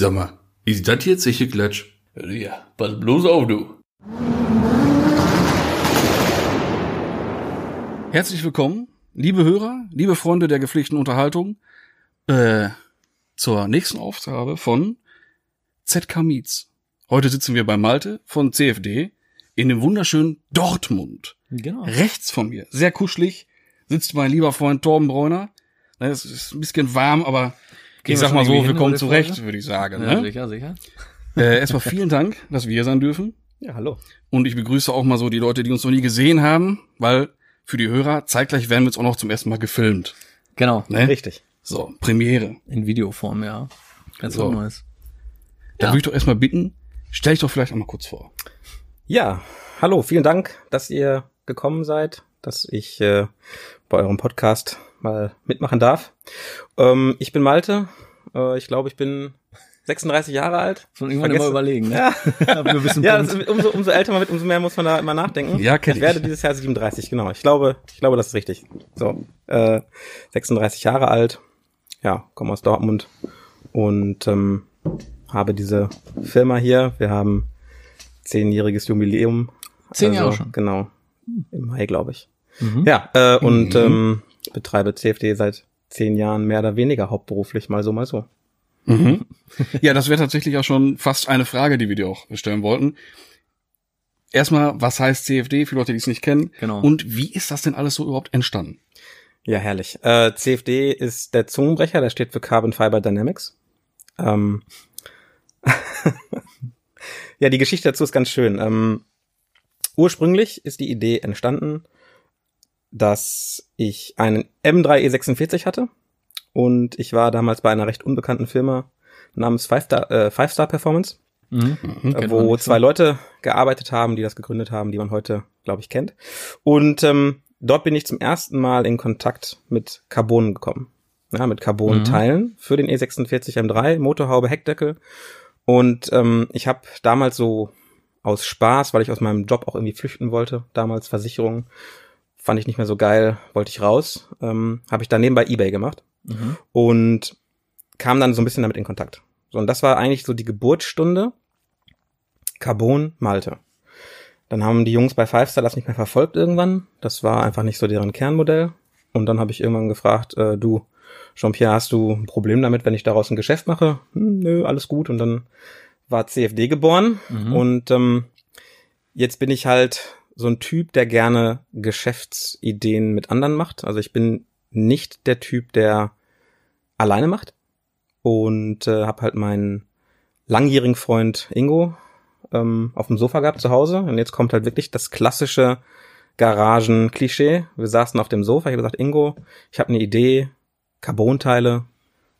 Sag mal, ist das jetzt sicher Klatsch? Ja, pass bloß auf, du. Herzlich willkommen, liebe Hörer, liebe Freunde der gepflegten Unterhaltung, äh, zur nächsten Aufgabe von ZK Meets. Heute sitzen wir bei Malte von CFD in dem wunderschönen Dortmund. Genau. Rechts von mir, sehr kuschelig, sitzt mein lieber Freund Torben Bräuner. Es ist ein bisschen warm, aber Gehen ich sag mal so, wir kommen zurecht, würde ich sagen. Ja, Ne? sicher, sicher. Äh, erstmal vielen Dank, dass wir hier sein dürfen. Ja, hallo. Und ich begrüße auch mal so die Leute, die uns noch nie gesehen haben, weil für die Hörer zeitgleich werden wir jetzt auch noch zum ersten Mal gefilmt. Genau. Ne? Richtig. So, Premiere. In Videoform, ja. Ganz So. Neues. Da Ja. würde ich doch erstmal bitten, stell dich doch vielleicht einmal kurz vor. Ja, hallo, vielen Dank, dass ihr gekommen seid, dass ich äh, bei eurem Podcast mal mitmachen darf. Ähm, ich bin Malte. Äh, ich glaube, ich bin 36 Jahre alt. Schon irgendwann Vergesse- immer überlegen, ne? Ja, ja das umso, umso älter man wird, umso mehr muss man da immer nachdenken. Ja, kenn ich ich. werde dieses Jahr 37, genau. Ich glaube, ich glaube, das ist richtig. So, äh, 36 Jahre alt. Ja, komme aus Dortmund und ähm, habe diese Firma hier. Wir haben zehnjähriges Jubiläum. Zehn Jahre schon. Genau. Im Mai, glaube ich. Mhm. Ja, äh, und Mhm. ähm, betreibe CFD seit zehn Jahren mehr oder weniger hauptberuflich, mal so, mal so. Mhm. ja, das wäre tatsächlich auch schon fast eine Frage, die wir dir auch stellen wollten. Erstmal, was heißt CFD für Leute, die es nicht kennen? Genau. Und wie ist das denn alles so überhaupt entstanden? Ja, herrlich. Äh, CFD ist der Zungenbrecher, der steht für Carbon Fiber Dynamics. Ähm ja, die Geschichte dazu ist ganz schön. Ähm, ursprünglich ist die Idee entstanden, dass ich einen M3 E46 hatte und ich war damals bei einer recht unbekannten Firma namens Five Star, äh, Five Star Performance, Mhm. Mhm. Wo zwei Leute gearbeitet haben, die das gegründet haben, die man heute, glaube ich, kennt. Und ähm, dort bin ich zum ersten Mal in Kontakt mit Carbon gekommen. Ja, mit Carbon-Teilen für den E E46 M3, Motorhaube, Heckdeckel. Und ähm, ich habe damals so aus Spaß, weil ich aus meinem Job auch irgendwie flüchten wollte, damals Versicherung, fand ich nicht mehr so geil, wollte ich raus, ähm, habe ich dann nebenbei Ebay gemacht Mhm. und kam dann so ein bisschen damit in Kontakt. So, und das war eigentlich so die Geburtsstunde Carbon Malte. Dann haben die Jungs bei Five Star das nicht mehr verfolgt irgendwann. Das war einfach nicht so deren Kernmodell. Und dann habe ich irgendwann gefragt, äh, du, Jean-Pierre, hast du ein Problem damit, wenn ich daraus ein Geschäft mache? Hm, nö, alles gut. Und dann war CFD geboren. Mhm. Und ähm, jetzt bin ich halt so ein Typ, der gerne Geschäftsideen mit anderen macht. Also ich bin nicht der Typ, der alleine macht. Und äh, habe halt meinen langjährigen Freund Ingo ähm, auf dem Sofa gehabt zu Hause. Und jetzt kommt halt wirklich das klassische Garagen-Klischee. Wir saßen auf dem Sofa. Ich habe gesagt, Ingo, ich habe eine Idee, Carbonteile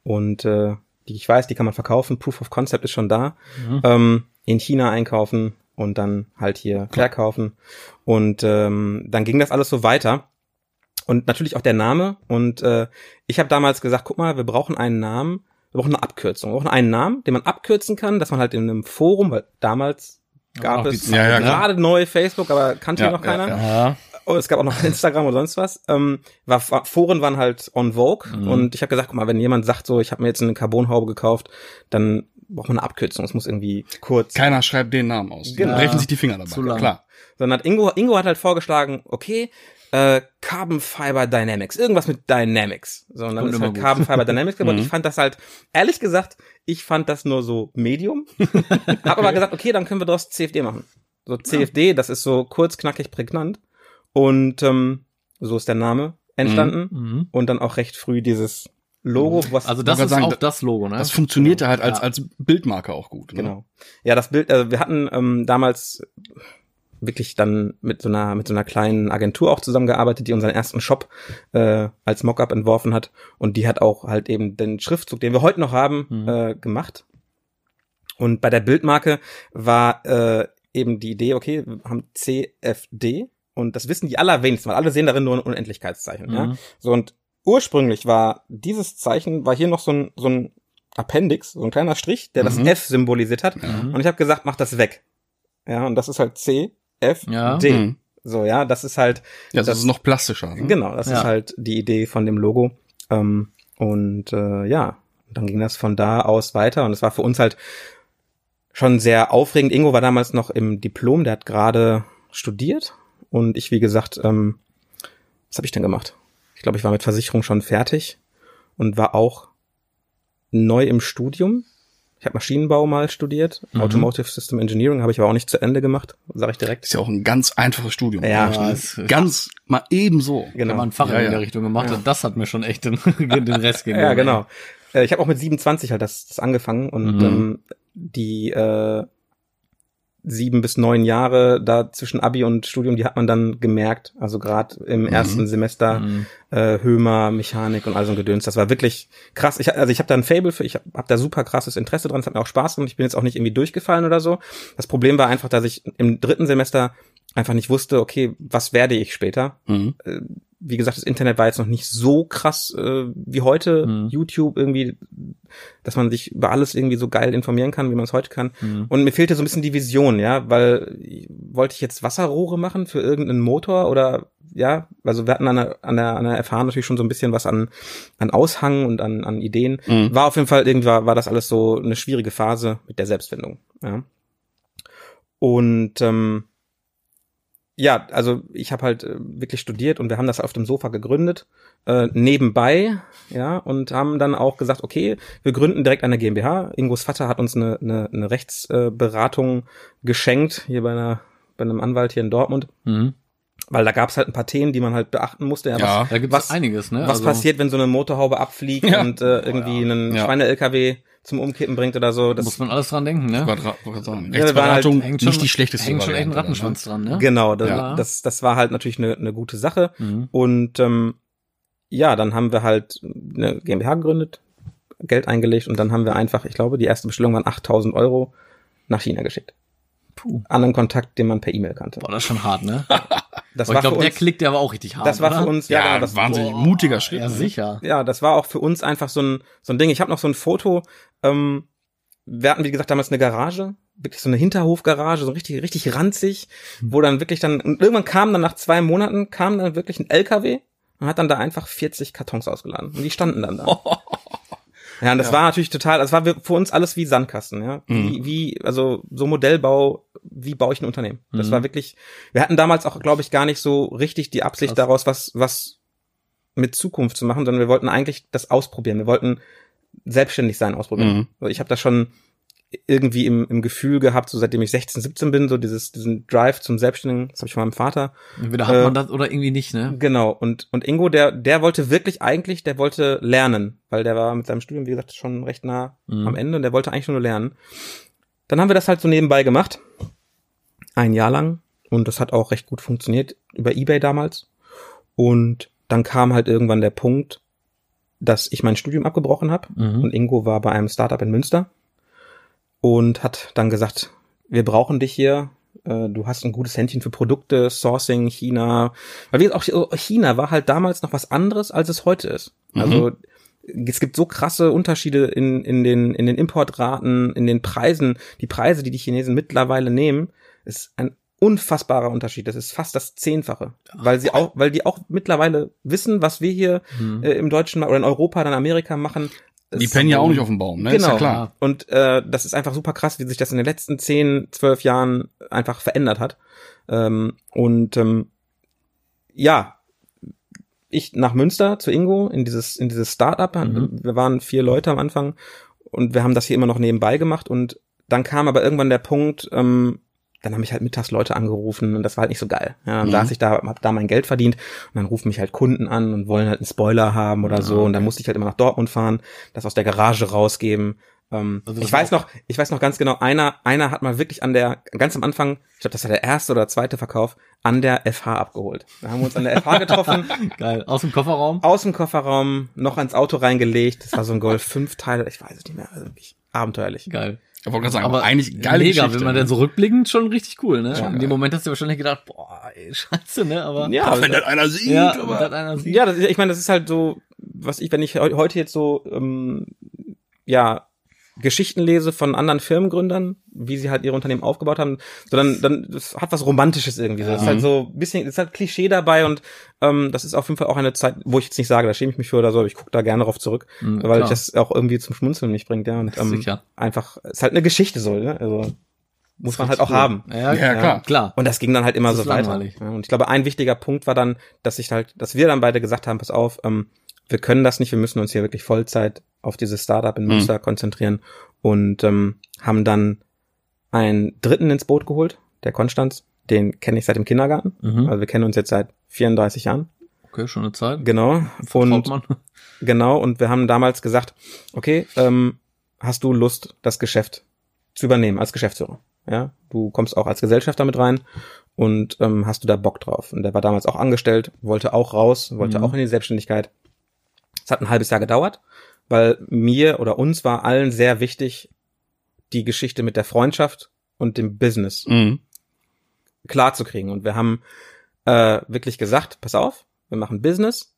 und äh, die ich weiß, die kann man verkaufen. Proof of Concept ist schon da. Mhm. Ähm, in China einkaufen und dann halt hier verkaufen. Und ähm, dann ging das alles so weiter. Und natürlich auch der Name. Und äh, ich habe damals gesagt, guck mal, wir brauchen einen Namen, wir brauchen eine Abkürzung. Wir brauchen einen Namen, den man abkürzen kann, dass man halt in einem Forum, weil damals gab die es Ja, ja, gerade neu Facebook, aber kannte Ja, noch ja, keiner. Ja. Oh, es gab auch noch Instagram oder sonst was. Ähm, war, war, Foren waren halt on vogue Mhm. und ich habe gesagt, guck mal, wenn jemand sagt so, ich habe mir jetzt eine Carbonhaube gekauft, dann braucht man eine Abkürzung. Es muss irgendwie kurz. Keiner schreibt den Namen aus. Genau. brechen sich die Finger dabei. Zu lang. Klar. Sondern hat Ingo, Ingo hat halt vorgeschlagen, okay, äh, Carbon Fiber Dynamics, irgendwas mit Dynamics. So, und dann Kommt ist halt gut. Carbon Fiber Dynamics geworden. Mhm. Ich fand das halt, ehrlich gesagt, ich fand das nur so Medium. Hab aber gesagt, okay, dann können wir daraus CFD machen. So CFD, das ist so kurz, knackig, prägnant. Und ähm, so ist der Name entstanden. Mhm. Und dann auch recht früh dieses Logo, was Also das ist sagen, auch da- das Logo, ne? Das funktionierte halt als, Ja. als Bildmarke auch gut. Ne? Genau. Ja, das Bild, also wir hatten ähm, damals wirklich dann mit so einer mit so einer kleinen Agentur auch zusammengearbeitet, die unseren ersten Shop äh, als Mockup entworfen hat und die hat auch halt eben den Schriftzug, den wir heute noch haben, Mhm. äh, gemacht. Und bei der Bildmarke war äh, eben die Idee, okay, wir haben CFD und das wissen die allerwenigsten, weil alle sehen darin nur ein Unendlichkeitszeichen. Ja? Mhm. So und ursprünglich war dieses Zeichen, war hier noch so ein, so ein Appendix, so ein kleiner Strich, der das Mhm. F symbolisiert hat. Mhm. Und ich habe gesagt, mach das weg. Ja, und das ist halt C, F, Ja. D. Mhm. So, ja, das ist halt, Ja, das, Das- ist noch plastischer. Ne? genau, das Ja. ist halt die Idee von dem Logo. Ähm, und äh, ja, dann ging das von da aus weiter und es war für uns halt schon sehr aufregend. Ingo war damals noch im Diplom, der hat gerade studiert und ich, wie gesagt, ähm, was habe ich denn gemacht? Ich glaube, ich war mit Versicherung schon fertig und war auch neu im Studium. Ich habe Maschinenbau mal studiert, Mhm. Automotive System Engineering, habe ich aber auch nicht zu Ende gemacht, sage ich direkt. Ist ja auch ein ganz einfaches Studium. Ja, Ja, es- Ganz mal ebenso. Ich Genau. habe mal ein Fach Ja, in ja. der Richtung gemacht und das hat mir schon echt den, den Rest gegeben. Ja, genau. Äh, Ich habe auch mit 27 halt das, das angefangen und Mhm. ähm, die äh, sieben bis neun Jahre da zwischen Abi und Studium, die hat man dann gemerkt. Also gerade im ersten Semester Mhm. äh, Hömer, Mechanik und all so ein Gedöns. Das war wirklich krass. Ich, also ich habe da ein Fable für, ich habe hab da super krasses Interesse dran, es hat mir auch Spaß gemacht. Ich bin jetzt auch nicht irgendwie durchgefallen oder so. Das Problem war einfach, dass ich im dritten Semester einfach nicht wusste, okay, was werde ich später? Mhm. Wie gesagt, das Internet war jetzt noch nicht so krass äh, wie heute. Mhm. YouTube irgendwie, dass man sich über alles irgendwie so geil informieren kann, wie man es heute kann. Mhm. Und mir fehlte so ein bisschen die Vision, ja, weil wollte ich jetzt Wasserrohre machen für irgendeinen Motor oder ja, also wir hatten an der, an der, an der FH natürlich schon so ein bisschen was an, an Aushang und an, an Ideen. Mhm. War auf jeden Fall irgendwie war, war das alles so eine schwierige Phase mit der Selbstfindung. Ja. Und ähm, ja, also ich habe halt äh, wirklich studiert und wir haben das auf dem Sofa gegründet, äh, nebenbei, ja, und haben dann auch gesagt, okay, wir gründen direkt eine GmbH. Ingos Vater hat uns eine, eine, eine Rechtsberatung geschenkt, hier bei einer bei einem Anwalt hier in Dortmund, Mhm. weil da gab es halt ein paar Themen, die man halt beachten musste. Ja, Ja. was, Da gibt Was- es einiges, ne? was Also, passiert, wenn so eine Motorhaube abfliegt Ja. und äh, irgendwie einen Ja. Schweine-LKW zum Umkippen bringt oder so. Das, muss man alles dran denken, ne? Grad sagen, Ja, halt- Rechtsberatung, schon, nicht die schlechteste Hängt schon echt ein Rattenschwanz dran, ne? Genau, das, Ja. das, das war halt natürlich eine, eine gute Sache. Mhm. Und ähm, ja, dann haben wir halt eine GmbH gegründet, Geld eingelegt und dann haben wir einfach, ich glaube, die erste Bestellung waren 8000 Euro nach China geschickt. Puh. An einen Kontakt, den man per E-Mail kannte. Boah, das ist schon hart, ne? Das Aber war ich glaube, für der uns, klickt der aber auch richtig hart. das war oder? für uns, Ja, ja, genau, das, wahnsinnig mutiger Schritt. Ja, ne? sicher. ja, das war auch für uns einfach so ein, so ein Ding. Ich habe noch so ein Foto, ähm, wir hatten, wie gesagt, damals eine Garage, wirklich so eine Hinterhofgarage, so richtig, richtig ranzig, wo dann wirklich dann, und irgendwann kam dann nach zwei Monaten, kam dann wirklich ein LKW und hat dann da einfach 40 Kartons ausgeladen. Und die standen dann da. Ja, und das war natürlich total, das war für uns alles wie Sandkasten, ja. Wie, wie, also so Modellbau, wie baue ich ein Unternehmen? Das Mhm. war wirklich, wir hatten damals auch, glaube ich, gar nicht so richtig die Absicht Krass. daraus, was, was mit Zukunft zu machen, sondern wir wollten eigentlich das ausprobieren. Wir wollten selbstständig sein ausprobieren. Mhm. Ich habe das schon irgendwie im, im Gefühl gehabt, so seitdem ich 16, 17 bin, so dieses, diesen Drive zum Selbstständigen, das habe ich von meinem Vater. Entweder hat Äh, man das oder irgendwie nicht, ne? Genau, und, und Ingo, der, der wollte wirklich eigentlich, der wollte lernen, weil der war mit seinem Studium, wie gesagt, schon recht nah Mhm. am Ende und der wollte eigentlich nur lernen. Dann haben wir das halt so nebenbei gemacht. Ein Jahr lang. Und das hat auch recht gut funktioniert über Ebay damals. Und dann kam halt irgendwann der Punkt, dass ich mein Studium abgebrochen habe. Mhm. Und Ingo war bei einem Startup in Münster und hat dann gesagt, wir brauchen dich hier. Äh, Du hast ein gutes Händchen für Produkte, Sourcing, China. Weil wir auch China war halt damals noch was anderes, als es heute ist. Also es gibt so krasse Unterschiede in, in, den, in den Importraten, in den Preisen. Die Preise, die die Chinesen mittlerweile nehmen, ist ein unfassbarer Unterschied. Das ist fast das Zehnfache, weil sie auch, weil die auch mittlerweile wissen, was wir hier Mhm. äh, im deutschen oder in Europa, dann Amerika machen. Die Ist- pennen ja auch nicht auf dem Baum, ne? Ist Genau. ja klar. Und äh, das ist einfach super krass, wie sich das in den letzten zehn, zwölf Jahren einfach verändert hat. Ähm, und ähm, ja, ich nach Münster zu Ingo in dieses in dieses Startup. Mhm. Wir waren vier Leute am Anfang und wir haben das hier immer noch nebenbei gemacht. Und dann kam aber irgendwann der Punkt. Ähm, dann haben mich halt mittags Leute angerufen und das war halt nicht so geil. Ja, dann Mhm. saß ich da, hab da mein Geld verdient und dann rufen mich halt Kunden an und wollen halt einen Spoiler haben oder so und dann musste ich halt immer nach Dortmund fahren, das aus der Garage rausgeben. Ähm, Also ich weiß noch, ich weiß noch ganz genau, einer, einer hat mal wirklich an der, ganz am Anfang, ich glaube, das war der erste oder zweite Verkauf, an der FH abgeholt. Da haben wir uns an der FH getroffen, Geil. Aus dem Kofferraum. aus dem Kofferraum, noch ans Auto reingelegt. Das war so ein Golf 5 Teil, ich weiß es nicht mehr, also wirklich abenteuerlich. Geil. Ich wollte gerade sagen, Aber eigentlich geile mega, Geschichte. wenn man ne? dann so rückblickend schon richtig cool, ne? Schon In dem Moment hast du wahrscheinlich gedacht, boah, ey, scheiße, ne? Aber Ja, Wenn das einer sieht, ja, aber wenn das einer sieht. Ja, das, ist- ich meine, das ist halt so, was ich, wenn ich heu- heute jetzt so, ähm, ja, Geschichten lese von anderen Firmengründern, wie sie halt ihre Unternehmen aufgebaut haben, sondern dann das hat was Romantisches irgendwie. So. Das ist halt so ein bisschen, das ist halt Klischee dabei und ähm, das ist auf jeden Fall auch eine Zeit, wo ich jetzt nicht sage, da schäme ich mich für oder so, aber ich gucke da gerne drauf zurück, Mhm, weil klar. das auch irgendwie zum Schmunzeln mich bringt, ja. Und ähm, Sicher. einfach, es ist halt eine Geschichte so, ne? Also muss man halt auch Cool. haben. Ja, Ja, klar. klar. Und das ging dann halt immer Das so weiter. langweilig. Ja, und ich glaube, ein wichtiger Punkt war dann, dass ich halt, dass wir dann beide gesagt haben, pass auf, ähm, wir können das nicht, wir müssen uns hier wirklich Vollzeit auf dieses Startup in Mhm. Münster konzentrieren und ähm, haben dann einen Dritten ins Boot geholt, der Konstanz, den kenne ich seit dem Kindergarten. Mhm. Also wir kennen uns jetzt seit 34 Jahren. Okay, schon eine Zeit. Genau. Und. Genau, und wir haben damals gesagt, okay, ähm, hast du Lust, das Geschäft zu übernehmen als Geschäftsführer? Ja, du kommst auch als Gesellschafter mit rein und ähm, hast du da Bock drauf? Und der war damals auch angestellt, wollte auch raus, wollte Mhm. auch in die Selbstständigkeit. Es hat ein halbes Jahr gedauert, weil mir oder uns war allen sehr wichtig, die Geschichte mit der Freundschaft und dem Business Mhm. klar zu kriegen. Und wir haben äh, wirklich gesagt, pass auf, wir machen Business,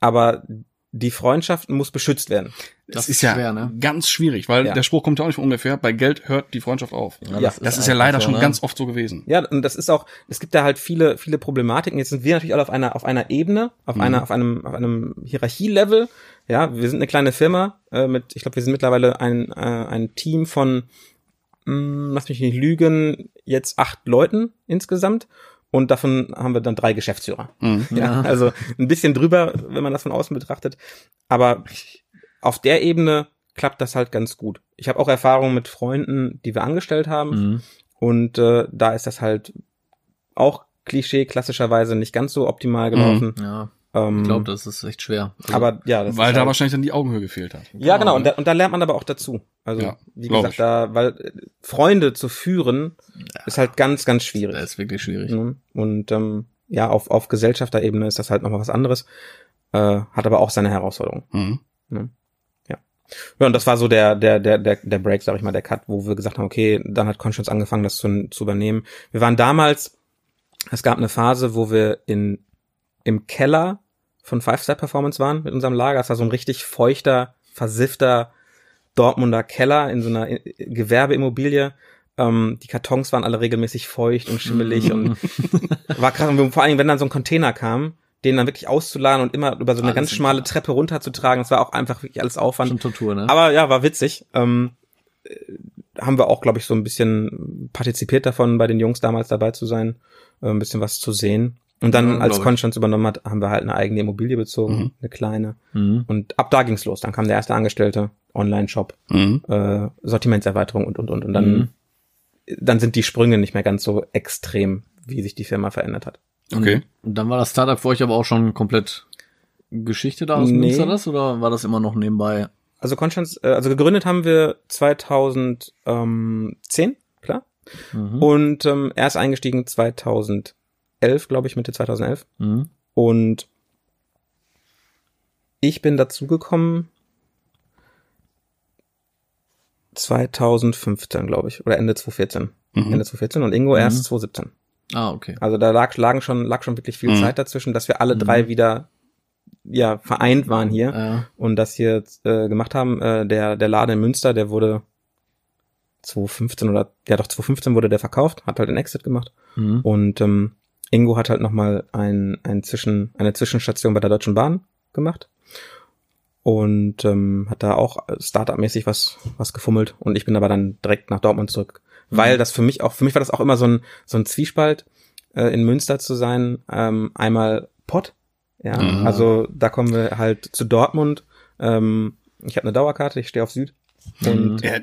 aber die Freundschaft muss beschützt werden. Das, Das ist ist ja schwer, ne? ganz schwierig, weil Ja. der Spruch kommt ja auch nicht von ungefähr. Bei Geld hört die Freundschaft auf. Ja, Das ist ja einfach leider so, schon ne? ganz oft so gewesen. Ja, und das ist auch, es gibt da halt viele, viele Problematiken. Jetzt sind wir natürlich alle auf einer, auf einer Ebene, auf Mhm. einer, auf einem, auf einem Hierarchielevel. Ja, wir sind eine kleine Firma äh, mit, ich glaube, wir sind mittlerweile ein, äh, ein Team von, mh, lass mich nicht lügen, jetzt acht Leuten insgesamt. Und davon haben wir dann drei Geschäftsführer. Mhm. Ja, also ein bisschen drüber, wenn man das von außen betrachtet. Aber auf der Ebene klappt das halt ganz gut. Ich habe auch Erfahrungen mit Freunden, die wir angestellt haben. Mhm. Und äh, da ist das halt auch Klischee klassischerweise nicht ganz so optimal gelaufen. Ja, Ähm, ich glaube, das ist echt schwer. Also, aber ja, das Weil ist da halt, wahrscheinlich dann die Augenhöhe gefehlt hat. ja genau ne? und da, und da lernt man aber auch dazu. Also Ja, wie gesagt, ich. da weil äh, Freunde zu führen ist halt ganz ganz schwierig. das ist wirklich schwierig. Ne? Und ähm, ja, auf auf Gesellschafterebene ist das halt nochmal was anderes. Äh, hat aber auch seine Herausforderungen. Mhm. Ja, und das war so der, der, der, der, der Break, sag ich mal, der Cut, wo wir gesagt haben, okay, dann hat Conscience angefangen, das zu, zu übernehmen. Wir waren damals, es gab eine Phase, wo wir in, im Keller von Five Star Performance waren mit unserem Lager. Es war so ein richtig feuchter, versiffter Dortmunder Keller in so einer I- Gewerbeimmobilie. Ähm, die Kartons waren alle regelmäßig feucht und schimmelig und war krass. Und vor allem, wenn dann so ein Container kam, den dann wirklich auszuladen und immer über so eine Alles ganz im schmale. Treppe runterzutragen, das war auch einfach wirklich alles Aufwand. Schon Tortur, ne? Aber ja, war witzig. Ähm, äh, haben wir auch, glaube ich, so ein bisschen partizipiert davon, bei den Jungs damals dabei zu sein, äh, ein bisschen was zu sehen. Und dann, Ja, als. Constance übernommen hat, haben wir halt eine eigene Immobilie bezogen, Mhm. eine kleine. mhm. Und ab da ging's los. Dann kam der erste Angestellte, Online-Shop, Mhm. äh, Sortimentserweiterung und, und, und. Und dann, Mhm. dann sind die Sprünge nicht mehr ganz so extrem, wie sich die Firma verändert hat. Okay. Und dann war das Startup für euch aber auch schon komplett Geschichte da aus Nee. Münster das oder war das immer noch nebenbei? Also Constance, äh, also gegründet haben wir 2010, klar. Mhm. Und ähm, erst eingestiegen 2011, glaube ich, Mitte 2011. Mhm. Und ich bin dazugekommen 2015, glaube ich, oder Ende 2014. Mhm. Ende 2014 und Ingo Mhm. erst 2017. Ah, okay. Also da lag, lagen schon, lag schon wirklich viel Mhm. Zeit dazwischen, dass wir alle drei wieder ja vereint waren hier Ja. und das hier äh, gemacht haben. Äh, der, der Laden in Münster, der wurde 2015 oder ja doch 2015 wurde der verkauft, hat halt einen Exit gemacht. Mhm. Und ähm, Ingo hat halt nochmal ein, ein Zwischen, eine Zwischenstation bei der Deutschen Bahn gemacht. Und ähm, hat da auch Startup-mäßig was, was gefummelt. Und ich bin aber dann direkt nach Dortmund zurück. Weil das für mich auch, für mich war das auch immer so ein, so ein Zwiespalt, äh, in Münster zu sein. Ähm, einmal Pott. Ja, Mhm. also da kommen wir halt zu Dortmund. Ähm, ich habe eine Dauerkarte, ich stehe auf Süd. Und Mhm. Ja,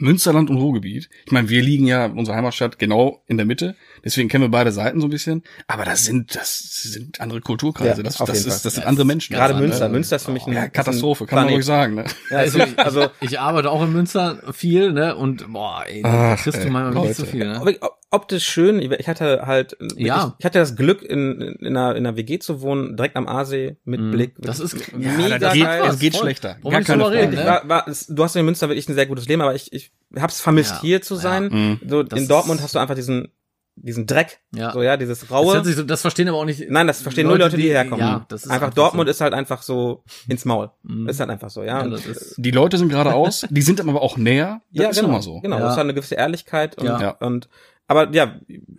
Münsterland und Ruhrgebiet. Ich meine, wir liegen ja, unsere Heimatstadt, genau in der Mitte. Deswegen kennen wir beide Seiten so ein bisschen. Aber das sind, das sind andere Kulturkreise. Ja, das, das, ist, das sind andere Menschen. gerade da, Münster. Ne? Münster ist für mich ein Ja, Katastrophe, kann man ruhig sagen. Ne? Ja, also, also Ich arbeite auch in Münster viel, ne? Und boah, ey, da kriegst du manchmal nicht so Leute. viel, ne? Optisch schön. Ich hatte halt, Ja. ich hatte das Glück, in, in, einer, in einer WG zu wohnen, direkt am Aasee mit Mhm. Blick. Das ist Ja, mega das geht, geil. es geht Voll. schlechter. Warum Gar keine Frage. reden, Ich ne? war, war, es- du hast in Münster wirklich ein sehr gutes Leben, aber ich, ich hab's vermisst, Ja. hier zu sein. Mhm. So, in Dortmund hast du einfach diesen diesen Dreck, Ja. so ja, dieses Das, raue. sich so, das verstehen aber auch nicht. Nein, das verstehen nur Leute, die hierher kommen. Ja, das ist einfach, Dortmund ist halt einfach so ins Maul. Mhm. Ist halt einfach so, ja. Ja, das Die Leute sind geradeaus, die sind aber auch näher. Das ja, ist genau, so. Genau, Ja. das ist halt eine gewisse Ehrlichkeit und, Ja. und aber ja,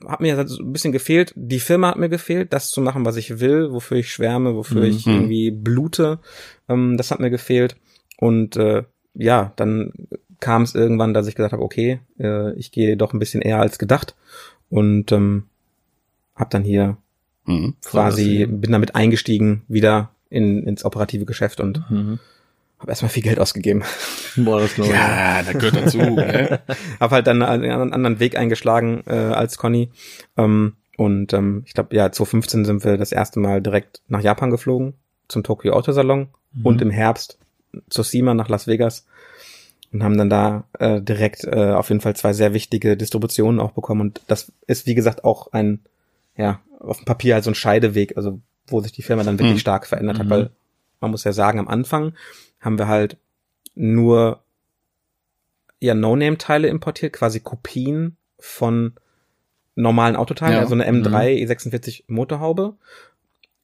hat mir halt so ein bisschen gefehlt. Die Firma hat mir gefehlt, das zu machen, was ich will, wofür ich schwärme, wofür Mhm. ich irgendwie blute. Ähm, das hat mir gefehlt. Und äh, ja, dann kam es irgendwann, dass ich gesagt habe, okay, äh, ich gehe doch ein bisschen eher als gedacht und ähm, habe dann hier Mhm. quasi, bin damit eingestiegen wieder in, ins operative Geschäft und mhm. habe erstmal viel Geld ausgegeben. Boah, das glaube ich. Ja, da gehört dazu. ne? Hab halt dann einen einen anderen Weg eingeschlagen äh, als Conny. Ähm, und ähm, ich glaube, ja, 2015 sind wir das erste Mal direkt nach Japan geflogen, zum Tokyo Auto Salon Mhm. und im Herbst zur SEMA nach Las Vegas und haben dann da äh, direkt äh, auf jeden Fall zwei sehr wichtige Distributionen auch bekommen. Und das ist, wie gesagt, auch ein, ja, auf dem Papier halt so ein Scheideweg, also wo sich die Firma dann wirklich Mhm. stark verändert hat, Mhm. weil man muss ja sagen, am Anfang haben wir halt nur ja No-Name-Teile importiert, quasi Kopien von normalen Autoteilen, Ja. also eine M3 E46 Motorhaube.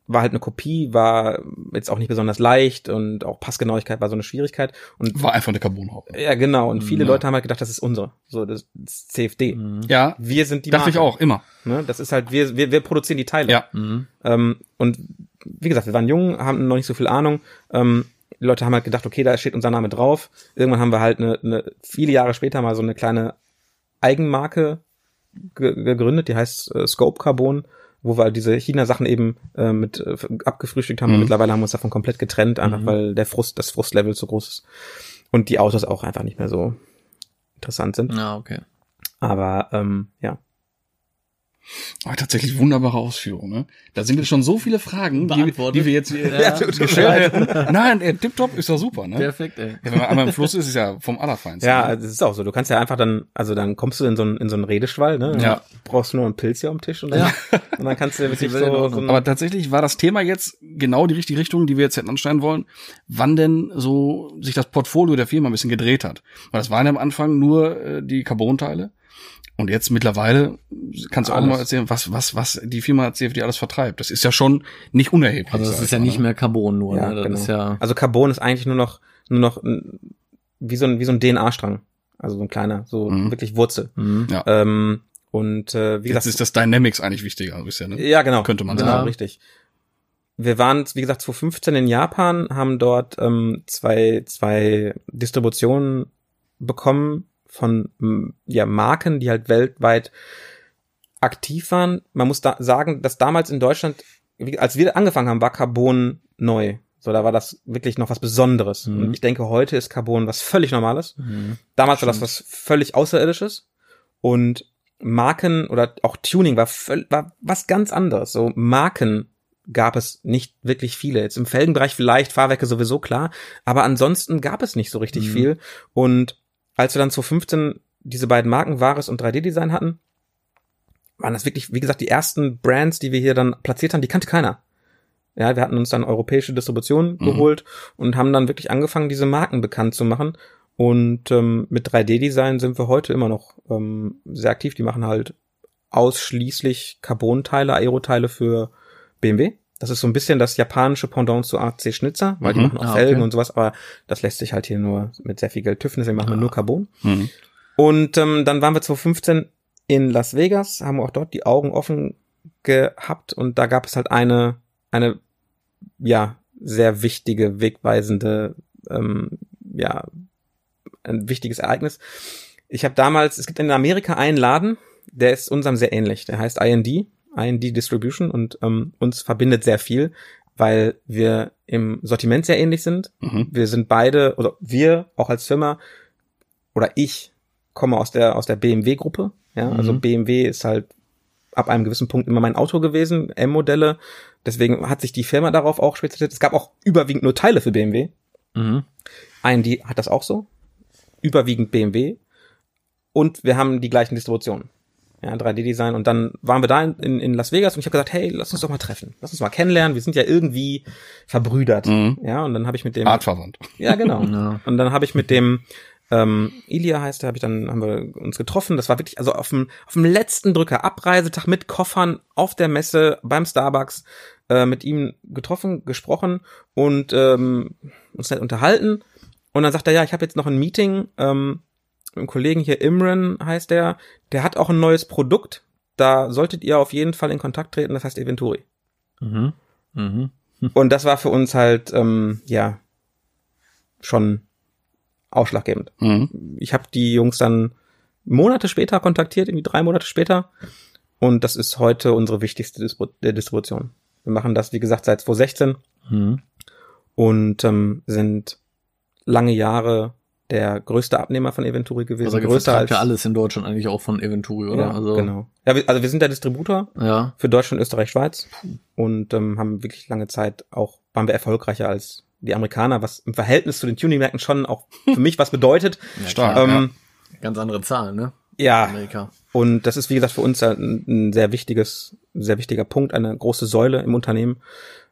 War halt eine Kopie, war jetzt auch nicht besonders leicht und auch Passgenauigkeit war so eine Schwierigkeit. Und War einfach eine Carbonhaube. ja, genau. Und viele Ja. Leute haben halt gedacht, das ist unsere. So, das ist CFD. Mhm. Ja, Wir sind die dachte ich auch, immer. Ne? Das ist halt, wir, wir, wir produzieren die Teile. Ja. Mhm. Ähm, und wie gesagt, wir waren jung, haben noch nicht so viel Ahnung. Ähm, die Leute haben halt gedacht, okay, da steht unser Name drauf. Irgendwann haben wir halt eine, eine viele Jahre später mal so eine kleine Eigenmarke ge gegründet, die heißt äh, Scope Carbon, wo wir diese China-Sachen eben äh, mit äh, abgefrühstückt haben. Und Mhm. mittlerweile haben wir uns davon komplett getrennt, einfach Mhm. weil der Frust, das Frustlevel zu groß ist. Und die Autos auch einfach nicht mehr so interessant sind. Ja, okay. Aber ähm, ja. Aber tatsächlich wunderbare Ausführung, ne? Da sind jetzt schon so viele Fragen, die, Beantwortet. die wir jetzt Ja, gestellt haben. Nein, äh, tipptopp ist doch super, ne? Perfekt, ey. Ja, wenn man einmal im Fluss ist, ist ja vom Allerfeinsten. Ja, ne? es ist auch so. Du kannst ja einfach dann, also dann kommst du in so einen, in so einen Redeschwall, ne? Ja. Brauchst du nur einen Pilz hier am Tisch und dann, Ja. und dann kannst du wirklich so, so Aber tatsächlich war das Thema jetzt genau die richtige Richtung, die wir jetzt hätten ansteigen wollen, wann denn so sich das Portfolio der Firma ein bisschen gedreht hat. Weil das waren ja am Anfang nur äh, die Carbon-Teile. Und jetzt mittlerweile kannst du auch Alles. mal erzählen, was, was, was die Firma CFD alles vertreibt. Das ist ja schon nicht unerheblich. Also das ist ja nicht ne? mehr Carbon nur, Ja, ne? Das genau. ist ja. also Carbon ist eigentlich nur noch, nur noch wie so ein, wie so ein DNA-Strang. Also so ein kleiner, so Mhm. wirklich Wurzel. Mhm. Ja. Ähm, und äh, wie Jetzt gesagt, ist das Dynamics eigentlich wichtiger, ist ja, ne? ja genau, könnte man genau, sagen. richtig. Wir waren, wie gesagt, 2015 in Japan, haben dort ähm, zwei, zwei Distributionen bekommen von m, ja, Marken, die halt weltweit aktiv waren. Man muss da sagen, dass damals in Deutschland, als wir angefangen haben, war Carbon neu. So, da war das wirklich noch was Besonderes. Mhm. Und ich denke, heute ist Carbon was völlig Normales. Mhm. Damals war das was völlig Außerirdisches. Und Marken oder auch Tuning war, war was ganz anderes. So Marken gab es nicht wirklich viele. Jetzt im Felgenbereich vielleicht, Fahrwerke sowieso klar. Aber ansonsten gab es nicht so richtig Mhm. viel. Und als wir dann 2015 diese beiden Marken, Vares und 3D-Design hatten, waren das wirklich, wie gesagt, die ersten Brands, die wir hier dann platziert haben, die kannte keiner. Ja, wir hatten uns dann europäische Distribution Mhm. geholt und haben dann wirklich angefangen, diese Marken bekannt zu machen. Und ähm, mit 3D-Design sind wir heute immer noch ähm, sehr aktiv. Die machen halt ausschließlich Carbon-Teile, Aeroteile für BMW. Das ist so ein bisschen das japanische Pendant zu AC Schnitzer, weil die Mhm. machen auch Ah, Felgen okay. und sowas, aber das lässt sich halt hier nur mit sehr viel Geld tüffen, deswegen machen wir Ah. nur Carbon. Mhm. Und ähm, dann waren wir 2015 in Las Vegas, haben auch dort die Augen offen gehabt und da gab es halt eine, eine, ja, sehr wichtige, wegweisende, ähm, ja, ein wichtiges Ereignis. Ich habe damals, es gibt in Amerika einen Laden, der ist unserem sehr ähnlich. Der heißt IND, IND Distribution und ähm, uns verbindet sehr viel, weil wir im Sortiment sehr ähnlich sind. Mhm. Wir sind beide, oder wir auch als Firma, oder ich komme aus der, aus der BMW-Gruppe. Ja, also Mhm. BMW ist halt ab einem gewissen Punkt immer mein Auto gewesen, M-Modelle. Deswegen hat sich die Firma darauf auch spezialisiert. Es gab auch überwiegend nur Teile für BMW. Mhm. IND hat das auch so. Überwiegend BMW. Und wir haben die gleichen Distributionen. Ja, 3D-Design. Und dann waren wir da in, in Las Vegas und ich habe gesagt, hey, lass uns doch mal treffen. Lass uns mal kennenlernen. Wir sind ja irgendwie verbrüdert. Mhm. Ja, und dann habe ich mit dem. Artverwandt. Ja, genau. Ja. Und dann habe ich mit dem Ähm, Ilia heißt er, habe ich dann haben wir uns getroffen. Das war wirklich also auf dem auf dem letzten Drücker Abreisetag mit Koffern auf der Messe beim Starbucks äh, mit ihm getroffen, gesprochen und ähm, uns nett unterhalten. Und dann sagt er, ja, ich habe jetzt noch ein Meeting ähm, mit einem Kollegen hier, Imran heißt der, der hat auch ein neues Produkt. Da solltet ihr auf jeden Fall in Kontakt treten, das heißt Eventuri. Mhm. Mhm. Und das war für uns halt, ähm, ja, schon ausschlaggebend. Mhm. Ich habe die Jungs dann Monate später kontaktiert, irgendwie drei Monate später. Und das ist heute unsere wichtigste Distribu Distribution. Wir machen das, wie gesagt, seit 2016 Mhm. und ähm, sind lange Jahre der größte Abnehmer von Eventuri gewesen. Also größer vertragt ja als alles in Deutschland eigentlich auch von Eventuri, oder? Ja, also, genau. Ja, wir, also wir sind der Distributor Ja. für Deutschland, Österreich, Schweiz und ähm, haben wirklich lange Zeit auch, waren wir erfolgreicher als die Amerikaner, was im Verhältnis zu den Tuning-Märkten schon auch für mich was bedeutet. ja Stark. Ähm, Ganz andere Zahlen, ne? ja, Amerika. und das ist, wie gesagt, für uns ein, ein sehr wichtiges, sehr wichtiger Punkt, eine große Säule im Unternehmen.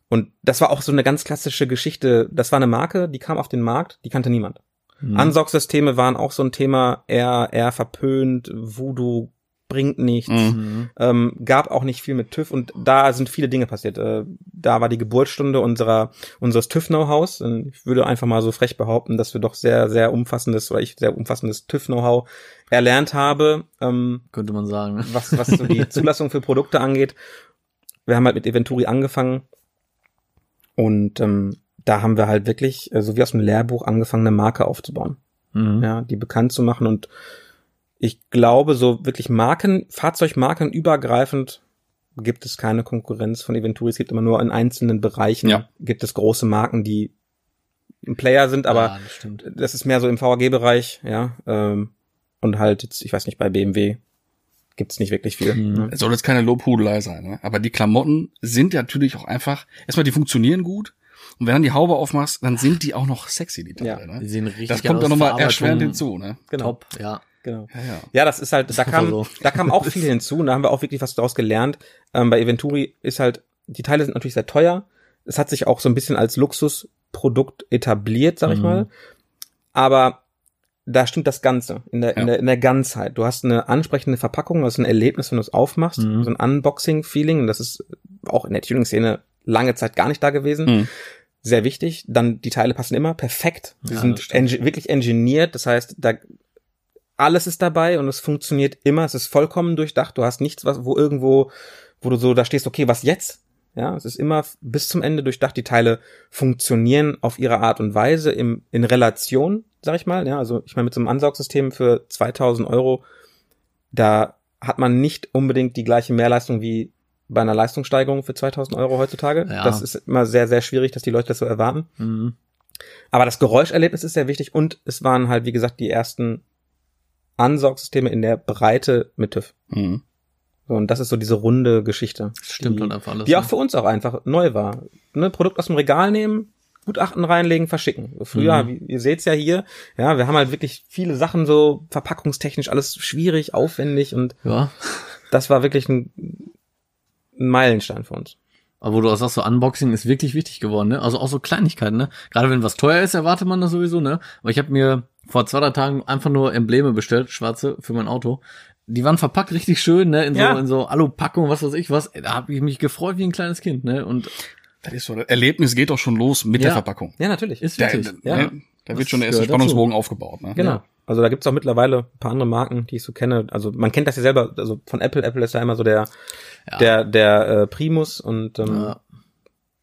Und das war auch so eine ganz klassische Geschichte. Das war eine Marke, die kam auf den Markt, die kannte niemand. Mhm. Ansaugsysteme waren auch so ein Thema, eher, eher verpönt, Voodoo bringt nichts. Mhm. Ähm, gab auch nicht viel mit TÜV und da sind viele Dinge passiert. Äh, da war die Geburtsstunde unserer unseres TÜV-Know-hows. Ich würde einfach mal so frech behaupten, dass wir doch sehr, sehr umfassendes oder ich sehr umfassendes TÜV-Know-how erlernt habe, ähm, Könnte man sagen. ne? was, was so die Zulassung für Produkte angeht. Wir haben halt mit Eventuri angefangen und ähm, da haben wir halt wirklich, äh, so wie aus dem Lehrbuch, angefangen, eine Marke aufzubauen Mhm. ja, die bekannt zu machen und ich glaube, so wirklich Marken, Fahrzeugmarken übergreifend gibt es keine Konkurrenz von Eventuri. Es gibt immer nur in einzelnen Bereichen Ja. gibt es große Marken, die ein Player sind, aber ja, das stimmt. das ist mehr so im VAG-Bereich, ja, ähm, und halt jetzt, ich weiß nicht, bei BMW gibt's nicht wirklich viel. Mhm. Ne? Es soll jetzt keine Lobhudelei sein, ne? aber die Klamotten sind ja natürlich auch einfach, erstmal die funktionieren gut und wenn dann die Haube aufmachst, dann sind die auch noch sexy, die Teile. Ja. Die Ne? sehen richtig Das kommt dann nochmal erschwerend hinzu. Ne? Genau, Top, ja. genau. Ja, ja. Ja, das ist halt, da kam, so. da kam auch viel hinzu und da haben wir auch wirklich was daraus gelernt. Ähm, bei Eventuri ist halt, die Teile sind natürlich sehr teuer. Es hat sich auch so ein bisschen als Luxusprodukt etabliert, sag ich Mhm. mal. Aber da stimmt das Ganze in der, in Ja. der, in der Ganzheit. Du hast eine ansprechende Verpackung, das ist ein Erlebnis, wenn du es aufmachst, Mhm. so ein Unboxing-Feeling. Und das ist auch in der Tuning-Szene lange Zeit gar nicht da gewesen. Mhm. Sehr wichtig. Dann die Teile passen immer perfekt. Sie Ja, sind engi wirklich engineert. Das heißt, da alles ist dabei und es funktioniert immer. Es ist vollkommen durchdacht. Du hast nichts, was, wo irgendwo, wo du so da stehst, okay, was jetzt? Ja, es ist immer bis zum Ende durchdacht. Die Teile funktionieren auf ihre Art und Weise im, in Relation, sag ich mal. Ja, also ich meine, mit so einem Ansaugsystem für 2000 Euro, da hat man nicht unbedingt die gleiche Mehrleistung wie bei einer Leistungssteigerung für 2000 Euro heutzutage. Ja. Das ist immer sehr, sehr schwierig, dass die Leute das so erwarten. Mhm. Aber das Geräuscherlebnis ist sehr wichtig und es waren halt, wie gesagt, die ersten Ansaugsysteme in der Breite mit TÜV. Mhm. So, und das ist so diese runde Geschichte. Das stimmt die, halt einfach alles. Die auch ne? für uns auch einfach neu war. Ne, Produkt aus dem Regal nehmen, Gutachten reinlegen, verschicken. Früher, Mhm. wie, ihr seht's ja hier, ja, wir haben halt wirklich viele Sachen so verpackungstechnisch alles schwierig, aufwendig und Ja. das war wirklich ein, ein Meilenstein für uns. Aber wo du auch sagst, so Unboxing ist wirklich wichtig geworden, ne? Also auch so Kleinigkeiten, ne? Gerade wenn was teuer ist, erwartet man das sowieso, ne? Aber ich habe mir vor zwei, drei Tagen einfach nur Embleme bestellt, schwarze, für mein Auto. Die waren verpackt richtig schön, ne? In so, Ja. in so Alupackung, was weiß ich was. Da habe ich mich gefreut wie ein kleines Kind, ne? Und Das ist so, das Erlebnis geht doch schon los mit Ja. der Verpackung. Ja, natürlich. ist Da, wirklich. da, ja. ne, da wird schon der erste gehört dazu. Spannungsbogen aufgebaut. Ne? Genau. Ja. Also da gibt's auch mittlerweile ein paar andere Marken, die ich so kenne. Also man kennt das ja selber, also von Apple. Apple ist ja immer so der, Ja. der, der äh, Primus und ähm, Ja.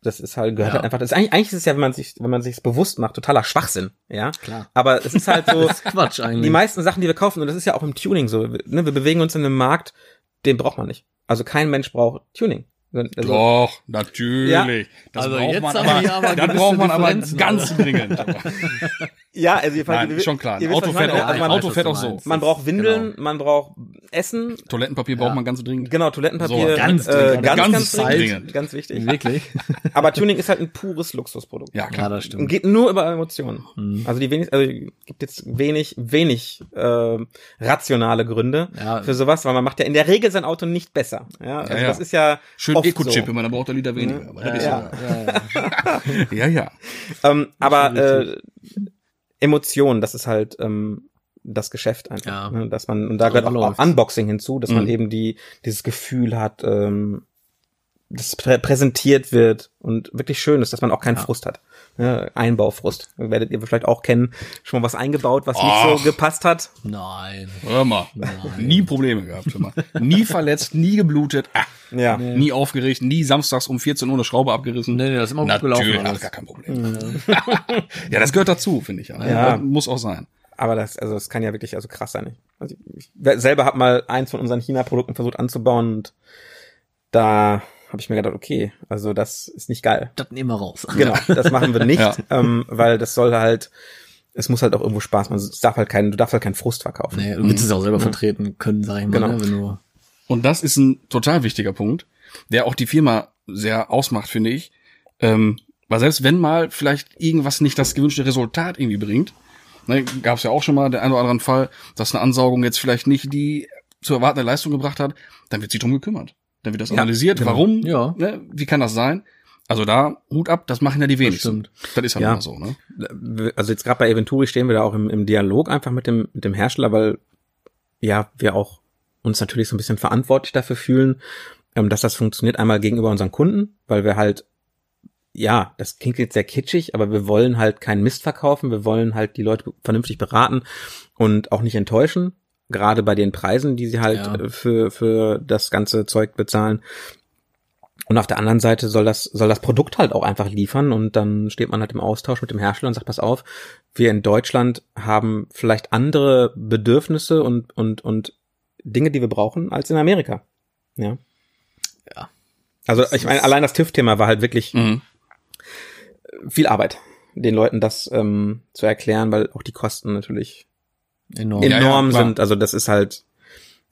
das ist halt, gehört Ja. halt einfach, das ist eigentlich, eigentlich ist es ja, wenn man sich, wenn man sich's bewusst macht, totaler Schwachsinn, ja. Klar. Aber es ist halt so, Das ist Quatsch eigentlich. die meisten Sachen, die wir kaufen, und das ist ja auch im Tuning so, ne, wir bewegen uns in einem Markt, den braucht man nicht. Also kein Mensch braucht Tuning. Also, Doch, natürlich. Das Also braucht jetzt man aber, aber das braucht man aber ganz dringend. ja, also ihr Nein, ihr- schon klar. ihr Auto fährt auch, also man, Auto fährt auch so. meinst. man braucht Windeln, man braucht Essen, Toilettenpapier braucht Ja. man ganz dringend. genau, Toilettenpapier, So, ganz äh, dringend. ganz, Ganz ganz, dringend, dringend. ganz wichtig. Wirklich? Aber Tuning ist halt ein pures Luxusprodukt. Ja, Ja, klar. das Und stimmt. geht nur über Emotionen. Mhm. Also die wenig, also gibt jetzt wenig, wenig äh, rationale Gründe Ja. für sowas, weil man macht ja in der Regel sein Auto nicht besser. Ja, also Ja, ja. das ist ja Schön Eco-Chip, so. man dann braucht er Liter weniger. Aber Ja. ja, ja. ja, ja. Ähm, aber äh, Emotionen, das ist halt ähm, das Geschäft einfach. Ja. Ne? Dass man, und da gehört auch. Unboxing hinzu, dass man Mhm. eben die, dieses Gefühl hat, ähm, das prä präsentiert wird und wirklich schön ist, dass man auch keinen Ja. Frust hat. Ja, Einbaufrust. Werdet ihr vielleicht auch kennen, schon mal was eingebaut, was Ach. nicht so gepasst hat. Nein. Hör mal. Nie Probleme gehabt. Hör mal. Nie verletzt, nie geblutet, ah, Ja. nie aufgeregt, nie samstags um 14 Uhr eine Schraube abgerissen. Nee, nee, das ist immer gut Natürlich, gelaufen ach, alles. gar kein Problem. ja, das gehört dazu, finde ich. Ja. Ja. Muss auch sein. Aber das, also das kann ja wirklich also krass sein. Also ich, ich selber habe mal eins von unseren China-Produkten versucht anzubauen und da habe ich mir gedacht, okay, also das ist nicht geil. Das nehmen wir raus. Genau, das machen wir nicht, Ja. ähm, weil das soll halt, es muss halt auch irgendwo Spaß machen. Es darf halt keinen, du darfst halt keinen Frust verkaufen. Nee, du willst es auch selber vertreten können, sag ich mal, Genau. ne, wenn du Und das ist ein total wichtiger Punkt, der auch die Firma sehr ausmacht, finde ich. Ähm, weil selbst wenn mal vielleicht irgendwas nicht das gewünschte Resultat irgendwie bringt, ne, gab es ja auch schon mal den einen oder anderen Fall, dass eine Ansaugung jetzt vielleicht nicht die zu erwartende Leistung gebracht hat, dann wird sich drum gekümmert. Dann wird das Ja, analysiert, genau. warum, Ja. ne, wie kann das sein? Also da, Hut ab, das machen ja die wenigsten. stimmt. Das, ist halt Ja. immer so, ne? Also jetzt gerade bei Eventuri stehen wir da auch im, im Dialog einfach mit dem, mit dem Hersteller, weil ja, wir auch uns natürlich so ein bisschen verantwortlich dafür fühlen, ähm, dass das funktioniert einmal gegenüber unseren Kunden, weil wir halt ja, das klingt jetzt sehr kitschig, aber wir wollen halt keinen Mist verkaufen, wir wollen halt die Leute vernünftig beraten und auch nicht enttäuschen, gerade bei den Preisen, die sie halt Ja. äh, für, für das ganze Zeug bezahlen. Und auf der anderen Seite soll das, soll das Produkt halt auch einfach liefern und dann steht man halt im Austausch mit dem Hersteller und sagt, pass auf, wir in Deutschland haben vielleicht andere Bedürfnisse und, und, und Dinge, die wir brauchen, als in Amerika. Ja. Ja. Also ich meine, allein das TÜV-Thema war halt wirklich Mhm. viel Arbeit, den Leuten das ähm, zu erklären, weil auch die Kosten natürlich enorm. Ja, ja, enorm klar. sind. Also das ist halt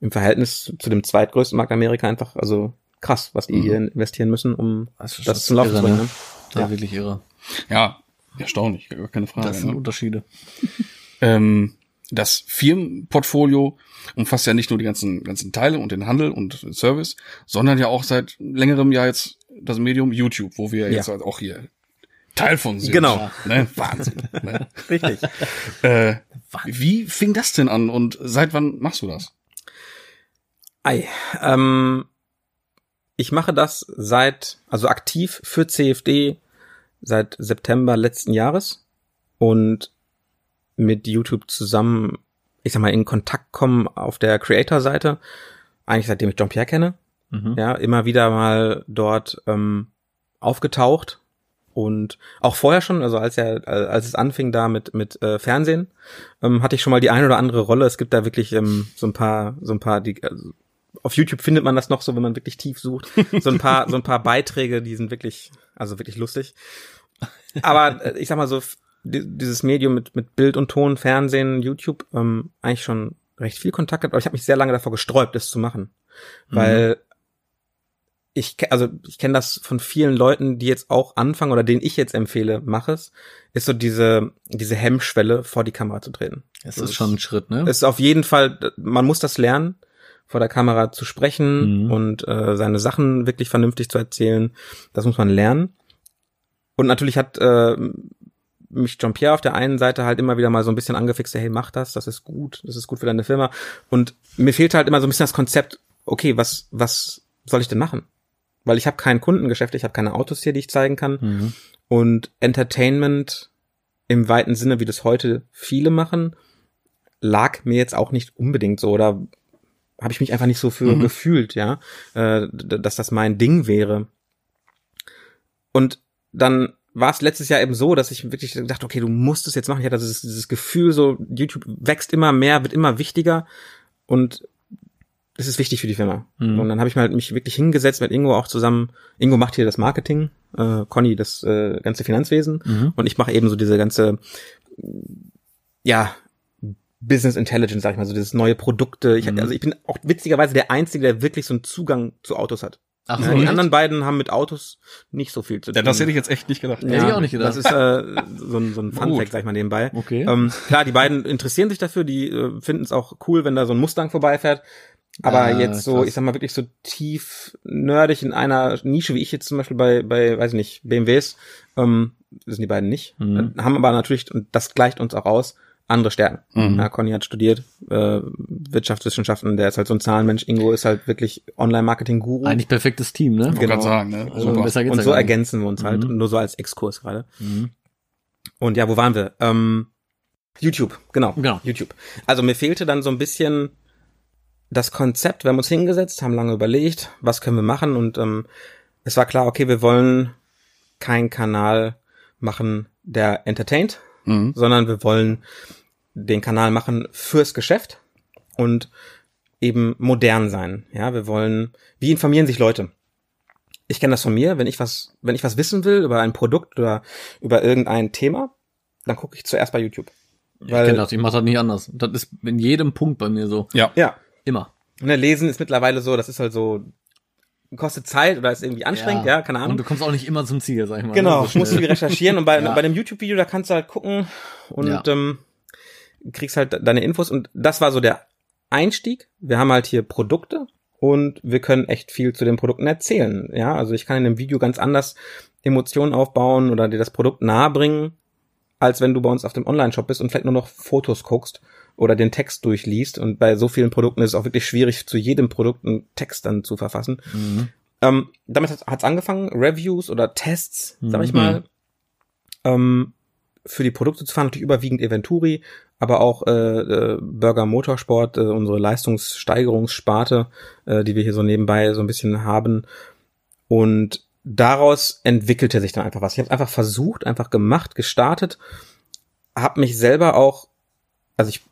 im Verhältnis zu dem zweitgrößten Markt Amerika einfach, also krass, was die Mhm. hier investieren müssen, um Das das zum Laufen irre, zu bringen. ne? Ne? Ja, Ja. wirklich irre. Ja, erstaunlich, gar keine Frage. Das sind ne? Unterschiede. ähm, das Firmenportfolio umfasst ja nicht nur die ganzen, ganzen Teile und den Handel und Service, sondern ja auch seit längerem Jahr jetzt das Medium YouTube, wo wir Ja. jetzt halt auch hier Teil von sind. Genau. Ne? Wahnsinn. ne? Richtig. äh, wie fing das denn an und seit wann machst du das? Ei, ähm, ich mache das seit, also aktiv für CFD seit September letzten Jahres und mit YouTube zusammen, ich sag mal, in Kontakt kommen auf der Creator-Seite, eigentlich seitdem ich Jean-Pierre kenne, Mhm. ja, immer wieder mal dort ähm, aufgetaucht und auch vorher schon, also als er, als es anfing da mit mit äh, Fernsehen, ähm, hatte ich schon mal die eine oder andere Rolle. Es gibt da wirklich ähm, so ein paar, so ein paar, die also auf YouTube findet man das noch so, wenn man wirklich tief sucht, so ein paar, so ein paar Beiträge, die sind wirklich, also wirklich lustig. Aber äh, ich sag mal so, dieses Medium mit mit Bild und Ton, Fernsehen, YouTube, ähm, eigentlich schon recht viel Kontakt gehabt, aber ich habe mich sehr lange davor gesträubt, das zu machen, weil ich, also ich kenne das von vielen Leuten, die jetzt auch anfangen oder denen ich jetzt empfehle, mach es, ist so diese diese Hemmschwelle vor die Kamera zu treten. Es Das ist schon ein Schritt, ne? Es ist auf jeden Fall, man muss das lernen, vor der Kamera zu sprechen Mhm. und äh, seine Sachen wirklich vernünftig zu erzählen. Das muss man lernen. Und natürlich hat äh, mich Jean-Pierre auf der einen Seite halt immer wieder mal so ein bisschen angefixt, hey, mach das, das ist gut, das ist gut für deine Firma. Und mir fehlt halt immer so ein bisschen das Konzept, okay, was, was soll ich denn machen? Weil ich habe kein Kundengeschäft, ich habe keine Autos hier, die ich zeigen kann. Mhm. Und Entertainment im weiten Sinne, wie das heute viele machen, lag mir jetzt auch nicht unbedingt so oder habe ich mich einfach nicht so für Mhm. gefühlt, ja, äh, dass das mein Ding wäre. Und dann war es letztes Jahr eben so, dass ich wirklich dachte, okay, du musst es jetzt machen. Ich hatte dieses, dieses Gefühl, so YouTube wächst immer mehr, wird immer wichtiger und es ist wichtig für die Firma. Mhm. Und dann habe ich mal halt mich wirklich hingesetzt mit Ingo auch zusammen. Ingo macht hier das Marketing, äh, Conny das äh, ganze Finanzwesen Mhm. und ich mache eben so diese ganze, ja, Business Intelligence, sag ich mal, so dieses neue Produkte. Ich, Mhm. Also ich bin auch witzigerweise der Einzige, der wirklich so einen Zugang zu Autos hat. Ach Ja, so, die echt? anderen beiden haben mit Autos nicht so viel zu tun. Ja, das hätte ich jetzt echt nicht gedacht. Hätte ich auch nicht gedacht. Das ist äh, so ein, so ein. Fun-Fact, sag ich mal, nebenbei. Okay. Ähm, klar, die beiden interessieren sich dafür, die äh, finden es auch cool, wenn da so ein Mustang vorbeifährt. Aber Ah, jetzt so, krass. ich sag mal, wirklich so tief nerdig in einer Nische, wie ich jetzt zum Beispiel bei, bei weiß ich nicht, BMWs, ähm, das sind die beiden nicht. Mhm. Äh, Haben aber natürlich, und das gleicht uns auch aus, andere Stärken. Mhm. Ja, Conny hat studiert, äh, Wirtschaftswissenschaften, der ist halt so ein Zahlenmensch. Ingo ist halt wirklich Online-Marketing-Guru. Eigentlich perfektes Team, ne? Ich wollte gerade sagen, ne? Also Super. besser geht's Und so nicht. ergänzen wir uns halt, Mhm. nur so als Exkurs gerade. Mhm. Und ja, wo waren wir? Ähm, YouTube, genau. Genau. YouTube. Also mir fehlte dann so ein bisschen das Konzept. Wir haben uns hingesetzt, haben lange überlegt, was können wir machen und ähm, es war klar, okay, wir wollen keinen Kanal machen, der entertaint, Mhm. sondern wir wollen den Kanal machen fürs Geschäft und eben modern sein. Ja, wir wollen, wie informieren sich Leute? Ich kenne das von mir, wenn ich was, wenn ich was wissen will über ein Produkt oder über irgendein Thema, dann gucke ich zuerst bei YouTube. Ich kenn das, ich mach das nicht anders. Das ist in jedem Punkt bei mir so. Ja. ja, Immer. ne, Lesen ist mittlerweile so, das ist halt so, kostet Zeit oder ist irgendwie anstrengend, ja, keine Und Ahnung. du kommst auch nicht immer zum Ziel, sag ich mal. Genau, ne, so musst du recherchieren und bei, Ja. bei einem YouTube-Video, da kannst du halt gucken und Ja. ähm, kriegst halt deine Infos und das war so der Einstieg. Wir haben halt hier Produkte und wir können echt viel zu den Produkten erzählen. Ja, also ich kann in einem Video ganz anders Emotionen aufbauen oder dir das Produkt nahebringen, als wenn du bei uns auf dem Online-Shop bist und vielleicht nur noch Fotos guckst oder den Text durchliest. Und bei so vielen Produkten ist es auch wirklich schwierig, zu jedem Produkt einen Text dann zu verfassen. Mhm. Ähm, damit hat es angefangen, Reviews oder Tests, sag ich Mhm. mal, ähm, für die Produkte zu fahren, natürlich überwiegend Eventuri, aber auch äh, äh, Burger Motorsport, äh, unsere Leistungssteigerungssparte, äh, die wir hier so nebenbei so ein bisschen haben. Und daraus entwickelte sich dann einfach was. Ich habe einfach versucht, einfach gemacht, gestartet, habe mich selber auch, also ich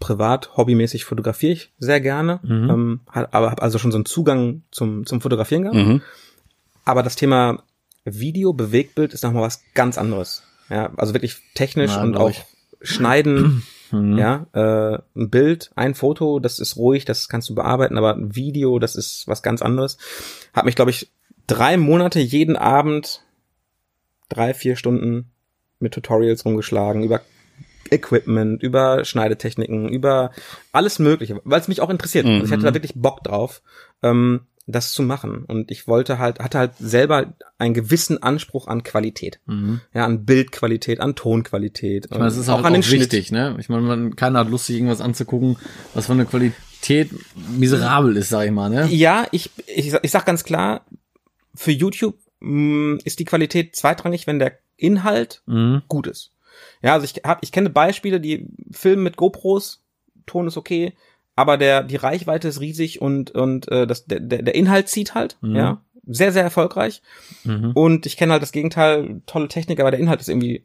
privat, hobbymäßig fotografiere ich sehr gerne, Mhm. ähm, hab- aber habe also schon so einen Zugang zum, zum Fotografieren gehabt. Mhm. Aber das Thema Video, Bewegtbild ist nochmal was ganz anderes. Ja, also wirklich technisch Ja, und auch ich. schneiden, Mhm. ja, äh, ein Bild, ein Foto, das ist ruhig, das kannst du bearbeiten, aber ein Video, das ist was ganz anderes. Hat mich, glaube ich, drei Monate jeden Abend drei, vier Stunden mit Tutorials rumgeschlagen über Equipment, über Schneidetechniken, über alles Mögliche, weil es mich auch interessiert. Also ich hatte da wirklich Bock drauf, ähm, das zu machen. Und ich wollte halt, hatte halt selber einen gewissen Anspruch an Qualität. Mhm. Ja, an Bildqualität, an Tonqualität. Ich meine, das ist halt auch, wichtig, ne? Ich meine, man, keiner hat Lust, sich irgendwas anzugucken, was von der Qualität miserabel ist, sag ich mal, ne? Ja, ich, ich, sag- ich sag ganz klar, für YouTube mh, ist die Qualität zweitrangig, wenn der Inhalt Mhm. gut ist. Ja, also ich hab, ich kenne Beispiele, die filmen mit GoPros, Ton ist okay, aber der die Reichweite ist riesig und und äh, das der der Inhalt zieht halt, Mhm. ja, sehr sehr erfolgreich. Mhm. Und ich kenne halt das Gegenteil, tolle Technik, aber der Inhalt ist irgendwie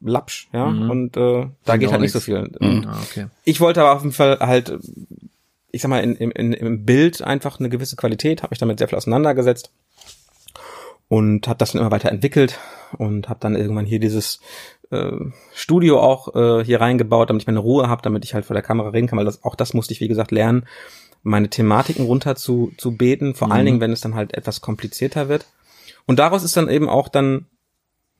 lapsch, ja, Mhm. und äh, da geht halt nicht so viel. Mhm. Ah, okay. ich wollte aber auf jeden Fall halt, ich sag mal, in, in, in, im Bild einfach eine gewisse Qualität, habe mich damit sehr viel auseinandergesetzt und habe das dann immer weiter entwickelt und habe dann irgendwann hier dieses äh, Studio auch äh, hier reingebaut, damit ich meine Ruhe habe, damit ich halt vor der Kamera reden kann, weil das, auch das musste ich, wie gesagt, lernen, meine Thematiken runter zu, zu beten, vor allen Mhm. Dingen, wenn es dann halt etwas komplizierter wird. Und daraus ist dann eben auch dann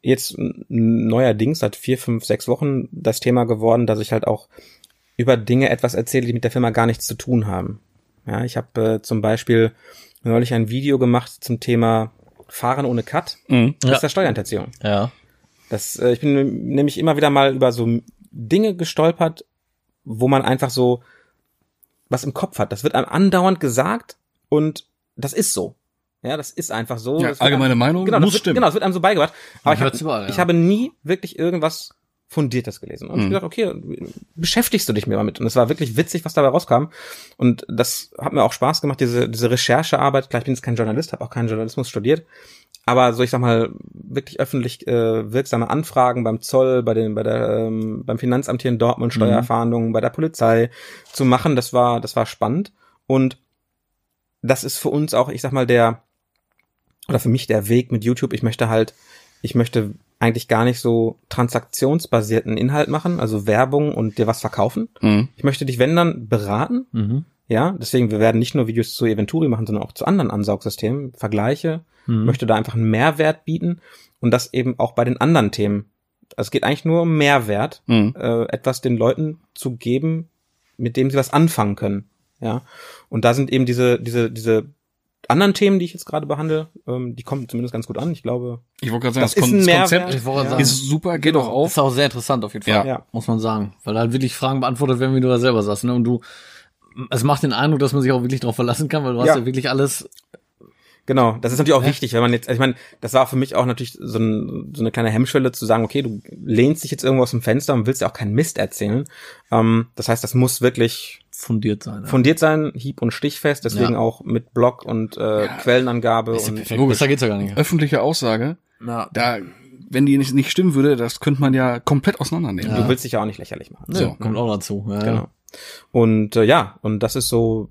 jetzt neuerdings seit vier, fünf, sechs Wochen das Thema geworden, dass ich halt auch über Dinge etwas erzähle, die mit der Firma gar nichts zu tun haben. Ja, ich habe äh, zum Beispiel neulich ein Video gemacht zum Thema Fahren ohne Cut. Mhm. Das Ja. ist der Steuerhinterziehung. Ja. Das, äh, ich bin nämlich immer wieder mal über so Dinge gestolpert, wo man einfach so was im Kopf hat. Das wird einem andauernd gesagt und das ist so. Ja, das ist einfach so. Ja, allgemeine einem, Meinung genau, muss das wird, stimmen. Genau, das wird einem so beigebracht. Aber ich, hab, überall, ja. ich habe nie wirklich irgendwas Fundiertes gelesen. Und ich Mhm. hab gesagt, okay, beschäftigst du dich mir damit. Und es war wirklich witzig, was dabei rauskam. Und das hat mir auch Spaß gemacht, diese, diese Recherchearbeit. Klar, ich bin jetzt kein Journalist, habe auch keinen Journalismus studiert. Aber so, ich sag mal, wirklich öffentlich äh, wirksame Anfragen beim Zoll, bei den, bei der, ähm, beim Finanzamt hier in Dortmund, Steuerfahndungen, bei der Polizei zu machen, das war, das war spannend. Und das ist für uns auch, ich sag mal, der, oder für mich der Weg mit YouTube. Ich möchte halt, ich möchte eigentlich gar nicht so transaktionsbasierten Inhalt machen, also Werbung und dir was verkaufen. Mhm. Ich möchte dich, wenn dann, beraten, Mhm. Ja, deswegen, wir werden nicht nur Videos zu Eventuri machen, sondern auch zu anderen Ansaugsystemen, Vergleiche, Mhm. möchte da einfach einen Mehrwert bieten und das eben auch bei den anderen Themen. Also es geht eigentlich nur um Mehrwert, Mhm. äh, etwas den Leuten zu geben, mit dem sie was anfangen können. Ja. Und da sind eben diese, diese, diese anderen Themen, die ich jetzt gerade behandle, ähm, die kommen zumindest ganz gut an. Ich glaube, Ich wollte gerade sagen, Das das, ist Kon ein das Mehrwert. Konzept Ja. sagen, ist super, geht Genau. auch auf. ist auch sehr interessant auf jeden Fall. Ja. Muss man sagen. Weil da halt wirklich Fragen beantwortet werden, wie du da selber sagst, ne? Und du, es macht den Eindruck, dass man sich auch wirklich darauf verlassen kann, weil du hast Ja. ja wirklich alles, Genau, das ist natürlich auch wichtig, wenn man jetzt, also ich meine, das war für mich auch natürlich so, ein, so eine kleine Hemmschwelle zu sagen, okay, du lehnst dich jetzt irgendwo aus dem Fenster und willst ja auch keinen Mist erzählen. Ähm, das heißt, das muss wirklich fundiert sein. Ja. fundiert sein, hieb- und stichfest, deswegen Ja. auch mit Blog und äh, Quellenangabe ist ja und perfekt. logisch. Besser geht's ja gar nicht. Öffentliche Aussage, Ja. da, wenn die nicht, nicht stimmen würde, das könnte man ja komplett auseinandernehmen. du willst dich ja auch nicht lächerlich machen. Nö, kommt auch dazu. Ja, Genau. Und äh, ja, und das ist so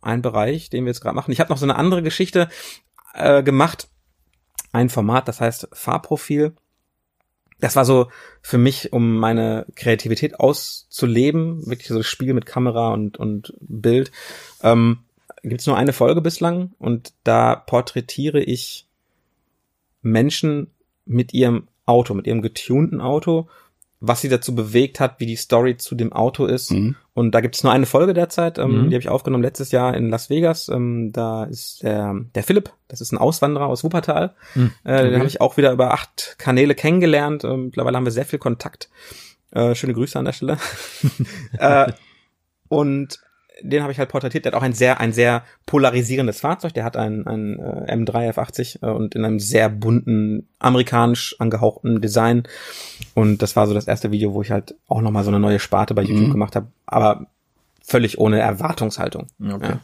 ein Bereich, den wir jetzt gerade machen. Ich habe noch so eine andere Geschichte äh, gemacht. Ein Format, das heißt Fahrprofil. Das war so für mich, um meine Kreativität auszuleben, wirklich so das Spiel mit Kamera und, und Bild. Ähm, Gibt es nur eine Folge bislang und da porträtiere ich Menschen mit ihrem Auto, mit ihrem getunten Auto, was sie dazu bewegt hat, wie die Story zu dem Auto ist. Mhm. Und da gibt es nur eine Folge derzeit, ähm, Mhm. die habe ich aufgenommen letztes Jahr in Las Vegas. Ähm, da ist der, der Philipp, das ist ein Auswanderer aus Wuppertal. Mhm. Äh, Den habe ich auch wieder über acht Kanäle kennengelernt. Ähm, mittlerweile haben wir sehr viel Kontakt. Äh, schöne Grüße an der Stelle. äh, und den habe ich halt porträtiert. Der hat auch ein sehr, ein sehr polarisierendes Fahrzeug. Der hat ein, ein äh, M3 F80 äh, und in einem sehr bunten, amerikanisch angehauchten Design. Und das war so das erste Video, wo ich halt auch nochmal so eine neue Sparte bei YouTube Mhm. gemacht habe. Aber völlig ohne Erwartungshaltung. Okay. Ja.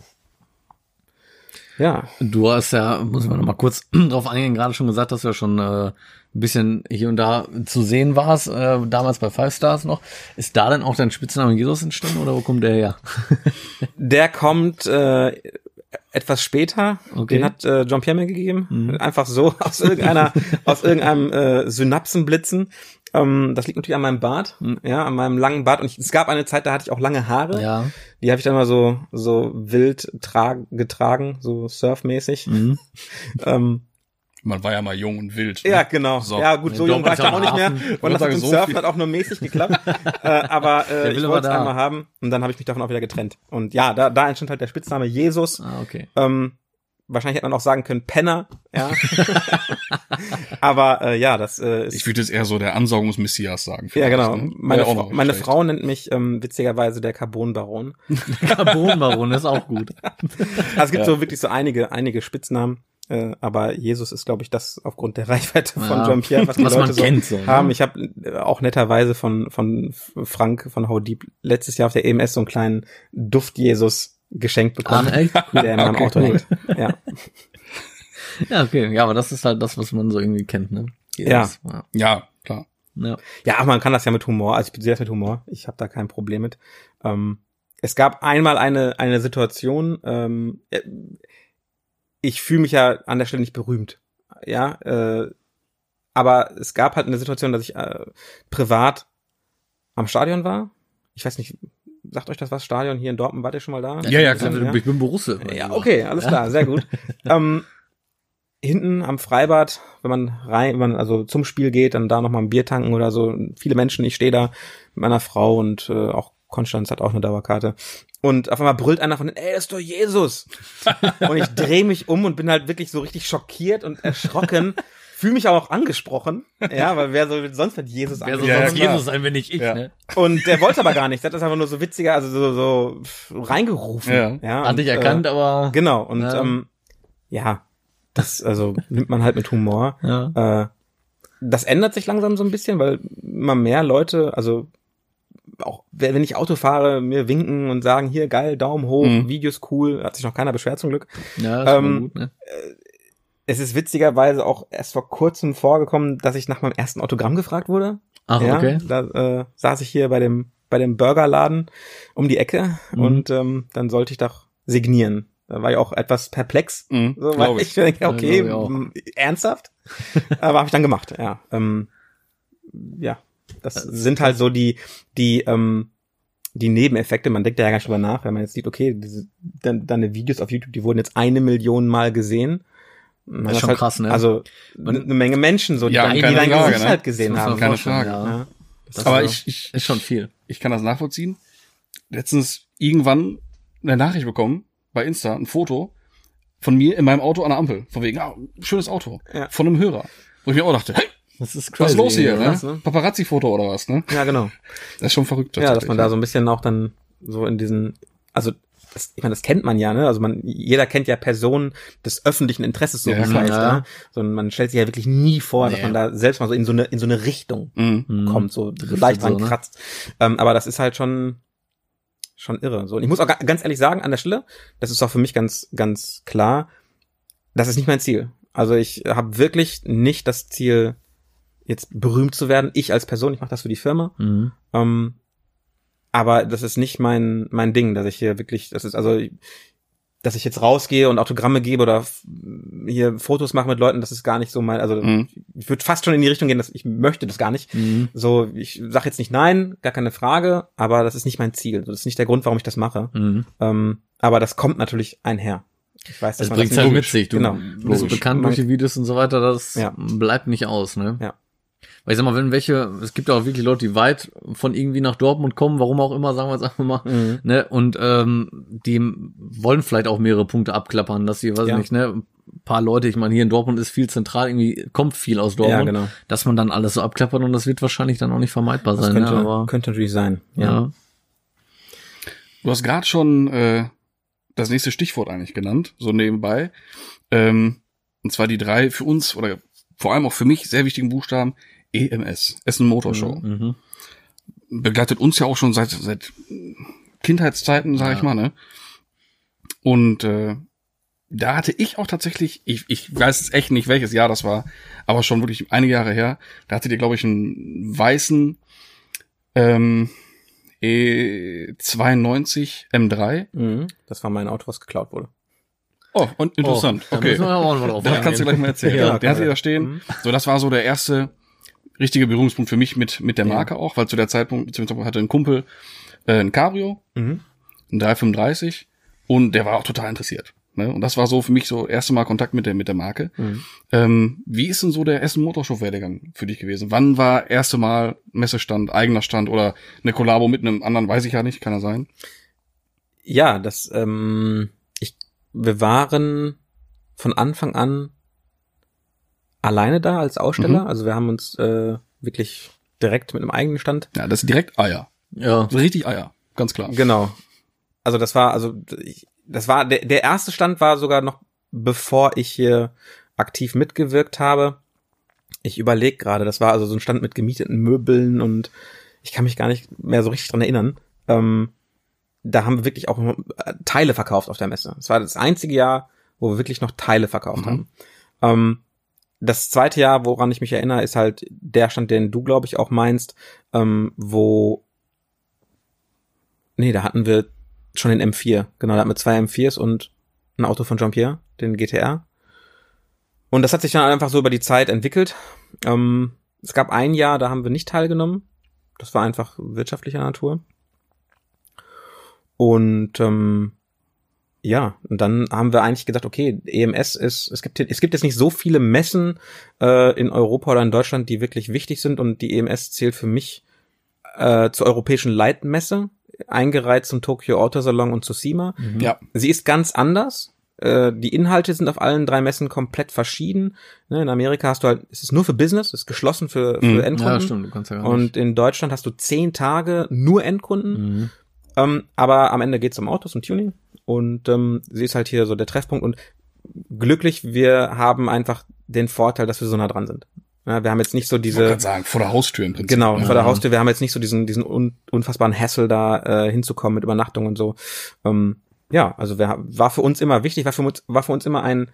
Du hast ja, muss man noch mal kurz drauf eingehen, gerade schon gesagt, dass du ja schon äh, ein bisschen hier und da zu sehen warst, äh, damals bei Five Stars noch. Ist da denn auch dein Spitzname Jesus entstanden oder wo kommt der her? Der kommt äh, etwas später. Okay. Den hat äh, John Pierre mir gegeben. Einfach so aus irgendeiner, aus irgendeinem äh, Synapsenblitzen. Ähm, das liegt natürlich an meinem Bart, ja, an meinem langen Bart. Und ich, es gab eine Zeit, da hatte ich auch lange Haare. Ja. Die habe ich dann mal so so wild tra getragen, so surfmäßig. Mhm. Ähm, Man war ja mal jung und wild. ne? ja, genau. So. Ja, gut, so jung war ich da auch nicht mehr. Und das mit dem So Surfen viel. hat auch nur mäßig geklappt. äh, aber äh, will ich wollte es einmal haben. Und dann habe ich mich davon auch wieder getrennt. Und ja, da, da entstand halt der Spitzname Jesus. Ah, okay. Ähm, wahrscheinlich hätte man auch sagen können Penner, ja. Aber äh, ja, das äh, ist Ich würde jetzt eher so der Ansaugungsmessias sagen. ja genau. ne? Meine, noch meine. Frau nennt mich ähm, witzigerweise der Carbonbaron. Carbonbaron ist auch gut. Also es gibt so wirklich so einige, einige Spitznamen. Äh, aber Jesus ist, glaube ich, das aufgrund der Reichweite von Ja. Jean Pierre, was die Was Leute man so kennt, so, ne? haben. Ich habe äh, auch netterweise von von Frank von How Deep letztes Jahr auf der EMS so einen kleinen Duft Jesus geschenkt bekommen, Ah, echt? der in meinem Okay, Auto cool. hängt. Ja. Ja, okay. Ja, aber das ist halt das, was man so irgendwie kennt, ne? Jesus. Ja. Ja, klar. ja. Ja, man kann das ja mit Humor. Also ich sehe das mit Humor. Ich habe da kein Problem mit. Ähm, es gab einmal eine eine Situation. Ähm, äh, ich fühle mich ja an der Stelle nicht berühmt. Ja, äh, aber es gab halt eine Situation, dass ich äh, privat am Stadion war. Ich weiß nicht, sagt euch das was? Stadion hier in Dortmund, wart ihr schon mal da? Ja, ja, Ich klar. bin- Ich bin Borusse. Ja, okay, alles klar, sehr gut. ähm, hinten am Freibad, wenn man rein, wenn man also zum Spiel geht, dann da noch mal ein Bier tanken oder so. Viele Menschen, ich stehe da mit meiner Frau und äh, auch Konstanz hat auch eine Dauerkarte. Und auf einmal brüllt einer von denen, ey, das ist doch Jesus. und ich drehe mich um und bin halt wirklich so richtig schockiert und erschrocken. Fühle mich auch angesprochen, ja, weil wer soll sonst mit Jesus Wer soll Ja, sonst klar. Jesus sein, wenn nicht ich, Ja. ne? Und der wollte aber gar nichts. Der hat das einfach nur so witziger, also so, so reingerufen. Ja. ja Hat dich erkannt, Äh, aber. genau. Und Ja. ähm, ja, das also nimmt man halt mit Humor. Ja. Äh, das ändert sich langsam so ein bisschen, weil immer mehr Leute, also auch wenn ich Auto fahre, mir winken und sagen, hier geil, Daumen hoch, Mhm. Videos cool, hat sich noch keiner beschwert zum Glück. Ja, ist Ähm, ähm, gut, ne? Es ist witzigerweise auch erst vor kurzem vorgekommen, dass ich nach meinem ersten Autogramm gefragt wurde. Ach, ja, okay. Da äh, saß ich hier bei dem bei dem Burgerladen um die Ecke Mhm. und ähm, dann sollte ich doch signieren. Da war ich auch etwas perplex, Mhm, so, weil glaub ich, denke, okay, Ja, ich ernsthaft, aber habe ich dann gemacht. Ja, ähm, ja, das sind halt so die die ähm, die Nebeneffekte, man denkt ja gar nicht drüber nach, wenn man jetzt sieht, okay, diese, dann, deine Videos auf YouTube, die wurden jetzt eine Million Mal gesehen. Man Das ist schon krass, ne? Also eine eine Menge Menschen, so, die, Ja, dein- die dein Frage, Gesicht ne? halt gesehen haben. keine Frage. Ja. Ja. Das Aber ist, ich, ich, ist schon viel. ich kann das nachvollziehen. Letztens irgendwann eine Nachricht bekommen bei Insta, ein Foto von mir in meinem Auto an der Ampel. Von wegen, ah, schönes Auto. Ja. Von einem Hörer. Wo ich mir auch dachte, hey, Das ist was ist los hier, ne? ne? Paparazzi-Foto oder was, ne? Ja, genau. Das ist schon verrückt. Ja, dass man da so ein bisschen auch dann so in diesen, also das, ich meine, das kennt man ja, ne? Also man, jeder kennt ja Personen des öffentlichen Interesses, so Ja, wie es heißt, Ja. ne? Sondern man stellt sich ja wirklich nie vor, dass Nee. man da selbst mal so in so eine, in so eine Richtung Mhm. Mhm. kommt, so, leicht dran so, ne? kratzt. Ähm, aber das ist halt schon, schon irre. So, und ich muss auch ga- ganz ehrlich sagen, an der Stelle, das ist auch für mich ganz, ganz klar, das ist nicht mein Ziel. Also ich habe wirklich nicht das Ziel, jetzt berühmt zu werden. Ich als Person, ich mache das für die Firma. Mhm. Ähm, aber das ist nicht mein mein Ding, dass ich hier wirklich, das ist also, dass ich jetzt rausgehe und Autogramme gebe oder hier Fotos mache mit Leuten, das ist gar nicht so mein, also Mhm. ich würde fast schon in die Richtung gehen, dass ich möchte das gar nicht. Mhm. So, ich sage jetzt nicht nein, gar keine Frage, aber das ist nicht mein Ziel. Das ist nicht der Grund, warum ich das mache. Mhm. Ähm, aber das kommt natürlich einher. Ich weiß, dass Das bringt halt mit sich. Du Genau. bist bekannt durch die Videos und so weiter, das Ja. bleibt nicht aus, ne? Ja. Weil ich sag mal, wenn welche, es gibt ja auch wirklich Leute, die weit von irgendwie nach Dortmund kommen, warum auch immer, sagen wir jetzt einfach mal, Mhm. ne? Und ähm, die wollen vielleicht auch mehrere Punkte abklappern, dass sie, weiß Ja. ich nicht, ne? Ein paar Leute, ich meine, hier in Dortmund ist viel zentral, irgendwie kommt viel aus Dortmund, Ja, genau. dass man dann alles so abklappert und das wird wahrscheinlich dann auch nicht vermeidbar Das sein, könnte, ne? Aber könnte natürlich sein. ja. Du hast gerade schon äh, das nächste Stichwort eigentlich genannt, so nebenbei. Ähm, und zwar die drei für uns oder vor allem auch für mich sehr wichtigen Buchstaben EMS, Essen Motor Show. Mhm. Begleitet uns ja auch schon seit seit Kindheitszeiten, sag Ja. ich mal, ne? Und äh, da hatte ich auch tatsächlich, ich, ich weiß jetzt echt nicht, welches Jahr das war, aber schon wirklich einige Jahre her, da hattet ihr, glaube ich, einen weißen ähm, E92 M3. Mhm. Das war mein Auto, was geklaut wurde. Oh, und interessant. Da okay. müssen wir auch mal drauf Da kannst du gleich mal erzählen. Ja, der hatte da stehen. Mhm. So, das war so der erste richtige Berührungspunkt für mich mit, mit der Ja. Marke auch, weil zu der Zeitpunkt, beziehungsweise hatte ein Kumpel äh, ein Cabrio, Mhm. ein 335 und der war auch total interessiert. Ne? Und das war so für mich so erste Mal Kontakt mit der, mit der Marke. Mhm. Ähm, wie ist denn so der Essen Motorshow Werdegang für dich gewesen? Wann war erste Mal Messestand, eigener Stand oder eine Kollabo mit einem anderen, weiß ich ja nicht, kann er sein. Ja, das, ähm, ich, wir waren von Anfang an alleine da als Aussteller. Mhm. Also wir haben uns äh, wirklich direkt mit einem eigenen Stand. Ja, das ist direkt Eier. Ja. So richtig Eier, ganz klar. Genau. Also das war, also ich, das war, der, der erste Stand war sogar noch, bevor ich hier aktiv mitgewirkt habe. Ich überlege gerade, das war also so ein Stand mit gemieteten Möbeln und ich kann mich gar nicht mehr so richtig dran erinnern. Ähm, da haben wir wirklich auch äh, Teile verkauft auf der Messe. Das war das einzige Jahr, wo wir wirklich noch Teile verkauft Mhm. haben. Ähm, das zweite Jahr, woran ich mich erinnere, ist halt der Stand, den du, glaube ich, auch meinst, ähm, wo Nee, da hatten wir schon den M4. Genau, da hatten wir zwei M4s und ein Auto von Jean-Pierre, den GTR. Und das hat sich dann einfach so über die Zeit entwickelt. Ähm, es gab ein Jahr, da haben wir nicht teilgenommen. Das war einfach wirtschaftlicher Natur. Und ähm, ja, und dann haben wir eigentlich gedacht, okay, EMS ist, es gibt, es gibt jetzt nicht so viele Messen äh, in Europa oder in Deutschland, die wirklich wichtig sind und die EMS zählt für mich äh, zur europäischen Leitmesse, eingereiht zum Tokyo Auto Salon und zu SEMA. Mhm. Ja, Sie ist ganz anders. Äh, die Inhalte sind auf allen drei Messen komplett verschieden. Ne, in Amerika hast du halt, es ist nur für Business, es ist geschlossen für, für Mhm. Endkunden. Ja, stimmt, du kannst ja gar Und in Deutschland hast du zehn Tage nur Endkunden. nicht. Mhm. Ähm, aber am Ende geht's um Autos, um Tuning. Und ähm, sie ist halt hier so der Treffpunkt. Und glücklich, wir haben einfach den Vorteil, dass wir so nah dran sind. Ja, wir haben jetzt nicht so ich diese, gerade sagen, vor der Haustür im Prinzip. genau, Ja. vor der Haustür, wir haben jetzt nicht so diesen, diesen un, unfassbaren Hassel da äh, hinzukommen mit Übernachtung und so. Ähm, ja, also wir, war für uns immer wichtig, war für uns, war für uns immer ein,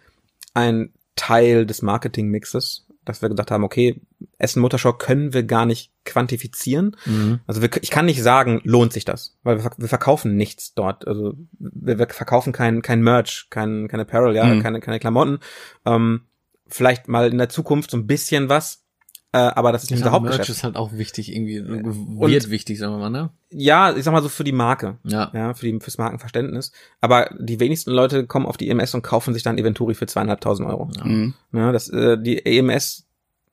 ein Teil des Marketing-Mixes, dass wir gedacht haben, okay, Essen Muttershow können wir gar nicht quantifizieren. Mhm. Also wir, ich kann nicht sagen, lohnt sich das, weil wir, wir verkaufen nichts dort. Also wir, wir verkaufen kein, kein Merch, kein, kein Apparel, ja, Mhm. keine, keine Klamotten. Ähm, vielleicht mal in der Zukunft so ein bisschen was, Äh, aber das ist nicht unser Merch Hauptgeschäft. ist halt auch wichtig, irgendwie, wird wichtig, sagen wir mal, ne? Ja, ich sag mal so für die Marke. Ja. Ja, für die, fürs Markenverständnis. Aber die wenigsten Leute kommen auf die EMS und kaufen sich dann Eventuri für zweieinhalbtausend Euro. Mhm. Ja, das, äh, die EMS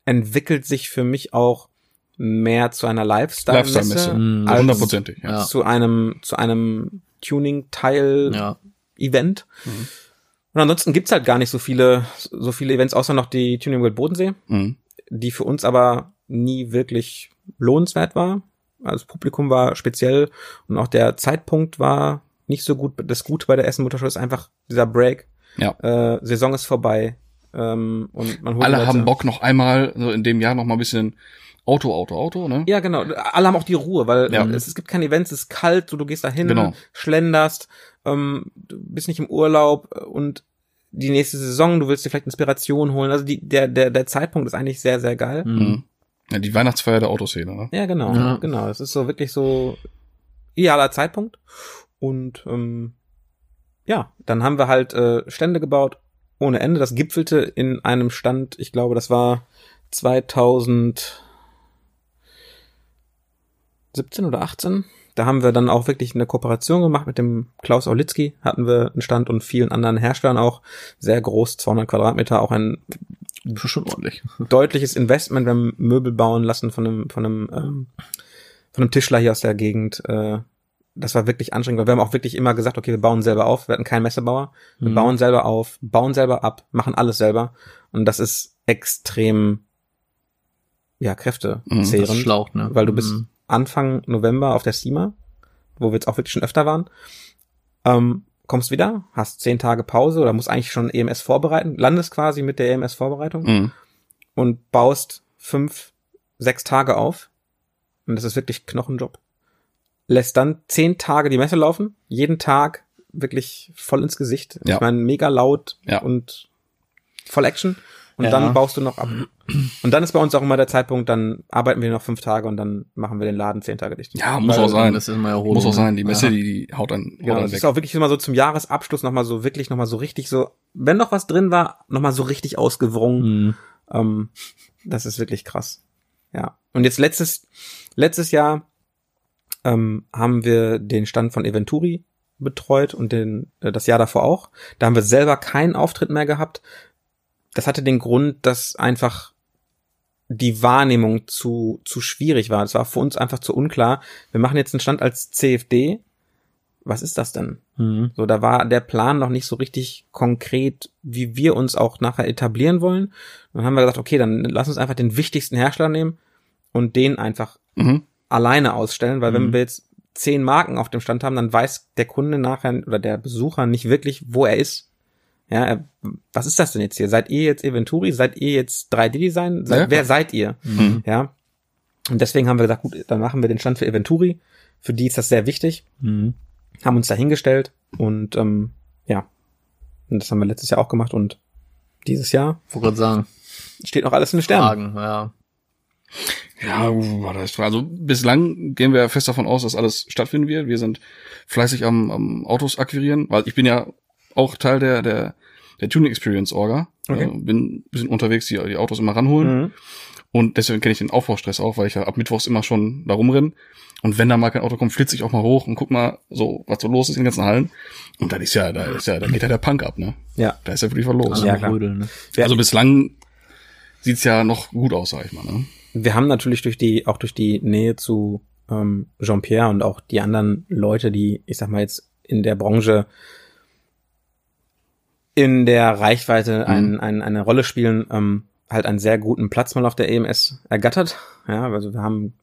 entwickelt sich für mich auch mehr zu einer Lifestyle-Messe Lifestyle-Messe. Mhm. Hundertprozentig, ja. Ja. zu einem, zu einem Tuning-Teil-Event. Ja. Und ansonsten gibt's halt gar nicht so viele, so viele Events, außer noch die Tuning World Bodensee, Mhm. Die für uns aber nie wirklich lohnenswert war. Also das Publikum war speziell und auch der Zeitpunkt war nicht so gut. Das Gute bei der Essen Motorshow ist einfach dieser Break. Ja. Äh, Saison ist vorbei. Ähm, und man holt Alle Leute- haben Bock noch einmal so in dem Jahr noch mal ein bisschen Auto, Auto, Auto, ne? Ja, genau. Alle haben auch die Ruhe, weil Ja. es, es gibt keine Events, es ist kalt, so, du gehst da hin, Genau. schlenderst, ähm, du bist nicht im Urlaub äh, und die nächste Saison, du willst dir vielleicht Inspiration holen. Also die, der, der, der Zeitpunkt ist eigentlich sehr, sehr geil. Mhm. Ja, die Weihnachtsfeier der Autoszene, ne? Ja, genau, Ja. genau. Es ist so wirklich so idealer Zeitpunkt. Und ähm, ja, dann haben wir halt äh, Stände gebaut ohne Ende. Das gipfelte in einem Stand, ich glaube, das war 2017 oder 18. Da haben wir dann auch wirklich eine Kooperation gemacht mit dem Klaus Aulitzki, hatten wir einen Stand und vielen anderen Herstellern auch. Sehr groß, 200 Quadratmeter, auch ein Schon ordentlich. deutliches Investment. Wir haben Möbel bauen lassen von einem, von einem, ähm, von einem Tischler hier aus der Gegend. Äh, das war wirklich anstrengend, weil wir haben auch wirklich immer gesagt, okay, wir bauen selber auf. Wir hatten keinen Messebauer. Wir Mhm. bauen selber auf, bauen selber ab, machen alles selber. Und das ist extrem, ja, Mhm, kräftezehrend. Das schlaucht, ne? Weil du bist Mhm. Anfang November auf der SEMA, wo wir jetzt auch wirklich schon öfter waren. Ähm, kommst wieder, hast zehn Tage Pause oder musst eigentlich schon EMS vorbereiten, landest quasi mit der EMS-Vorbereitung Mhm. und baust fünf, sechs Tage auf. Und das ist wirklich Knochenjob. Lässt dann zehn Tage die Messe laufen, jeden Tag wirklich voll ins Gesicht. Ja. Ich meine, mega laut Ja. und voll Action. Und Ja. dann baust du noch ab. Und dann ist bei uns auch immer der Zeitpunkt, dann arbeiten wir noch fünf Tage und dann machen wir den Laden zehn Tage dicht. Ja, muss Weil- auch sein. Das ist immer Erholung. Muss auch sein. Die ne? Messe, Ja. die, die haut dann, haut Genau, dann das weg. ist auch wirklich immer so zum Jahresabschluss nochmal so wirklich nochmal so richtig so, wenn noch was drin war, nochmal so richtig ausgewrungen. Mhm. Ähm, das ist wirklich krass. Ja. Und jetzt letztes, letztes Jahr ähm, haben wir den Stand von Eventuri betreut und den, äh, das Jahr davor auch. Da haben wir selber keinen Auftritt mehr gehabt. Das hatte den Grund, dass einfach die Wahrnehmung zu, zu schwierig war. Es war für uns einfach zu unklar. Wir machen jetzt einen Stand als CFD. Was ist das denn? Mhm. So, da war der Plan noch nicht so richtig konkret, wie wir uns auch nachher etablieren wollen. Dann haben wir gesagt, okay, dann lass uns einfach den wichtigsten Hersteller nehmen und den einfach Mhm. alleine ausstellen, weil wenn Mhm. wir jetzt zehn Marken auf dem Stand haben, dann weiß der Kunde nachher oder der Besucher nicht wirklich, wo er ist. Ja, er, was ist das denn jetzt hier? Seid ihr jetzt Eventuri? Seid ihr jetzt 3D-Design? Seid, Ja, wer seid ihr? Mhm. Ja. Und deswegen haben wir gesagt, gut, dann machen wir den Stand für Eventuri. Für die ist das sehr wichtig Mhm. haben uns da hingestellt und ähm, ja, und das haben wir letztes Jahr auch gemacht und dieses Jahr Wollte gerade sagen. steht noch alles in den Sternen. Fragen, ja. Ja, also bislang gehen wir fest davon aus, dass alles stattfinden wird. Wir sind fleißig am, am Autos akquirieren, weil ich bin ja auch Teil der der der Tuning Experience Orga. Okay. Äh, bin ein bisschen unterwegs, die, die Autos immer ranholen. Mhm. Und deswegen kenne ich den Aufbaustress auch, weil ich ja ab Mittwochs immer schon da rumrenne. Und wenn da mal kein Auto kommt, flitze ich auch mal hoch und guck mal so, was so los ist in den ganzen Hallen. Und dann ist ja, da ist ja, da geht ja der Punk ab, ne? Ja. Da ist ja wirklich was los. Alle Ja, klar. Ne? Also bislang sieht's ja noch gut aus, sag ich mal, ne? wir haben natürlich durch die, auch durch die Nähe zu ähm, Jean-Pierre und auch die anderen Leute, die, ich sag mal jetzt in der Branche in der Reichweite ein, ein, eine Rolle spielen, ähm, halt einen sehr guten Platz mal auf der EMS ergattert. Ja, also wir haben,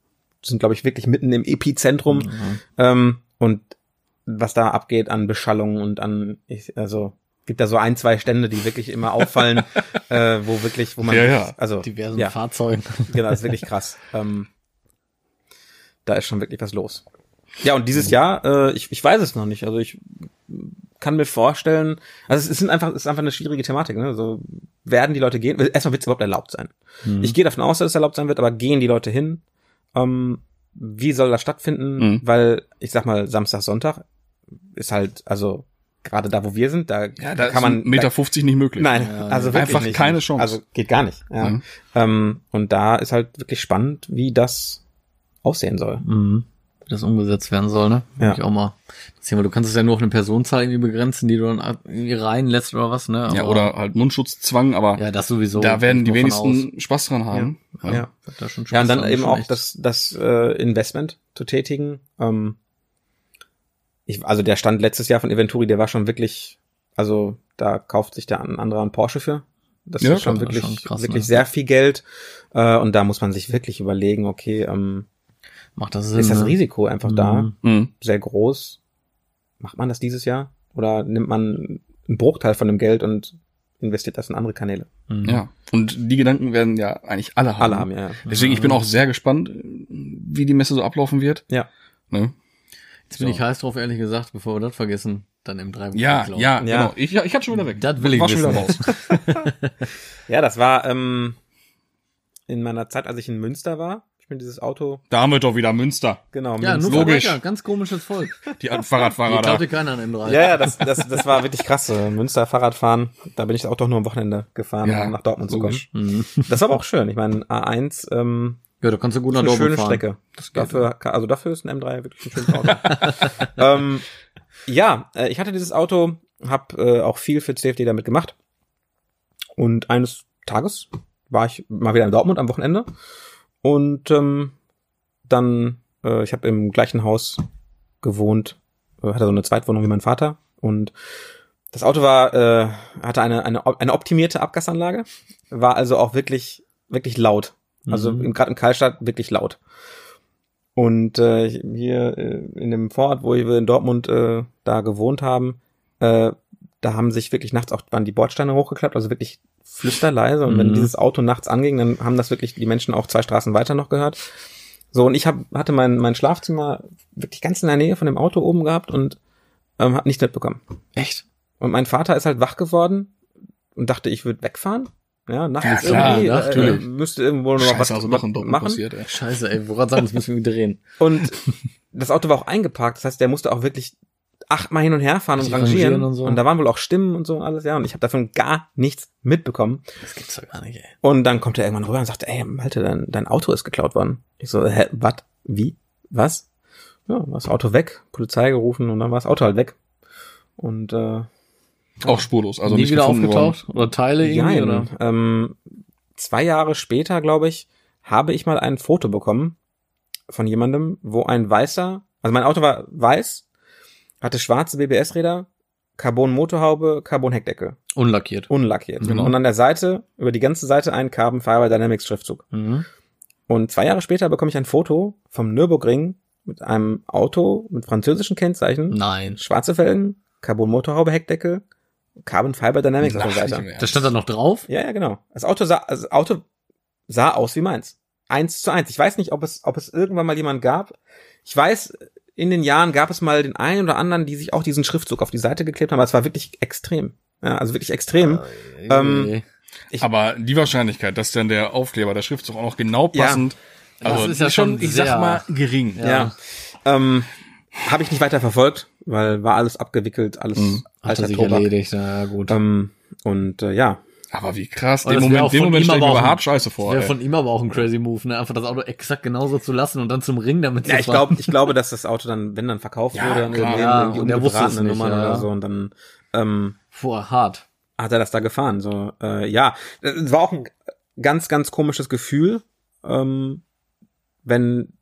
sind glaube ich wirklich mitten im Epizentrum Mhm. Ähm, und was da abgeht an Beschallung und an, ich, also gibt da so ein, zwei Stände, die wirklich immer auffallen, äh, wo wirklich, wo man, Ja, ja. also Diversen ja, Fahrzeugen. genau, das ist wirklich krass. Ähm, da ist schon wirklich was los. Ja, und dieses Jahr, äh, ich, ich weiß es noch nicht. Also ich kann mir vorstellen, also es sind einfach, es ist einfach eine schwierige Thematik. Ne? So werden die Leute gehen. Erstmal wird es überhaupt erlaubt sein. Mhm. Ich gehe davon aus, dass es erlaubt sein wird, aber gehen die Leute hin? Ähm, wie soll das stattfinden? Mhm. Weil ich sag mal, Samstag, Sonntag ist halt, also gerade da, wo wir sind, da Ja, da kann man ist Meter 50 nicht möglich. Nein, Ja, also wirklich einfach nicht. keine Chance. Also geht gar nicht. Ja. Mhm. Ähm, und da ist halt wirklich spannend, wie das aussehen soll. Mhm. Wie das umgesetzt werden soll, ne? Ja. Ja. Ich auch mal. Deswegen, weil du kannst es ja nur auf eine Personenzahl irgendwie begrenzen, die du dann irgendwie reinlässt oder was, ne? Ja, Aber- oder halt Mundschutzzwang, aber Ja, das sowieso. da werden die wenigsten Spaß dran haben. aus. Ja. Wird Da schon Ja, und Spaß dann eben auch echt. das, das äh, Investment zu tätigen. Ähm, ich, also der Stand letztes Jahr von Eventuri, der war schon wirklich, also da kauft sich der ein anderer einen Porsche für. Das Ja, ist schon das wirklich, schon krass, wirklich ne? sehr viel Geld. Äh, und da muss man sich wirklich überlegen, okay, ähm, Macht das Sinn, ist das ne? Risiko einfach da Mhm. Mhm. sehr groß? Macht man das dieses Jahr? Oder nimmt man einen Bruchteil von dem Geld und investiert das in andere Kanäle? Mhm. Ja. Und die Gedanken werden ja eigentlich alle haben. Alle haben, ja. Deswegen, ich bin auch sehr gespannt, wie die Messe so ablaufen wird. Ja. Ne? Jetzt bin So. ich heiß drauf, ehrlich gesagt, bevor wir das vergessen, dann im 3 Ja, ja, Ja. genau. Ich, ja, ich hatte schon wieder weg. Das will ich War schon wieder wissen. raus. Ja, das war ähm, in meiner Zeit, als ich in Münster war. Ich bin dieses Auto, Damit doch wieder Münster. genau, Ja, Münster. nur Logisch. Verbrecher, ganz komisches Volk. Die Fahrradfahrer da. klaute keiner an M3. Ja, ja, das, das, das war wirklich krass. äh, Münster Fahrradfahren. Da bin ich auch doch nur am Wochenende gefahren, Ja, um nach Dortmund zu kommen. logisch. Mhm. Das war aber auch schön. Ich meine, A1 ähm, Ja, da kannst du gut nach Dortmund schöne fahren. Strecke. Das geht, Dafür, also dafür ist ein M3 wirklich ein schönes Auto. ähm, ja, äh, ich hatte dieses Auto, habe äh, auch viel für CFD damit gemacht. Und eines Tages war ich mal wieder in Dortmund am Wochenende. Und ähm, dann, äh, ich habe im gleichen Haus gewohnt, äh, hatte so eine Zweitwohnung wie mein Vater. Und das Auto war, äh, hatte eine, eine, eine optimierte Abgasanlage, war also auch wirklich, wirklich laut. Also Mhm. im- gerade in Karlstadt wirklich laut. Und äh, hier äh, in dem Vorort, wo wir in Dortmund äh, da gewohnt haben, äh, da haben sich wirklich nachts auch waren die Bordsteine hochgeklappt, also wirklich flüsterleise. Und wenn Mhm. dieses Auto nachts anging, dann haben das wirklich die Menschen auch zwei Straßen weiter noch gehört. So, und ich hab, hatte mein, mein Schlafzimmer wirklich ganz in der Nähe von dem Auto oben gehabt und ähm, hab nichts mitbekommen. Echt? Und mein Vater ist halt wach geworden und dachte, ich würde wegfahren. Ja, nachts Ja, klar, irgendwie, natürlich. äh, müsste irgendwo noch was Scheiße, also noch in Dortmund machen. passiert, ey. Scheiße, ey, woran sagen, das müssen wir drehen. Und das Auto war auch eingeparkt, das heißt, der musste auch wirklich achtmal hin und her fahren und rangieren. rangieren Und, und so. da waren wohl auch Stimmen und so alles, ja. Und ich habe davon gar nichts mitbekommen. Das gibt's doch gar nicht, ey. Und dann kommt er irgendwann rüber und sagt, ey, Malte, dein, dein Auto ist geklaut worden. Ich so, hä, was? Wie? Was? Ja, war das Auto weg, Polizei gerufen und dann war das Auto halt weg. Und äh, Auch spurlos, also Nie nicht wieder aufgetaucht? Oder Teile irgendwie? Nein, Oder? ähm, zwei Jahre später, glaube ich, habe ich mal ein Foto bekommen von jemandem, wo ein weißer, also mein Auto war weiß, hatte schwarze BBS-Räder, Carbon-Motorhaube, Carbon-Heckdecke, Unlackiert. unlackiert. Genau. Und an der Seite, über die ganze Seite ein Carbon Fiber Dynamics Schriftzug. Mhm. Und zwei Jahre später bekomme ich ein Foto vom Nürburgring mit einem Auto mit französischen Kennzeichen, Nein. schwarze Felgen, Carbon-Motorhaube, Heckdecke, Carbon Fiber Dynamics auf der Ach, Seite. Das stand da noch drauf? Ja, ja, genau. Das Auto sah, das Auto sah aus wie meins. Eins zu eins. Ich weiß nicht, ob es, ob es irgendwann mal jemand gab. Ich weiß, in den Jahren gab es mal den einen oder anderen, die sich auch diesen Schriftzug auf die Seite geklebt haben, aber es war wirklich extrem. Ja, also wirklich extrem. Ähm, Ey. Ich- Aber die Wahrscheinlichkeit, dass dann der Aufkleber, der Schriftzug auch noch genau Ja. passend, also Das ist ja schon ich sehr- sag mal, gering. Ja. Ja. Ähm, Habe ich nicht weiter verfolgt, weil war alles abgewickelt, alles Mhm. Hat alter er sich Tobak. erledigt, na gut. Ähm, und äh, ja, Aber wie krass, den Moment, den Moment ihm stell ich aber mir aber hart scheiße vor. Wäre von ihm aber auch ein crazy Move, ne? Einfach das Auto exakt genauso zu lassen und dann zum Ring damit ja zu ich fahren. glaube, ich glaube, dass das Auto dann, wenn dann verkauft Ja, wurde, dann klar. irgendwie, Ja, irgendwie und er wusste es nicht, ja. oder so und dann ähm, Boah, hart. hat er das da gefahren. So, äh, ja, es war auch ein ganz, ganz komisches Gefühl, ähm, wenn,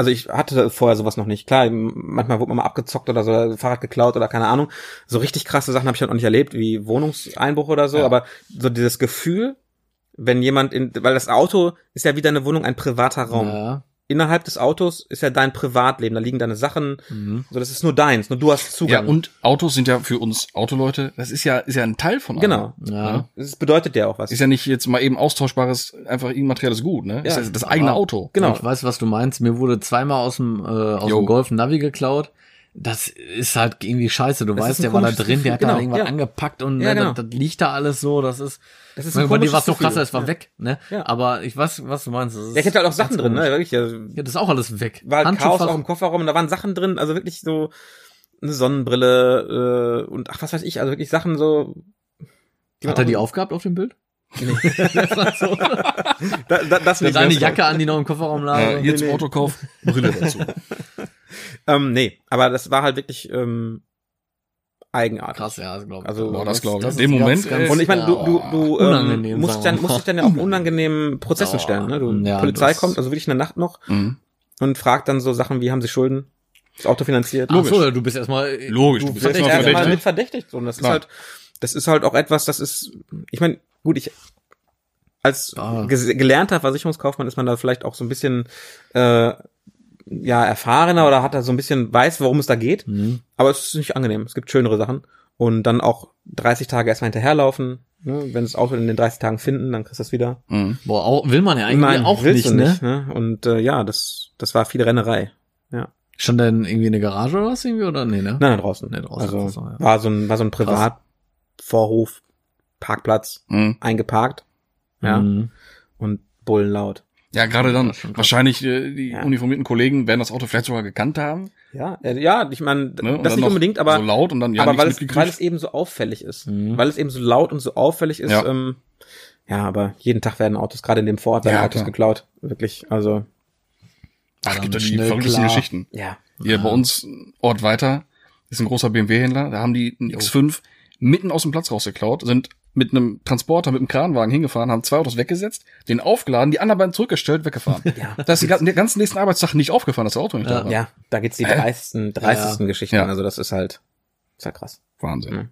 also ich hatte vorher sowas noch nicht. Klar, manchmal wurde man mal abgezockt oder so, Fahrrad geklaut oder keine Ahnung. So richtig krasse Sachen habe ich halt noch nicht erlebt, wie Wohnungseinbruch oder so, Ja. aber so dieses Gefühl, wenn jemand in, weil das Auto ist ja wie deine Wohnung ein privater Raum. Ja. Innerhalb des Autos ist ja dein Privatleben, da liegen deine Sachen, Mhm. so das ist nur deins, nur du hast Ja, Zugang. und Autos sind ja für uns Autoleute, das ist ja, ist ja ein Teil von allem. genau. Ja. Das bedeutet ja auch was. Ist ja nicht jetzt mal eben austauschbares, einfach immaterielles Gut, ne? Ist Ja. ja das eigene Ja. Auto. Genau. Ich weiß, was du meinst. Mir wurde zweimal aus dem, äh, aus Jo. dem Golf ein Navi geklaut. Das ist halt irgendwie scheiße. Du Das weißt, der war da drin, der hat Gefühl. da Genau, irgendwas ja. angepackt und Ja, ne, genau. das, das liegt da alles so. Das ist, Das ist bei ein dir komisches war es noch krasser, es war Ja. weg, ne? Ja. Aber ich weiß, was du meinst. Das ist Ja, ich hatte halt auch Sachen drin, ne? Wirklich. Ja, Ja, das ist auch alles weg. war halt Chaos auch im Kofferraum, da waren Sachen drin, also wirklich so eine Sonnenbrille äh, und ach was weiß ich, also wirklich Sachen so. Hat er die aufgehabt auf dem Bild? Nee. das war so. da, da, das Mit nicht. seine das- Jacke an, die noch im Kofferraum lag. Ja, ihr nee, zum nee. Autokauf, Brille dazu. Ähm, nee, aber das war halt wirklich ähm, eigenartig. Krass, ja, das glaube ich. Also, Boah, das glaub ich. In dem Moment, ganz, ganz, ey. Und ich meine, du, du, du ähm, musst, dann, musst dich dann ja auch unangenehmen Prozessen Oh, stellen. Ne? Du, ja, Polizei das- kommt, also wirklich in der Nacht noch Mhm. und fragt dann so Sachen wie, haben sie Schulden? Das Auto finanziert? Ach so, du bist erstmal Logisch, du du bist erstmal erstmal verdächtig. mit verdächtigt. So, und das Klar. ist halt, das ist halt auch etwas, das ist, ich meine, gut, ich als Ah. gelernter Versicherungskaufmann ist man da vielleicht auch so ein bisschen äh, ja erfahrener oder hat da so ein bisschen weiß, worum es da geht. Mhm. Aber es ist nicht angenehm. Es gibt schönere Sachen. Und dann auch 30 Tage erstmal hinterherlaufen. Ne? Wenn das Auto in den 30 Tagen finden, dann kriegst du das wieder. Mhm. Boah, auch, will man ja eigentlich auch willst nicht, ne? nicht. Ne? Und äh, ja, das, das war viel Rennerei. Schon denn irgendwie eine Garage oder was irgendwie oder nee, ne? Nein, nein, draußen. Nee, draußen, also draußen, ja. war so ein, war so ein Privatvorhof, Parkplatz, Mhm. eingeparkt. Ja. Mhm. Und bullenlaut. Ja, gerade dann. Wahrscheinlich äh, die Ja. uniformierten Kollegen werden das Auto vielleicht sogar gekannt haben. Ja, äh, ja, ich meine, Ne? Das nicht unbedingt, aber, so laut und dann ja aber weil, es, weil es eben so auffällig ist. Mhm. Weil es eben so laut und so auffällig ist. Ja. Ähm, ja, aber jeden Tag werden Autos, gerade in dem Vorort, werden Ja, Autos klar. geklaut. Wirklich, also, Ach, gibt es die verrücktesten. Geschichten. ja. Hier bei uns Ort weiter ist ein großer BMW-Händler. Da haben die einen X5 mitten aus dem Platz rausgeklaut, sind mit einem Transporter, mit einem Kranwagen hingefahren, haben zwei Autos weggesetzt, den aufgeladen, die anderen beiden zurückgestellt, weggefahren. Ja. Das ist die ganzen, den ganzen nächsten Arbeitstag nicht aufgefallen, dass das Auto nicht Ja. da war. Ja, da gibt's die dreistesten, dreistesten Geschichten. Ja. Also das ist halt, ist halt krass. Wahnsinn. Mhm.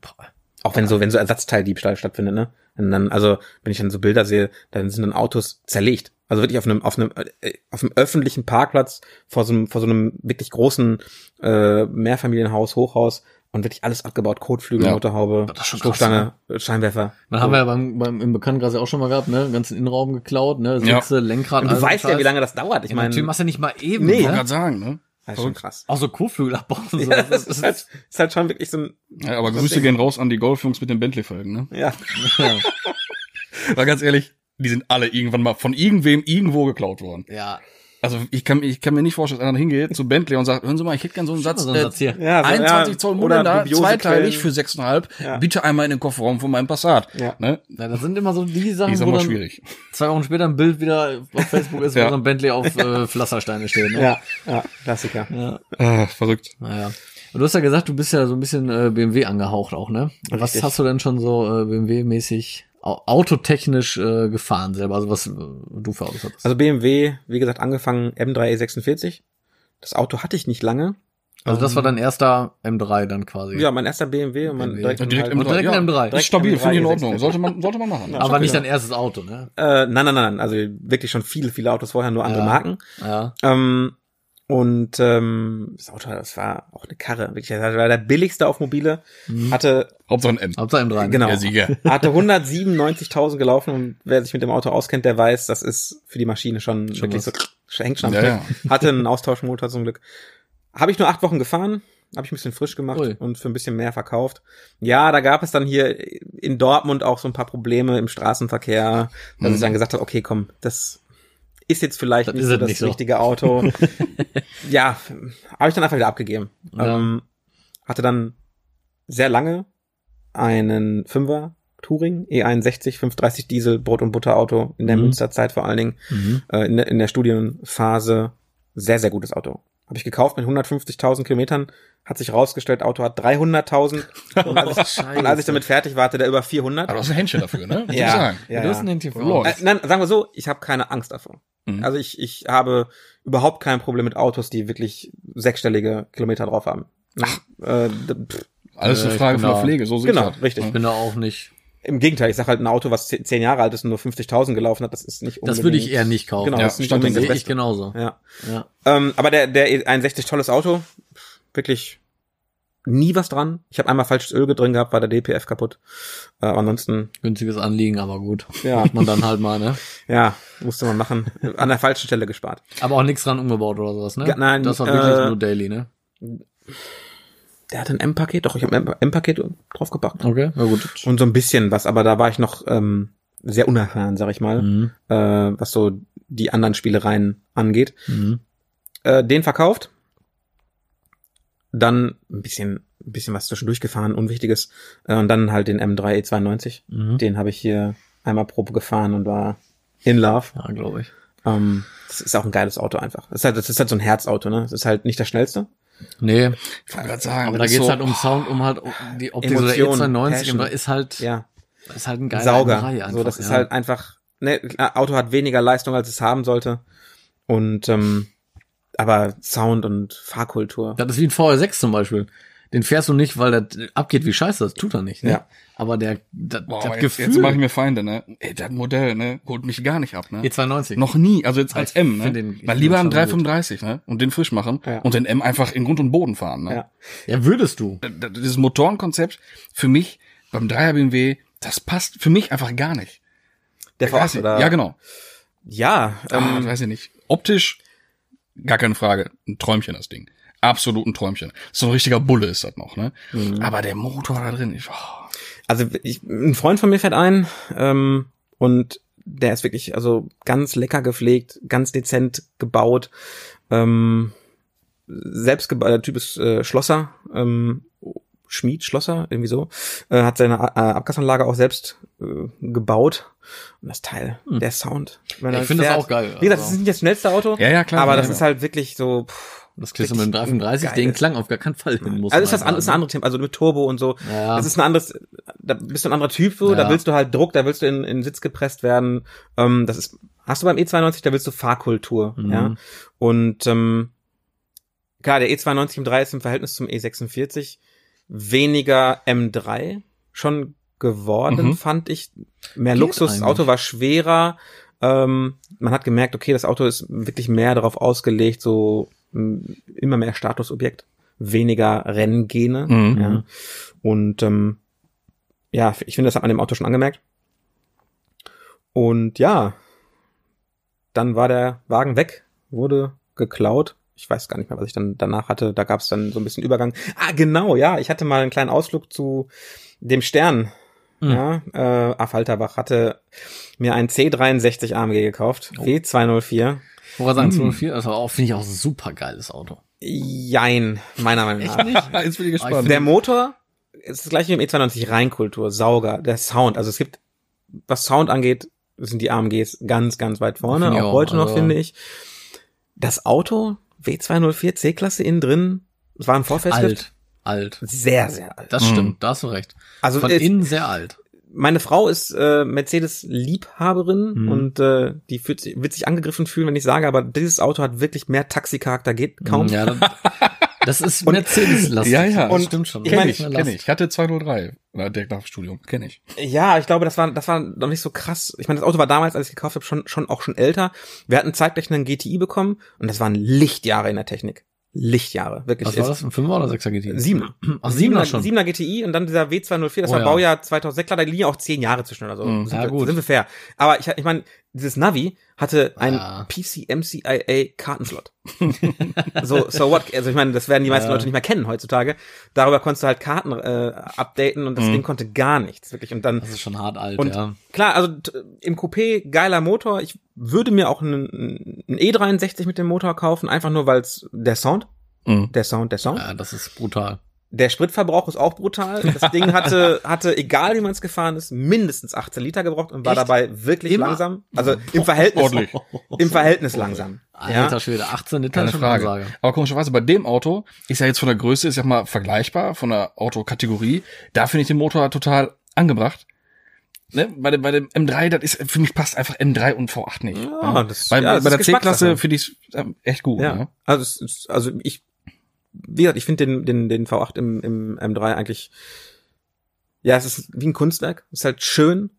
Auch wenn so, wenn so Ersatzteildiebstahl stattfindet, ne? Und dann, also, wenn ich dann so Bilder sehe, dann sind dann Autos zerlegt. Also wirklich auf einem, auf einem, äh, auf einem öffentlichen Parkplatz vor so einem, vor so einem wirklich großen äh, Mehrfamilienhaus, Hochhaus und wirklich alles abgebaut, Kotflügel, Ja. Motorhaube, Stoßstange, Scheinwerfer. Dann haben wir ja beim, beim im Bekanntenkreis ja auch schon mal gehabt, ne? Ganzen Innenraum geklaut, ne? Ja. Sitze, Lenkrad, Und du so weißt ja, wie lange das dauert. Ich Ich meine, machst du nicht mal eben, Nee. Ne? gerade sagen, ne? das ist schon krass. Auch so Kotflügel abbauen. So. Ja, das, ist halt, ist halt schon wirklich so ein, Ja, aber Grüße Ding. gehen raus an die Golfjungs mit den Bentley-Folgen, ne? ja. ja. Weil ganz ehrlich, die sind alle irgendwann mal von irgendwem irgendwo geklaut worden. ja. Also ich kann, ich kann mir nicht vorstellen, dass einer hingeht zu Bentley und sagt, hören Sie mal, ich hätte gern so einen Satz, So einen äh, Satz hier. Ja, so, 21 ja, Zoll dubiose zweiteilig für 6,5, Ja. bitte einmal in den Kofferraum von meinem Passat. Ja. Ne? ja, das sind immer so die Die Sachen, ist wo dann schwierig. zwei Wochen später ein Bild wieder auf Facebook ist, Ja. wo so ein Bentley auf äh, Pflastersteine steht. Ne? Ja, ja, Klassiker. ja. Ah, verrückt. Naja. Und du hast ja gesagt, du bist ja so ein bisschen äh, BMW angehaucht auch, ne? Was Richtig. hast du denn schon so äh, BMW-mäßig autotechnisch äh, gefahren selber? Also was äh, du für Autos hattest? Also BMW, wie gesagt, angefangen M3 E46. Das Auto hatte ich nicht lange. Also das war dein erster M3 dann quasi. Ja, mein erster BMW und mein BMW. direkt, Ja, direkt halt- Und direkt ein M3. Das ist stabil, M3 finde ich in E46. Ordnung. Sollte man, sollte man machen. Ja. Aber nicht ja. dein erstes Auto, ne? Äh, nein, nein, nein, also wirklich schon viele, viele Autos vorher, nur andere Ja. Marken. Ja. Ähm, und ähm, das Auto, das war auch eine Karre. Wirklich, das war der billigste auf Mobile. Mhm. Hatte, Hauptsache ein M. Hauptsache M3. ne? genau, Der Sieger. hatte 197.000 gelaufen und wer sich mit dem Auto auskennt, der weiß, das ist für die Maschine schon, Schon wirklich was. so, hängt schon am Ja, ja. Hatte einen Austauschmotor zum Glück. Habe ich nur acht Wochen gefahren, habe ich ein bisschen frisch gemacht Ui. und für ein bisschen mehr verkauft. Ja, da gab es dann hier in Dortmund auch so ein paar Probleme im Straßenverkehr, dass Mhm. ich dann gesagt habe, okay, komm, das ist jetzt vielleicht Das nicht so das nicht so. richtige Auto. ja, habe ich dann einfach wieder abgegeben. Ja. Ähm, hatte dann sehr lange einen Fünfer Touring E E61 530 Diesel Brot und Butter Auto in der Mhm. Münsterzeit vor allen Dingen Mhm. äh, in, der, in der Studienphase sehr, sehr gutes Auto. Habe ich gekauft mit 150.000 Kilometern, hat sich rausgestellt, Auto hat 300.000 und, als ich- und als ich damit fertig war, hatte der über 400. Aber du hast ein Händchen dafür, ne? Ich Ja. sagen. Ja, du hast ein Händchen. Autos. Äh, nein, sagen wir so, ich habe keine Angst davor. Mhm. Also ich, ich habe überhaupt kein Problem mit Autos, die wirklich sechsstellige Kilometer drauf haben. Ach. Äh, d- pff, Alles eine Äh, Frage von der Pflege, so sieht's Genau, halt. richtig. Ich bin da auch nicht. Im Gegenteil, ich sag halt ein Auto, was ze- zehn Jahre alt ist und nur 50.000 gelaufen hat, das ist nicht unbedingt. Das würde ich eher nicht kaufen. Genau, Ja, das ist nicht unbedingt das Sehe ich Beste. genauso. Ja. Ja. Ähm, aber der, der E61 tolles Auto, wirklich nie was dran. Ich habe einmal falsches Öl drin gehabt, war der DPF kaputt. Äh, ansonsten, Günstiges Anliegen, aber gut. ja, Macht man dann halt mal, ne? ja, musste man machen. An der falschen Stelle gespart. Aber auch nichts dran umgebaut oder sowas, ne? Ja, nein, Das war wirklich äh, nur Daily, ne? Der hat ein M-Paket, doch, ich habe ein M-Paket draufgepackt. Okay, na gut. Und so ein bisschen was, aber da war ich noch ähm, sehr unerfahren, sag ich mal, Mhm. äh, was so die anderen Spielereien angeht. Mhm. Äh, den verkauft. dann ein bisschen, ein bisschen was zwischendurch gefahren, Unwichtiges. Äh, und dann halt den M3 E92. Mhm. Den habe ich hier einmal Probe gefahren und war in love. Ja, glaube ich. Ähm, das ist auch ein geiles Auto einfach. Das ist halt, das ist halt so ein Herzauto, ne? Das ist halt nicht das schnellste. Nee, Ich wollte gerade sagen, aber da geht's ist so, halt um Sound, um halt um die Optik. So der Emotion, E92 Passion. ist halt, Ja. ist halt ein geiler Sauger. M3 einfach, so, das ist ja. halt einfach, ne, Auto hat weniger Leistung, als es haben sollte. Und, ähm, aber Sound und Fahrkultur. Das ist wie ein VR6 zum Beispiel. Den fährst du nicht, weil das abgeht wie scheiße, das tut er nicht. Ne? Ja. Aber der, das, boah, das jetzt, Gefühl. jetzt mache ich mir Feinde, ne? Ey, das Modell, ne? Holt mich gar nicht ab, ne? E92. Noch nie, also jetzt als Ich M, ne? den- ich Mal lieber einen schon gut. 335, ne? Und den frisch machen Ja. und den M einfach in Grund und Boden fahren, ne? Ja. Ja, würdest du. D- d- Dieses Motorenkonzept für mich beim 3er BMW, das passt für mich einfach gar nicht. Der Weiß V8 ich- oder? Ja, genau. Ja, Ähm, ähm, weiß ich nicht. Optisch, gar keine Frage. Ein Träumchen, das Ding. Absolut ein Träumchen. So ein richtiger Bulle ist das noch, ne? Mhm. Aber der Motor da drin, ich, oh. also ich, ein Freund von mir fährt ein, ähm, und der ist wirklich, also ganz lecker gepflegt, ganz dezent gebaut, ähm, selbst gebaut, der Typ ist äh, Schlosser, ähm, Schmied, Schlosser, irgendwie so, äh, hat seine äh, Abgasanlage auch selbst äh, gebaut. Und das Teil, Hm. der Sound. ich finde das auch geil, Wie gesagt, das also. ist nicht das schnellste Auto, Ja, ja, klar. aber ja, das ja. ist halt wirklich so, pff, Das kriegst du mit dem Wirklich 335, den Klang auf gar keinen Fall hin muss. also ist das, an, ist ein anderes Thema, also mit Turbo und so. Ja. Das ist ein anderes, da bist du ein anderer Typ, so, da Ja. willst du halt Druck, da willst du in, in den Sitz gepresst werden. Ähm, das ist, hast du beim E92, da willst du Fahrkultur, Mhm. ja. Und ähm, klar, der E92 M3 ist im Verhältnis zum E46 weniger M3 schon geworden, Mhm. fand ich. Mehr Geht Luxus, das. Auto war schwerer. Ähm, man hat gemerkt, okay, das Auto ist wirklich mehr darauf ausgelegt, so immer mehr Statusobjekt, weniger Renngene. Mhm. Ja. Und ähm, ja, ich finde, das hat man dem Auto schon angemerkt. Und ja, dann war der Wagen weg, wurde geklaut. Ich weiß gar nicht mehr, was ich dann danach hatte. Da gab es dann so ein bisschen Übergang. Ah, genau, ja. Ich hatte mal einen kleinen Ausflug zu dem Stern. Mhm. Ja, äh, Affalterbach hatte mir einen C63 AMG gekauft. Oh. W204. Ich wollte sagen, Mhm. 204, das war auch, finde ich auch ein super geiles Auto. Jein, meiner Meinung nach. nicht? Jetzt bin ich gespannt. Der Motor ist das gleiche wie im E92 Reinkultur, Sauger, der Sound. Also es gibt, was Sound angeht, sind die AMGs ganz, ganz weit vorne, auch auch, heute noch, also- finde ich. Das Auto, W204 C-Klasse innen drin, es war ein Vorfestlift. Alt. Alt. Sehr, sehr alt. Das Mhm. stimmt, da hast du recht. Also Von innen sehr alt. meine Frau ist äh, Mercedes-Liebhaberin Mhm. und äh, die fühlt sich, wird sich angegriffen fühlen, wenn ich sage, aber dieses Auto hat wirklich mehr Taxicharakter, geht kaum. Ja, das, das ist Mercedes-lastig. Ja, ja. Das Und stimmt schon. ich Kenn ich, kenn ich. Ich hatte 203 oder direkt nach dem Studium. Kenn ich. Ja, ich glaube, das war, das war noch nicht so krass. Ich meine, das Auto war damals, als ich gekauft habe, schon, schon auch schon älter. Wir hatten zeitgleich einen GTI bekommen und das waren Lichtjahre in der Technik. Lichtjahre, wirklich. Was war das? Ein 5er oder 6er GTI? Siebener. Ach, 7er schon. 7er GTI und dann dieser W204, das Oh war ja. Baujahr 2006, klar, da liegen ja auch zehn Jahre zwischen oder so. Mhm. Sind, Ja, gut. sind wir fair. Aber ich, ich meine, dieses Navi hatte ein Ja. PC-MCIA Kartenslot. so, so what? Also ich meine, das werden die meisten Ja. Leute nicht mehr kennen heutzutage. Darüber konntest du halt Karten äh, updaten und das Mhm. Ding konnte gar nichts, wirklich. Und dann Das ist schon hart alt, und ja. klar, also im Coupé geiler Motor. Ich würde mir auch einen, einen E63 mit dem Motor kaufen, einfach nur weil es der Sound, Mhm. der Sound, der Sound. Ja, das ist brutal. Der Spritverbrauch ist auch brutal. Das Ding hatte, hatte, egal wie man es gefahren ist, mindestens 18 Liter gebraucht und war Echt? dabei wirklich Immer? langsam. Also im Verhältnis, Ordentlich. im Verhältnis langsam. Alter Ja. Schwede, 18 Liter Keine ist schon Frage. Aber komischerweise bei dem Auto ist ja jetzt von der Größe, ist ja mal vergleichbar von der Autokategorie. Da finde ich den Motor total angebracht. Ne? Bei, dem, bei dem M3, das ist, für mich passt einfach M3 und V8 nicht. Ja, das- bei, ja, das bei ist der C-Klasse finde ich es echt gut. Ja. Ne? Also, also ich, wie gesagt, ich finde den, den, den V8 im, im M3 eigentlich, ja, es ist wie ein Kunstwerk. Ist halt schön,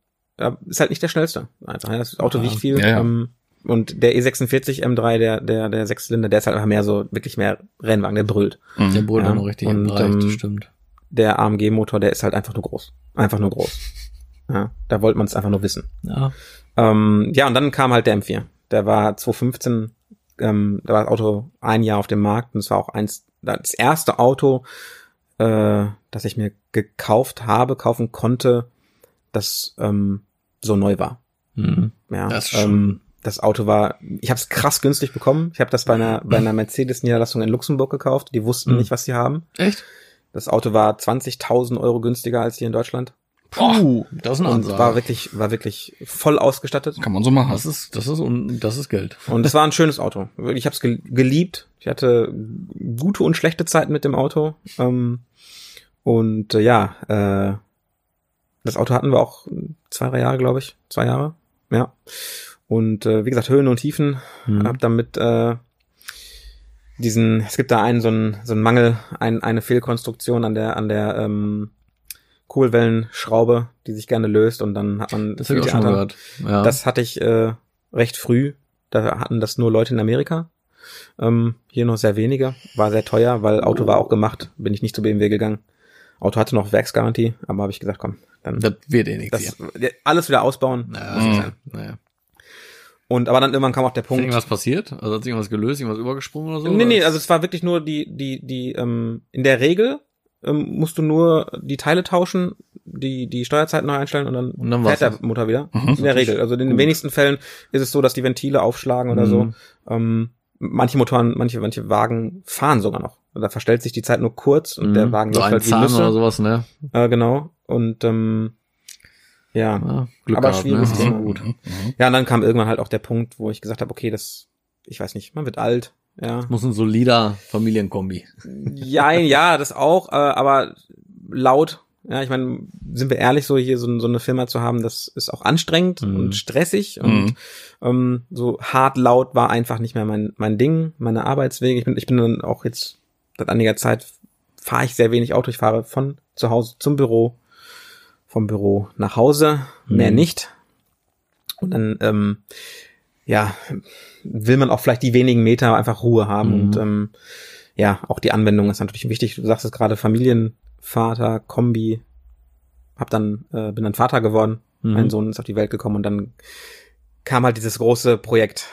ist halt nicht der schnellste. Einfach, das Auto Ja. wiegt viel. Ja, ja. Ähm, und der E46 M3, der, der, der Sechszylinder, der ist halt einfach mehr so, wirklich mehr Rennwagen, der brüllt. Mhm. Der wurde Ja, noch richtig und, im Bereich, ähm, stimmt. Der AMG-Motor, der ist halt einfach nur groß. Einfach nur groß. Ja, da wollte man es einfach nur wissen. Ja. Ähm, ja, und dann kam halt der M4. Der war 2015, ähm, da war das Auto ein Jahr auf dem Markt und es war auch eins, das erste Auto, äh, das ich mir gekauft habe, kaufen konnte, das ähm, so neu war. Mhm. Ja, Das ähm, das Auto war, ich habe es krass günstig bekommen. Ich habe das bei einer bei einer Mercedes Niederlassung in Luxemburg gekauft. Die wussten Mhm. nicht, was sie haben. Echt? Das Auto war 20.000 Euro günstiger als hier in Deutschland Puh, das ist und Ansage. war wirklich war wirklich voll ausgestattet. Kann man so machen. das ist, das ist, un- das ist Geld. Und es war ein schönes Auto. Ich habe es geliebt. Ich hatte gute und schlechte Zeiten mit dem Auto. Ähm, und äh, ja, äh, das Auto hatten wir auch zwei, drei Jahre, glaube ich. Zwei Jahre. Ja. Und äh, wie gesagt, Höhen und Tiefen. Mhm. Hab damit äh, diesen, es gibt da einen so einen, so einen Mangel, ein, eine Fehlkonstruktion an der, an der ähm, Kohlwellenschraube, die sich gerne löst und dann hat man Das habe ich auch schon gehört. Ja. Das hatte ich äh, recht früh. Da hatten das nur Leute in Amerika. Ähm, hier noch sehr wenige. War sehr teuer, weil Auto war auch gemacht. Bin ich nicht zu BMW gegangen. Auto hatte noch Werksgarantie, aber habe ich gesagt, komm, dann das wird eh nichts hier. alles wieder ausbauen. Ja, sein. naja. Und aber dann irgendwann kam auch der Ist Punkt. irgendwas passiert? Also hat sich irgendwas gelöst, irgendwas übergesprungen oder so? Nee, nee, Oder? also es war wirklich nur die, die, die, ähm, in der Regel ähm, musst du nur die Teile tauschen, die, die Steuerzeit neu einstellen und dann, Und dann fährt der. Motor wieder. Mhm. In der Regel. Also in den Gut. wenigsten Fällen ist es so, dass die Ventile aufschlagen oder so. Mhm. Ähm, manche Motoren, manche, manche Wagen fahren sogar noch. Da verstellt sich die Zeit nur kurz und der Mhm. Wagen so läuft halt wie Zahn oder Nüsse. sowas, ne? Äh, genau. Und ähm, ja. Ja, Glück Aber gehabt, schwieriges ne? Thema. Gut. Mhm. Ja, und dann kam irgendwann halt auch der Punkt, wo ich gesagt habe, okay, das, ich weiß nicht, man wird alt. Ja. Muss ein solider Familienkombi. Ja, ja, das auch, äh, aber laut. Ja, ich meine, sind wir ehrlich, so hier so, so eine Firma zu haben, das ist auch anstrengend Mhm. und stressig und ähm, so hart laut war einfach nicht mehr mein mein Ding, meine Arbeitswege. Ich bin ich bin dann auch jetzt seit einiger Zeit fahre ich sehr wenig Auto. Ich fahre von zu Hause zum Büro, vom Büro nach Hause, mehr Mhm. nicht. Und dann ähm, ja will man auch vielleicht die wenigen Meter einfach Ruhe haben Mhm. und ähm, ja, auch die Anwendung ist natürlich wichtig. Du sagst es gerade, Familienvater, Kombi. Hab dann, äh, bin dann Vater geworden. Mhm. Mein Sohn ist auf die Welt gekommen und dann kam halt dieses große Projekt.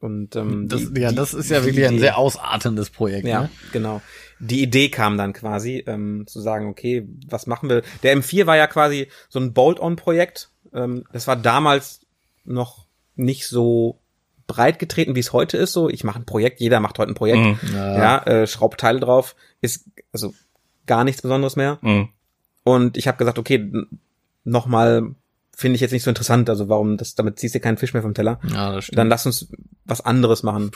Und ähm, Das, die- ja, das ist ja wirklich ein Idee- sehr ausartendes Projekt. ja, Ne? genau. Die Idee kam dann quasi, ähm, zu sagen, okay, was machen wir? Der M4 war ja quasi so ein Bolt-on-Projekt. Ähm, das war damals noch nicht so breit getreten, wie es heute ist. So, ich mache ein Projekt, jeder macht heute ein Projekt. Mhm. Ja. Ja, äh, Schraubteile drauf, ist also gar nichts Besonderes mehr. Mhm. Und ich habe gesagt, okay, nochmal finde ich jetzt nicht so interessant. Also warum, das, damit ziehst du keinen Fisch mehr vom Teller. ja, das stimmt. Dann lass uns was anderes machen.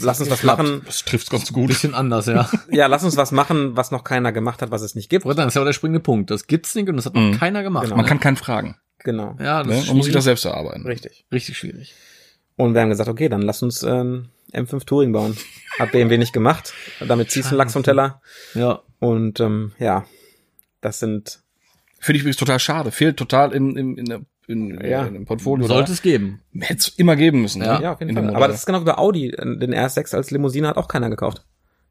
Lass uns was geklappt. machen. Das trifft's ganz gut. bisschen anders, ja. Ja, lass uns was machen, was noch keiner gemacht hat, was es nicht gibt. Sagen, Das ist ja auch der springende Punkt. Das gibt's nicht und das hat noch Mhm. keiner gemacht. Genau. Man ne? kann keinen fragen. Genau. ja, das Ne? Man muss sich das selbst erarbeiten. Richtig. richtig schwierig. Und wir haben gesagt, okay, dann lass uns ähm, M5 Touring bauen. Hat BMW nicht gemacht. Damit ziehst du einen Lachs vom Teller. Ja. Und ähm, ja, das sind Finde ich übrigens total schade. Fehlt total in, in, in, der- in, Ja. in Portfolio. Sollte es geben. Hätte es immer geben müssen. Ja. ne? Ja, auf jeden In Fall. Aber das ist genau wie bei Audi. Den RS6 als Limousine hat auch keiner gekauft.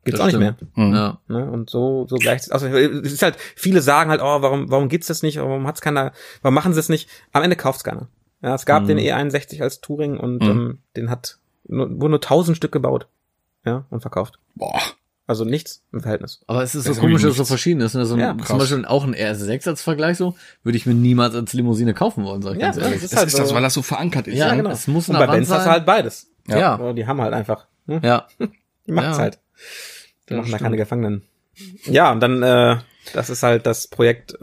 Gibt's Das auch nicht mehr. Mhm. Ja. Ne? Und so, so gleich. Also, es ist halt, viele sagen halt, oh, warum, warum gibt's das nicht? Warum hat's keiner, warum machen sie es nicht? Am Ende kauft's keiner. Ja, es gab Mhm. den E61 als Touring und Mhm. ähm, den hat nur, wurden nur tausend Stück gebaut. Ja, und verkauft. Boah. Also nichts im Verhältnis. Aber es ist so Das ist komisch, dass es so verschieden ist. Ne? So ein, Ja, zum. Beispiel auch ein RS6 als Vergleich so, würde ich mir niemals als Limousine kaufen wollen, sag ich Ja, ganz ehrlich. das Das ist, halt das, so. weil das so verankert ist. Ja, genau. Es muss Und bei Benz hast du halt beides. Ja. Ja. Die haben halt einfach. Ne? ja. Die machen's Ja. halt. Die Das machen da stimmt. keine Gefangenen. Ja, und dann, äh, das ist halt das Projekt,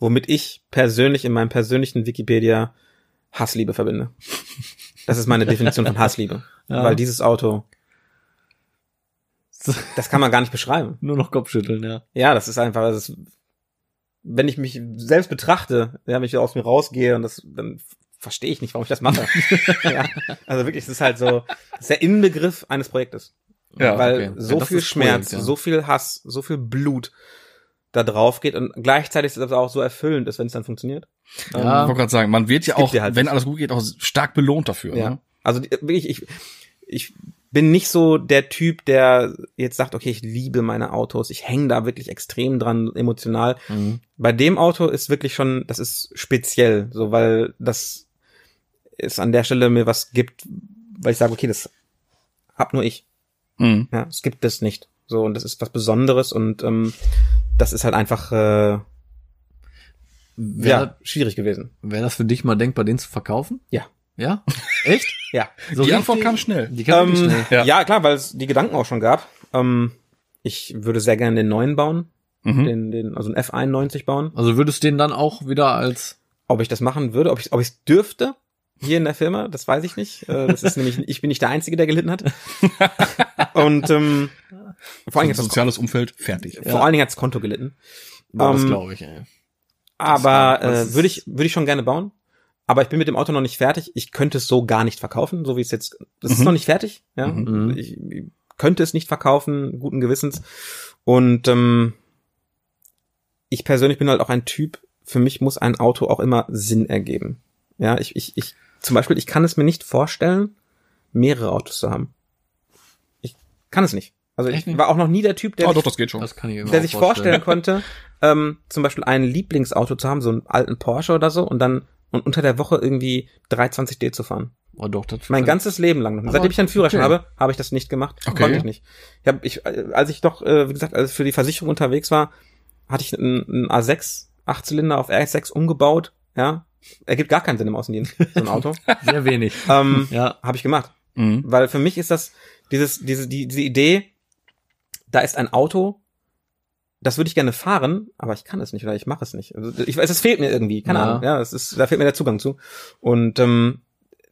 womit ich persönlich in meinem persönlichen Wikipedia Hassliebe verbinde. Das ist meine Definition von Hassliebe. Ja. Weil dieses Auto, das kann man gar nicht beschreiben. Nur noch Kopfschütteln, ja. Ja, das ist einfach, das ist, wenn ich mich selbst betrachte, ja, wenn ich aus mir rausgehe und das, dann verstehe ich nicht, warum ich das mache. ja, also wirklich, es ist halt so, es ist der Inbegriff eines Projektes. Ja, weil okay. so Ja, viel Schmerz, Projekt, ja. so viel Hass, so viel Blut da drauf geht und gleichzeitig ist es auch so erfüllend ist, wenn es dann funktioniert. Ja. Ich wollte gerade sagen, man wird ja auch, halt wenn alles gut geht, auch stark belohnt dafür. Ja. Ne? Also wirklich, ich, ich bin nicht so der Typ, der jetzt sagt, okay, ich liebe meine Autos, ich hänge da wirklich extrem dran, emotional. Mhm. Bei dem Auto ist wirklich schon, das ist speziell, so weil das es an der Stelle mir was gibt, weil ich sage, okay, das hab nur ich. Mhm. Ja, es gibt das nicht. So, und das ist was Besonderes und ähm, das ist halt einfach äh, Wäre ja, schwierig gewesen. wär das für dich mal denkbar, den zu verkaufen? Ja, Ja? Echt? Ja. So Die Antwort kam schnell. Die kam Ähm, schnell. Ja. ja. klar, weil es die Gedanken auch schon gab. Ähm, ich würde sehr gerne den neuen bauen, Mhm. den, den, also einen F91 bauen. Also würdest du den dann auch wieder als Ob ich das machen würde, ob ich ob ich dürfte hier in der Firma, das weiß ich nicht. Äh, Das ist nämlich, ich bin nicht der Einzige, der gelitten hat. Und ähm, vor allen Dingen hat das, soziales Umfeld fertig. vor allen Dingen hat's Konto gelitten. Boah, das Ähm, glaube ich, ey. Aber äh, würde ich würde ich schon gerne bauen. Aber ich bin mit dem Auto noch nicht fertig. Ich könnte es so gar nicht verkaufen, so wie es jetzt. Das ist Mhm. noch nicht fertig. Ja, Mhm. ich, ich könnte es nicht verkaufen, guten Gewissens. Und ähm, ich persönlich bin halt auch ein Typ. Für mich muss ein Auto auch immer Sinn ergeben. Ja, ich ich ich zum Beispiel ich kann es mir nicht vorstellen, mehrere Autos zu haben. Ich kann es nicht. Also ich war auch noch nie der Typ, der Oh, sich doch, das geht schon. Das kann ich mir der sich vorstellen konnte, ähm, zum Beispiel ein Lieblingsauto zu haben, so einen alten Porsche oder so, und dann und unter der Woche irgendwie 320D zu fahren. Oh, doch, das Mein ganzes Leben lang. Aber Seitdem ich einen Führerschein okay. habe, habe ich das nicht gemacht. Okay. Konnte ich nicht. Ich hab, ich, als ich doch, äh, wie gesagt, als ich für die Versicherung unterwegs war, hatte ich einen, einen A6, Achtzylinder auf R6 umgebaut. Ja, ergibt gar keinen Sinn im Außendienst, so ein Auto. sehr wenig. ähm, Ja. habe ich gemacht. Mhm. Weil für mich ist das dieses, diese, die, diese Idee, da ist ein Auto, das würde ich gerne fahren, aber ich kann es nicht oder ich mache es nicht. Also ich weiß, es fehlt mir irgendwie, keine Ja. Ahnung. Ja, es ist, da fehlt mir der Zugang zu. Und ähm,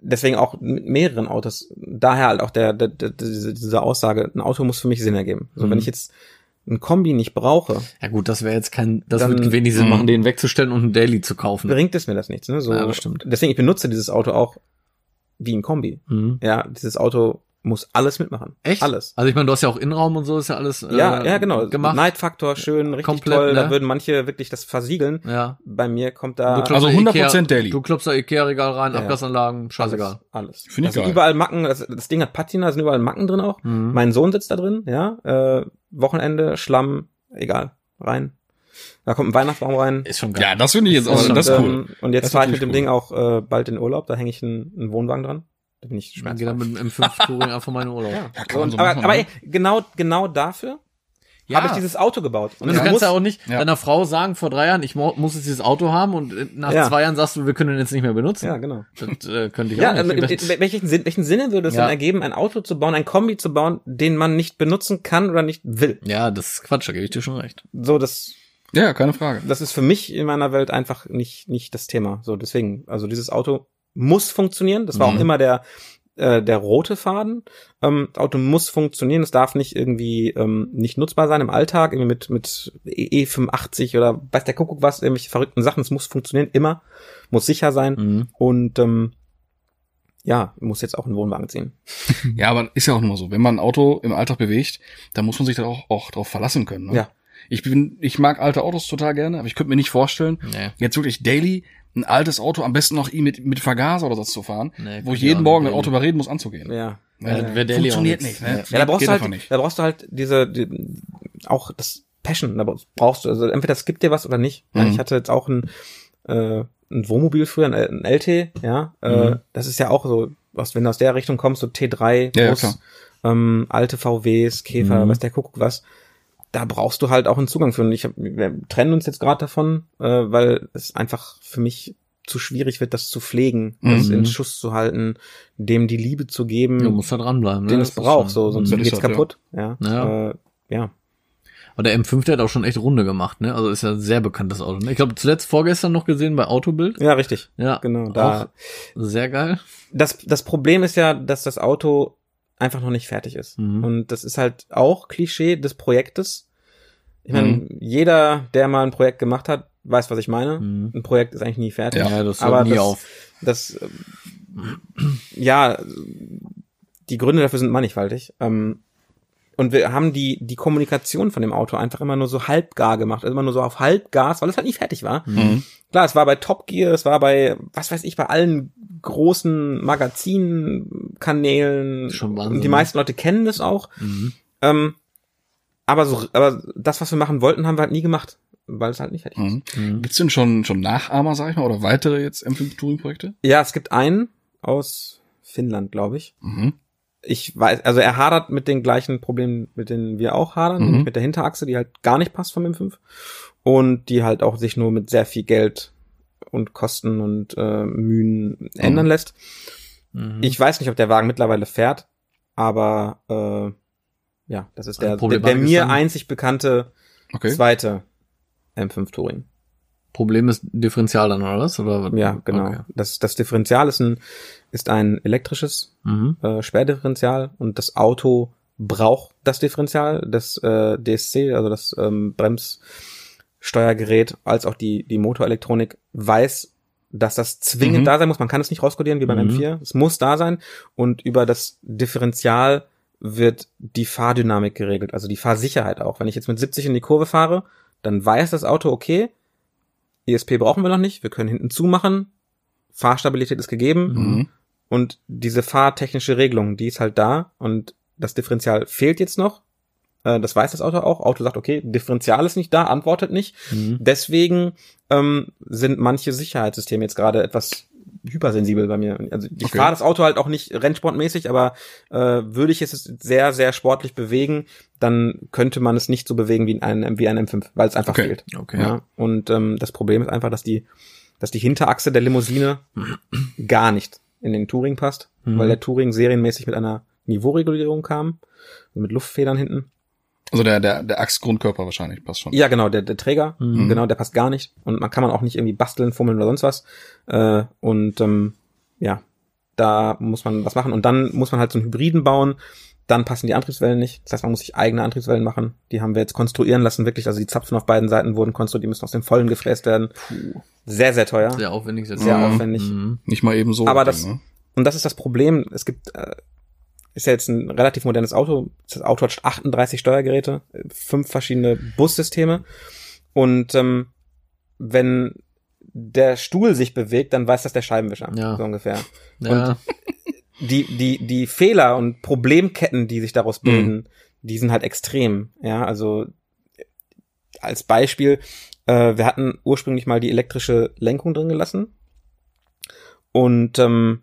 deswegen auch mit mehreren Autos. Daher halt auch der, der, der diese, diese Aussage, ein Auto muss für mich Sinn ergeben. So, Mhm. wenn ich jetzt ein Kombi nicht brauche, Ja gut, das wäre jetzt kein, das Dann- würde wenig Sinn Mhm. machen, den wegzustellen und einen Daily zu kaufen. bringt es mir das nichts. Ne? So, Ja, das stimmt. Deswegen, ich benutze dieses Auto auch wie ein Kombi. Mhm. Ja, dieses Auto muss alles mitmachen. Echt? Alles. Also ich meine, du hast ja auch Innenraum und so, ist ja alles äh, Ja, ja, genau. gemacht. Neidfaktor schön, richtig Komplett, toll. ne? Da würden manche wirklich das versiegeln. Ja. Bei mir kommt da Also da 100% Ikea, Daily. Du klopfst da Ikea-Regal rein, Ja. Abgasanlagen, scheißegal. alles. alles. Finde ich geil. überall Macken. Das, das Ding hat Patina, da sind überall Macken drin auch. Mhm. Mein Sohn sitzt da drin, ja. Äh, Wochenende, Schlamm, egal, rein. Da kommt ein Weihnachtsbaum rein. Ist schon geil. Ja, das finde ich jetzt aber, schon das ist cool. Ähm, und jetzt Das fahre ich mit dem cool. Ding auch äh, bald in Urlaub. Da hänge ich einen, einen Wohnwagen dran. Da bin ich Dann geht schmerzfrei. mit dem M5-Touring einfach mal in Urlaub. Ja, Ja, kann man und, so aber, machen, aber ne? ey, genau, genau dafür Ja. habe ich dieses Auto gebaut. Und du es kannst ja auch nicht Ja. deiner Frau sagen, vor drei Jahren, ich muss jetzt dieses Auto haben und äh, nach Ja. zwei Jahren sagst du, wir können den jetzt nicht mehr benutzen. Ja, genau. Das äh, könnte ich Ja, auch nicht. in- in- welchen, Sinn, welchen Sinne würde es Ja. denn ergeben, ein Auto zu bauen, ein Kombi zu bauen, den man nicht benutzen kann oder nicht will? ja, das ist Quatsch, da gebe ich dir schon recht. So, das, Ja, keine Frage. das ist für mich in meiner Welt einfach nicht, nicht das Thema. So, deswegen, also dieses Auto muss funktionieren. Das war Mhm. auch immer der, äh, der rote Faden. Ähm, das Auto muss funktionieren. Es darf nicht irgendwie ähm, nicht nutzbar sein im Alltag, irgendwie mit, mit E85 oder weiß der Kuckuck was, irgendwelche verrückten Sachen. Es muss funktionieren, immer. Muss sicher sein. Mhm. Und ähm, ja, muss jetzt auch einen Wohnwagen ziehen. Ja, aber ist ja auch nur so. Wenn man ein Auto im Alltag bewegt, dann muss man sich da auch, auch drauf verlassen können. Ne? Ja. Ich bin, ich mag alte Autos total gerne, aber ich könnte mir nicht vorstellen, Nee. jetzt wirklich daily ein altes Auto, am besten noch mit, mit Vergaser oder so zu fahren, Nee, wo ich jeden Morgen das Auto überreden muss anzugehen. Ja. Ja, Äh, wär daily auch funktioniert nicht. Ne? Ja. Ja, da brauchst du halt, nicht. da brauchst du halt diese, die, auch das Passion, da brauchst du, also entweder es gibt dir was oder nicht. Ja, Mhm. ich hatte jetzt auch ein, äh, ein Wohnmobil früher, ein, ein LT, ja, äh, Mhm. das ist ja auch so, was, wenn du aus der Richtung kommst, so T3, Ja, ja, Bus, ähm, alte VWs, Käfer, Mhm. was der Kuckuck was, da brauchst du halt auch einen Zugang für. Und ich hab, wir trennen uns jetzt gerade davon, äh, weil es einfach für mich zu schwierig wird, das zu pflegen, das Mhm. in Schuss zu halten, dem die Liebe zu geben, Du musst da dranbleiben. den ne? es Das ist braucht, so, sonst geht's halt, kaputt. Ja. Ja. Äh, ja. Aber der M5, der hat auch schon echt Runde gemacht, ne? Also ist ja ein sehr bekanntes Auto. Ne? Ich glaube, zuletzt vorgestern noch gesehen bei Autobild. Ja, richtig. Ja, Genau. Da, auch sehr geil. das, das Problem ist ja, dass das Auto einfach noch nicht fertig ist. Mhm. Und das ist halt auch Klischee des Projektes. Ich meine, Mhm. jeder, der mal ein Projekt gemacht hat, weiß, was ich meine. Mhm. Ein Projekt ist eigentlich nie fertig. Ja, das hört aber nie das, auf. Das, ähm, ja, die Gründe dafür sind mannigfaltig. Ähm, und wir haben die, die Kommunikation von dem Auto einfach immer nur so halbgar gemacht. Also immer nur so auf Halbgas, weil es halt nicht fertig war. Mhm. Klar, es war bei Top Gear, es war bei, was weiß ich, bei allen großen Magazinkanälen. Schon Wahnsinn, Und die meisten Leute kennen das auch. Mhm. Ähm, aber so, aber das, was wir machen wollten, haben wir halt nie gemacht, weil es halt nicht fertig ist. Mhm. Mhm. Gibt's denn schon, schon Nachahmer, sag ich mal, oder weitere jetzt M5 Touring-Projekte? Ja, es gibt einen aus Finnland, glaube ich. Mhm. Ich weiß, also er hadert mit den gleichen Problemen, mit denen wir auch hadern, Mhm. nämlich mit der Hinterachse, die halt gar nicht passt vom M5 und die halt auch sich nur mit sehr viel Geld und Kosten und äh, Mühen ändern lässt. Mhm. Ich weiß nicht, ob der Wagen mittlerweile fährt, aber äh, ja, das ist der, der, der mir einzig bekannte Okay. zweite M5 Touring. Problem ist Differential dann, oder was? Oder? Ja, genau. Okay. Das, das Differential ist ein, ist ein elektrisches Mhm. äh, Sperrdifferential und das Auto braucht das Differential, das äh, DSC, also das ähm, Bremssteuergerät, als auch die, die Motorelektronik weiß, dass das zwingend Mhm. da sein muss. Man kann es nicht rauskodieren wie beim Mhm. M4. Es muss da sein und über das Differential wird die Fahrdynamik geregelt, also die Fahrsicherheit auch. Wenn ich jetzt mit 70 in die Kurve fahre, dann weiß das Auto, okay, ESP brauchen wir noch nicht, wir können hinten zumachen, Fahrstabilität ist gegeben, Mhm. und diese fahrtechnische Regelung, die ist halt da und das Differential fehlt jetzt noch. Äh, Das weiß das Auto auch. Auto sagt, okay, Differential ist nicht da, antwortet nicht. Mhm. Deswegen ähm, sind manche Sicherheitssysteme jetzt gerade etwas hypersensibel bei mir. Also ich Okay. fahre das Auto halt auch nicht rennsportmäßig, aber äh, würde ich es sehr, sehr sportlich bewegen, dann könnte man es nicht so bewegen wie ein, wie ein M5, weil es einfach Okay. fehlt. Okay. Ja. Und ähm, das Problem ist einfach, dass die, dass die Hinterachse der Limousine gar nicht in den Touring passt, Mhm. weil der Touring serienmäßig mit einer Niveauregulierung kam, mit Luftfedern hinten. Also der, der, der Achsgrundkörper wahrscheinlich passt schon. Ja, genau, der, der Träger, Mhm. genau, der passt gar nicht. Und man kann man auch nicht irgendwie basteln, fummeln oder sonst was. Äh, und ähm, ja, da muss man was machen. Und dann muss man halt so einen Hybriden bauen. Dann passen die Antriebswellen nicht. Das heißt, man muss sich eigene Antriebswellen machen. Die haben wir jetzt konstruieren lassen, wirklich. Also die Zapfen auf beiden Seiten wurden konstruiert, die müssen aus dem Vollen gefräst werden. Sehr, sehr teuer. Sehr aufwendig. Sehr Mhm. aufwendig. Mhm. Nicht mal eben so. Aber das- ne? Und das ist das Problem. Es gibt, äh, ist ja jetzt ein relativ modernes Auto. Das Auto hat 38 Steuergeräte, fünf verschiedene Bussysteme. Und ähm, wenn der Stuhl sich bewegt, dann weiß das der Scheibenwischer, Ja. so ungefähr. Ja. Die, die, die Fehler und Problemketten, die sich daraus Mhm. bilden, die sind halt extrem. Ja, also als Beispiel, äh, wir hatten ursprünglich mal die elektrische Lenkung drin gelassen. Und ähm,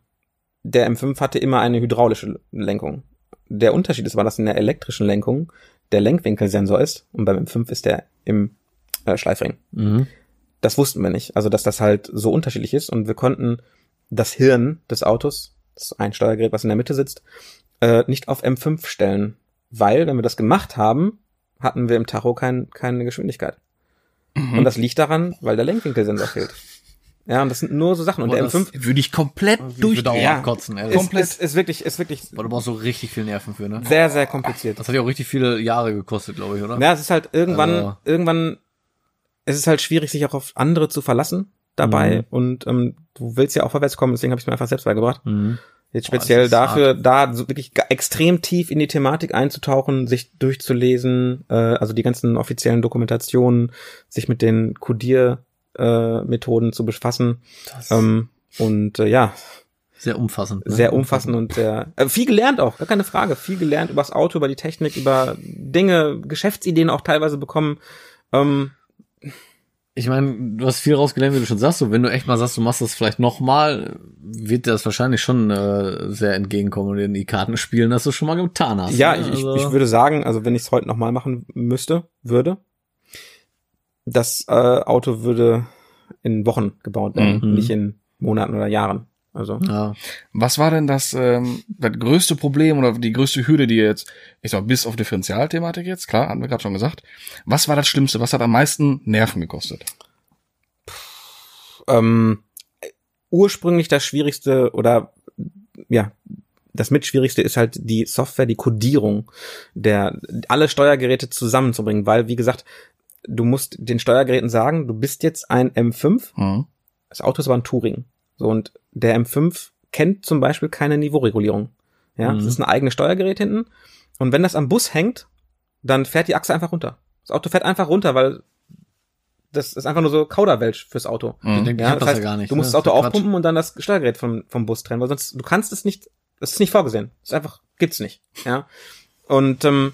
der M5 hatte immer eine hydraulische Lenkung. Der Unterschied ist, war, dass in der elektrischen Lenkung der Lenkwinkelsensor ist und beim M5 ist der im äh, Schleifring. Mhm. Das wussten wir nicht. Also, dass das halt so unterschiedlich ist und wir konnten das Hirn des Autos, das ist ein Steuergerät, was in der Mitte sitzt, äh, nicht auf M5 stellen. Weil, wenn wir das gemacht haben, hatten wir im Tacho kein, keine Geschwindigkeit. Mhm. Und das liegt daran, weil der Lenkwinkelsensor fehlt. Ja, und das sind nur so Sachen. Und Boah, der das- M5 Würde ich komplett Ich durch. würde auch Ja. abkotzen, ehrlich. ist, ist, ist wirklich, ist wirklich Aber du brauchst so richtig viel Nerven für, ne? sehr, sehr kompliziert. Das hat ja auch richtig viele Jahre gekostet, glaube ich, oder? Ja, es ist halt irgendwann, Also- irgendwann, es ist halt schwierig, sich auch auf andere zu verlassen dabei. Mhm. Und ähm, du willst ja auch vorwärts kommen, deswegen habe ich mir einfach selbst beigebracht. Mhm. Jetzt Boah, speziell ist dafür, da so wirklich extrem tief in die Thematik einzutauchen, sich durchzulesen, äh, also die ganzen offiziellen Dokumentationen, sich mit den äh, Methoden zu befassen. Ähm, und äh, ja, sehr umfassend. ne? sehr umfassend und sehr äh, viel gelernt auch, gar keine Frage. Viel gelernt über das Auto, über die Technik, über Dinge, Geschäftsideen auch teilweise bekommen. Ähm, Ich meine, du hast viel rausgelernt, wie du schon sagst. So, wenn du echt mal sagst, du machst das vielleicht nochmal, wird dir das wahrscheinlich schon äh, sehr entgegenkommen und in die Karten spielen, dass du schon mal getan hast. ja, ne? ich, ich, Also- ich würde sagen, also wenn ich es heute nochmal machen müsste, würde, das äh, Auto würde in Wochen gebaut werden, Mhm. nicht in Monaten oder Jahren. Also Ja. Was war denn das, ähm, das größte Problem oder die größte Hürde, die jetzt, ich sag bis auf Differentialthematik jetzt, klar, hatten wir gerade schon gesagt. Was war das Schlimmste? Was hat am meisten Nerven gekostet? ähm, ursprünglich das Schwierigste oder ja, das mitschwierigste ist halt die Software, die Codierung der alle Steuergeräte zusammenzubringen, weil wie gesagt, du musst den Steuergeräten sagen, du bist jetzt ein M5, Mhm. das Auto ist aber ein Touring. So und der M5 kennt zum Beispiel keine Niveauregulierung. Ja, Mhm. das ist ein eigenes Steuergerät hinten und wenn das am Bus hängt, dann fährt die Achse einfach runter. Das Auto fährt einfach runter, weil das ist einfach nur so Kauderwelsch fürs Auto. Ich Mhm. denke, Ja, das das heißt, ja gar nicht. du musst ne? das Auto ja Quatsch. aufpumpen und dann das Steuergerät vom, vom Bus trennen, weil sonst, du kannst es nicht, das ist nicht vorgesehen. Das ist einfach, gibt's nicht. Ja. Und ähm,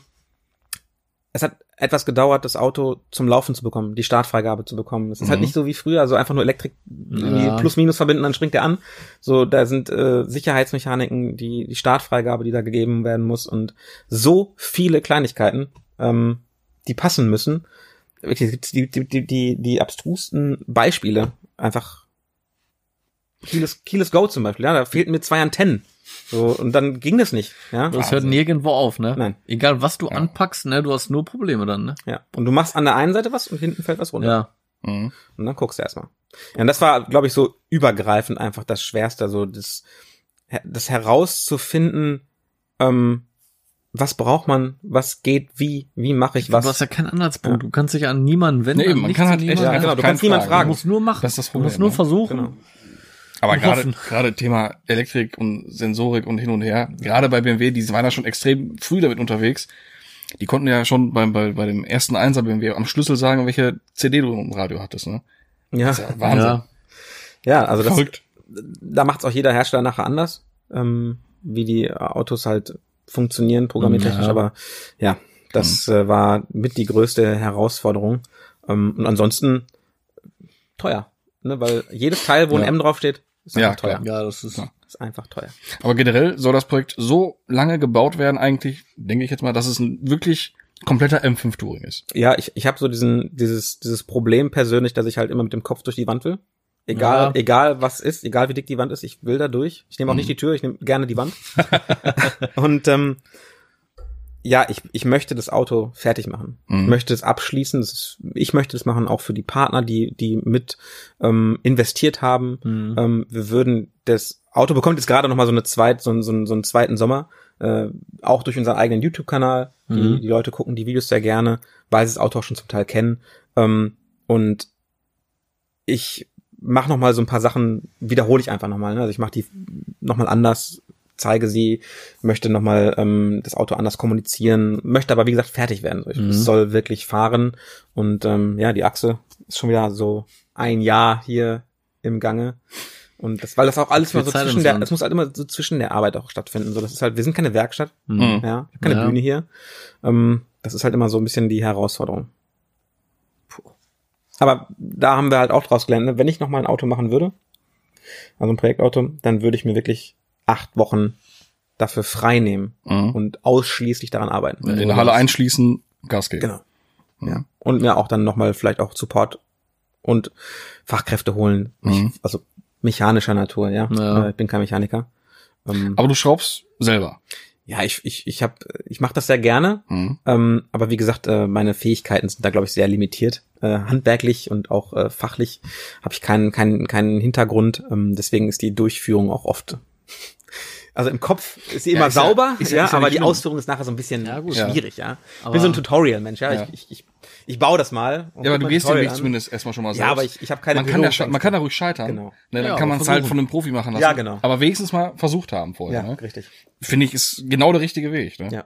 es hat etwas gedauert, das Auto zum Laufen zu bekommen, die Startfreigabe zu bekommen. Es ist halt Mhm. nicht so wie früher, also einfach nur Elektrik Ja. plus minus verbinden, dann springt der an. So, da sind äh, Sicherheitsmechaniken, die, die Startfreigabe, die da gegeben werden muss und so viele Kleinigkeiten, ähm, die passen müssen. Wirklich, es gibt die, die, die, die, die abstrusten Beispiele einfach Keyless, Keyless Go zum Beispiel, ja, da fehlten mir zwei Antennen. So, und dann ging das nicht, ja. Das hört nirgendwo auf, ne? Nein. Egal was du anpackst, ne, du hast nur Probleme dann, ne? Ja. Und du machst an der einen Seite was und hinten fällt was runter. Ja. Mhm. Und dann guckst du erstmal. Ja, und das war, glaube ich, so übergreifend einfach das Schwerste, so das, das herauszufinden, ähm, was braucht man, was geht, wie, wie mache ich was. Du hast ja keinen Anhaltspunkt. Du kannst dich an niemanden wenden. Nee, man kann an halt echt niemanden. einfach genau, du kannst niemanden Du fragen. musst nur machen. Das ist das du Problem, musst nur ne? versuchen. Genau. Aber gerade gerade Thema Elektrik und Sensorik und hin und her, gerade bei BMW, die waren ja schon extrem früh damit unterwegs. Die konnten ja schon beim, bei, bei dem ersten Einser BMW am Schlüssel sagen, welche CD du im Radio hattest. Ne? Ja, Das ist ja Wahnsinn. Ja. ja, also das, Verrückt. da macht's auch jeder Hersteller nachher anders, ähm, wie die Autos halt funktionieren, programmiertechnisch, Ja. aber ja, das äh, war mit die größte Herausforderung. Ähm, und ansonsten teuer, ne, weil jedes Teil, wo ein. M draufsteht, ist Ja, einfach teuer. Ja, das ist. Ja. Ist einfach teuer. Aber generell soll das Projekt so lange gebaut werden, eigentlich, denke ich jetzt mal, dass es ein wirklich kompletter M5 Touring ist. Ja, ich, ich habe so diesen, dieses, dieses Problem persönlich, dass ich halt immer mit dem Kopf durch die Wand will. Egal, Ja. egal was ist, egal wie dick die Wand ist, ich will da durch. Ich nehme auch Mhm. nicht die Tür, ich nehme gerne die Wand. Und ähm, ja, ich, ich möchte das Auto fertig machen. Mhm. Ich möchte es abschließen. Ist, ich möchte es machen, auch für die Partner, die, die mit ähm, investiert haben. Mhm. Ähm, wir würden das Auto bekommt jetzt gerade noch mal so eine zweit, so, einen- so, so einen zweiten Sommer, äh, auch durch unseren eigenen YouTube-Kanal. Die, Mhm. die Leute gucken die Videos sehr gerne, weil sie das Auto auch schon zum Teil kennen. Ähm, und ich mache noch mal so ein paar Sachen, wiederhole ich einfach noch mal. Ne? Also ich mache die noch mal anders, zeige sie, möchte noch mal ähm, das Auto anders kommunizieren, möchte aber wie gesagt fertig werden. Ich, Mhm. Soll wirklich fahren und ähm, ja, die Achse ist schon wieder so ein Jahr hier im Gange. Und das, weil das auch alles mal so Zeit zwischen der, es muss halt immer so zwischen der Arbeit auch stattfinden. So, das ist halt, wir sind keine Werkstatt, Mhm. Ja, keine Ja. Bühne hier. Ähm, das ist halt immer so ein bisschen die Herausforderung. Aber da haben wir halt auch draus gelernt, ne? wenn ich noch mal ein Auto machen würde, also ein Projektauto, dann würde ich mir wirklich acht Wochen dafür frei nehmen Mhm. und ausschließlich daran arbeiten. In der Halle einschließen, Gas geben. Genau. Ja. Und mir auch dann noch mal vielleicht auch Support und Fachkräfte holen. Mhm. Ich, also mechanischer Natur, ja. Ja. Äh, Ich bin kein Mechaniker. Ähm, Aber du schraubst selber. ja, ich, ich, ich hab, ich mache das sehr gerne. Mhm. Ähm, aber wie gesagt, äh, meine Fähigkeiten sind da, glaube ich, sehr limitiert. Äh, handwerklich und auch äh, fachlich habe ich keinen, keinen, keinen Hintergrund. Ähm, deswegen ist die Durchführung auch oft. Also im Kopf ist sie Ja, immer ist ja- sauber, ist ja, ja- ist ja aber die schlimm. Ausführung ist nachher so ein bisschen Ja, gut. schwierig, ja. Ich bin so ein Tutorial-Mensch, ja. Ja. Ich, ich, ich, ich baue das mal. und Ja, aber du gehst den Weg zumindest erstmal schon mal selbst. Ja, aber ich, ich habe keine man, kann ja, man kann da ruhig scheitern. Genau. Ne, dann Ja, kann man es halt von einem Profi machen lassen. Ja, genau. Aber wenigstens mal versucht haben vorher. Ja, Ne? richtig. Finde ich, ist genau der richtige Weg. Ne? Ja.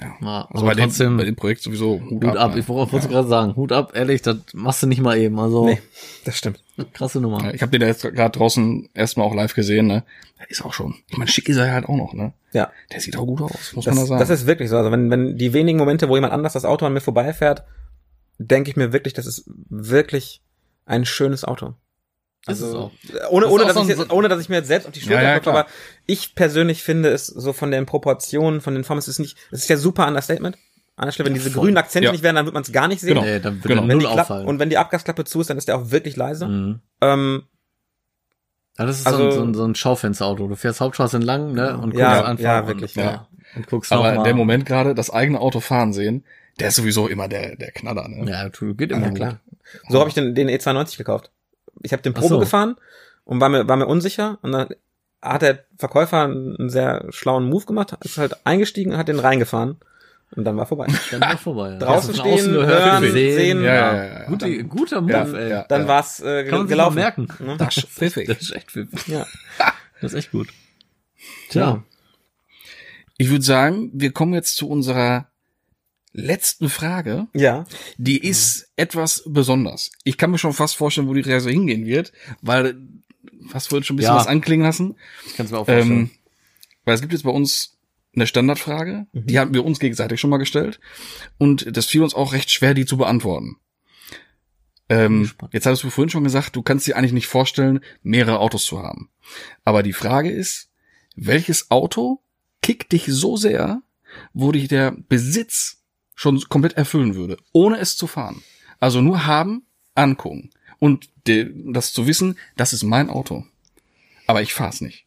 Ja. Ja, Also aber bei dem, trotzdem- bei dem Projekt sowieso Hut, Hut ab, ne? ich wollte wollte gerade sagen, Hut ab, ehrlich, das machst du nicht mal eben. Also Nee, das stimmt. krasse Nummer. Ja, Ich habe den da jetzt gerade draußen erstmal auch live gesehen. Ne? Der ist auch schon. Ich meine, schick ist er halt auch noch. Ne? Ja. Der sieht auch gut aus, muss Das, man da sagen. das ist wirklich so. Also wenn, wenn die wenigen Momente, wo jemand anders das Auto an mir vorbeifährt, denke ich mir wirklich, das ist wirklich ein schönes Auto. Ist es auch. Ohne, Das ohne, auch dass so ich jetzt, ohne dass ich mir jetzt selbst auf die Schulter Ja, ja, aber ich persönlich finde es so von den Proportionen, von den Formen, es ist nicht, es ist ja super Understatement. An der Stelle, wenn diese voll. grünen Akzente Ja. nicht wären, dann wird man es gar nicht sehen. Genau. Nee, dann wird Genau. null auffallen. und wenn die Abgasklappe zu ist, dann ist der auch wirklich leise. mhm. Ähm, Ja, das ist Also- so, ein, so, ein, Schaufensterauto. Du fährst Hauptstraße entlang, ne? Und guckst Ja, einfach ja, und, wirklich, ja. Und guckst Aber mal. der Moment gerade, das eigene Auto fahren sehen, der ist sowieso immer der, der Knaller. Ne? Ja, tu- geht immer ja, gut. klar. So habe ich den, den E92 gekauft. Ich habe den Probe so. gefahren und war mir, war mir unsicher und dann hat der Verkäufer einen sehr schlauen Move gemacht, ist halt eingestiegen und hat den reingefahren und dann war vorbei. Dann war vorbei. Ja. Draußen außen stehen, hören, gesehen. sehen. Ja, ja, ja, ja. Gute, guter Move, Ja, ey. ja. Dann war's äh, Kann man gelaufen. merken. Ne? Das ist pfiffig. Das ist echt pfiffig. Ja. Das ist echt gut. Tja. Ich würde sagen, wir kommen jetzt zu unserer letzten Frage. Ja. Die ist etwas besonders. Ich kann mir schon fast vorstellen, wo die Reise hingehen wird, weil fast vorhin schon ein bisschen Ja. was anklingen lassen. Ich kann es mir auch vorstellen. Ähm, weil es gibt jetzt bei uns eine Standardfrage, die hatten wir uns gegenseitig schon mal gestellt und das fiel uns auch recht schwer, die zu beantworten. Ähm, jetzt hattest du vorhin schon gesagt, du kannst dir eigentlich nicht vorstellen, mehrere Autos zu haben. Aber die Frage ist, welches Auto kickt dich so sehr, wo dich der Besitz schon komplett erfüllen würde, ohne es zu fahren? Also nur haben, angucken und de, das zu wissen, das ist mein Auto. aber ich fahr's nicht.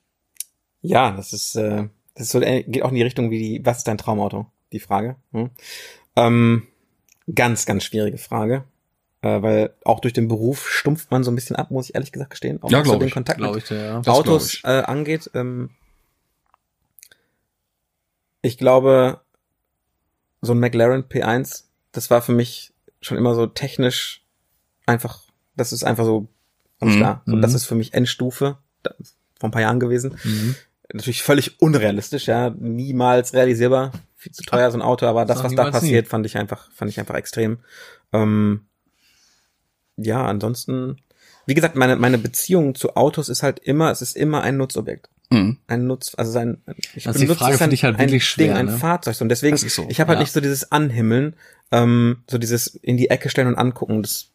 Ja, das ist, äh, das ist so, äh, geht auch in die Richtung wie die, was ist dein Traumauto? Die Frage. Hm? Ähm, ganz, ganz schwierige Frage. Äh, weil auch durch den Beruf stumpft man so ein bisschen ab, muss ich ehrlich gesagt gestehen. Auch Ja, was so glaub den ich. Kontakt Glaube mit ich ja. Glaub Autos ich. äh, angeht. Ähm, ich glaube, so ein McLaren P1, das war für mich schon immer so technisch einfach, das ist einfach so, ganz Mhm. klar. So, das Mhm. ist für mich Endstufe, vor ein paar Jahren gewesen. Mhm. Natürlich völlig unrealistisch, ja, niemals realisierbar, viel zu teuer so ein Auto, aber das, Sag was da niemals nie. passiert, fand ich einfach, fand ich einfach extrem. Ähm, ja, ansonsten, wie gesagt, meine, meine Beziehung zu Autos ist halt immer, es ist immer ein Nutzobjekt. Mhm. Ein Nutz, also sein, ich Das ist die benutze Frage ein, dich halt ein wirklich schwer, Ding, ein ne? Fahrzeug. Und deswegen, so, ich habe halt ja. nicht so dieses Anhimmeln, ähm, so dieses in die Ecke stellen und angucken, das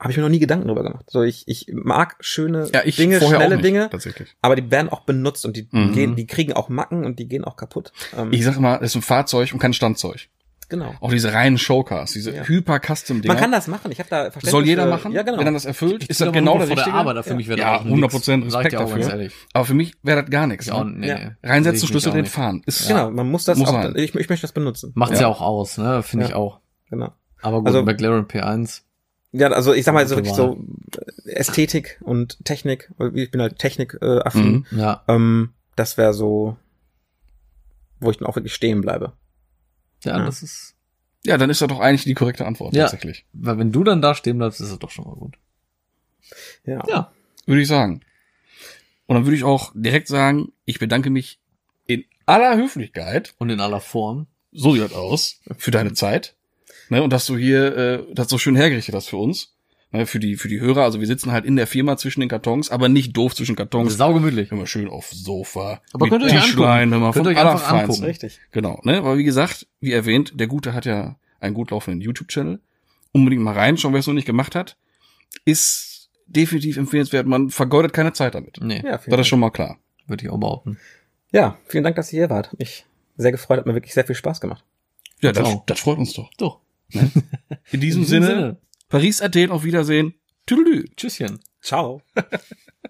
habe ich mir noch nie Gedanken drüber gemacht. So, ich, ich mag schöne Ja, ich Dinge, schnelle nicht, Dinge, tatsächlich. aber die werden auch benutzt und die Mhm. gehen, die kriegen auch Macken und die gehen auch kaputt. Ähm, Ich sag immer, es ist ein Fahrzeug und kein Standzeug. Genau. Auch diese reinen Showcars, diese Ja. Hyper-Custom-Dinger. Man kann das machen. Ich habe da Verständnis Soll jeder machen, Ja, genau. wenn er das erfüllt, Ich ist das aber genau der richtige. Arbeit, für mich wäre Ja, das auch 100% nix. Sag ich Respekt dafür. ehrlich. Aber für mich wäre das gar nichts. Ja, Ne? nee, Ja. Reinsetzen, Schlüssel nicht. fahren. Ist Genau, man muss das Muss auch, sein. ich, ich möchte das benutzen. Macht's Ja. ja. auch aus, ne? Finde ich auch. Genau. Aber gut, Also- McLaren P1. Ja, also ich sag mal so wirklich so Ästhetik und Technik, ich bin halt Technik-affin. Äh, affin. Mhm. Ja. ähm, das wäre so, wo ich dann auch wirklich stehen bleibe. Ja, Ja. das ist. Ja, dann ist das doch eigentlich die korrekte Antwort, Ja. tatsächlich. Weil wenn du dann da stehen bleibst, ist es doch schon mal gut. Ja. Ja. Würde ich sagen. Und dann würde ich auch direkt sagen, ich bedanke mich in aller Höflichkeit, Und in aller Form. so sieht das aus, für deine Zeit. Ne, und dass du hier äh, das so schön hergerichtet hast für uns. Ne, für die, für die Hörer. Also wir sitzen halt in der Firma zwischen den Kartons, aber nicht doof zwischen Kartons. Saugemütlich. Immer schön auf Sofa. Aber mit könnt ihr euch Tischlein, wenn man Könnt von ihr euch einfach angucken. Richtig. Genau, ne? Aber wie gesagt, wie erwähnt, der Gute hat ja einen gut laufenden YouTube-Channel. Unbedingt mal reinschauen, wer es noch nicht gemacht hat. Ist definitiv empfehlenswert. Man vergeudet keine Zeit damit. Nee, Ja, Das ist schon mal klar. würde ich auch behaupten. ja, vielen Dank, dass ihr hier wart. Hat mich sehr gefreut, hat mir wirklich sehr viel Spaß gemacht. Ja, das, auch. das freut uns doch. Doch. In diesem Sinne, Paris, Athen, auf Wiedersehen. Tüdelü. Tschüsschen. Ciao.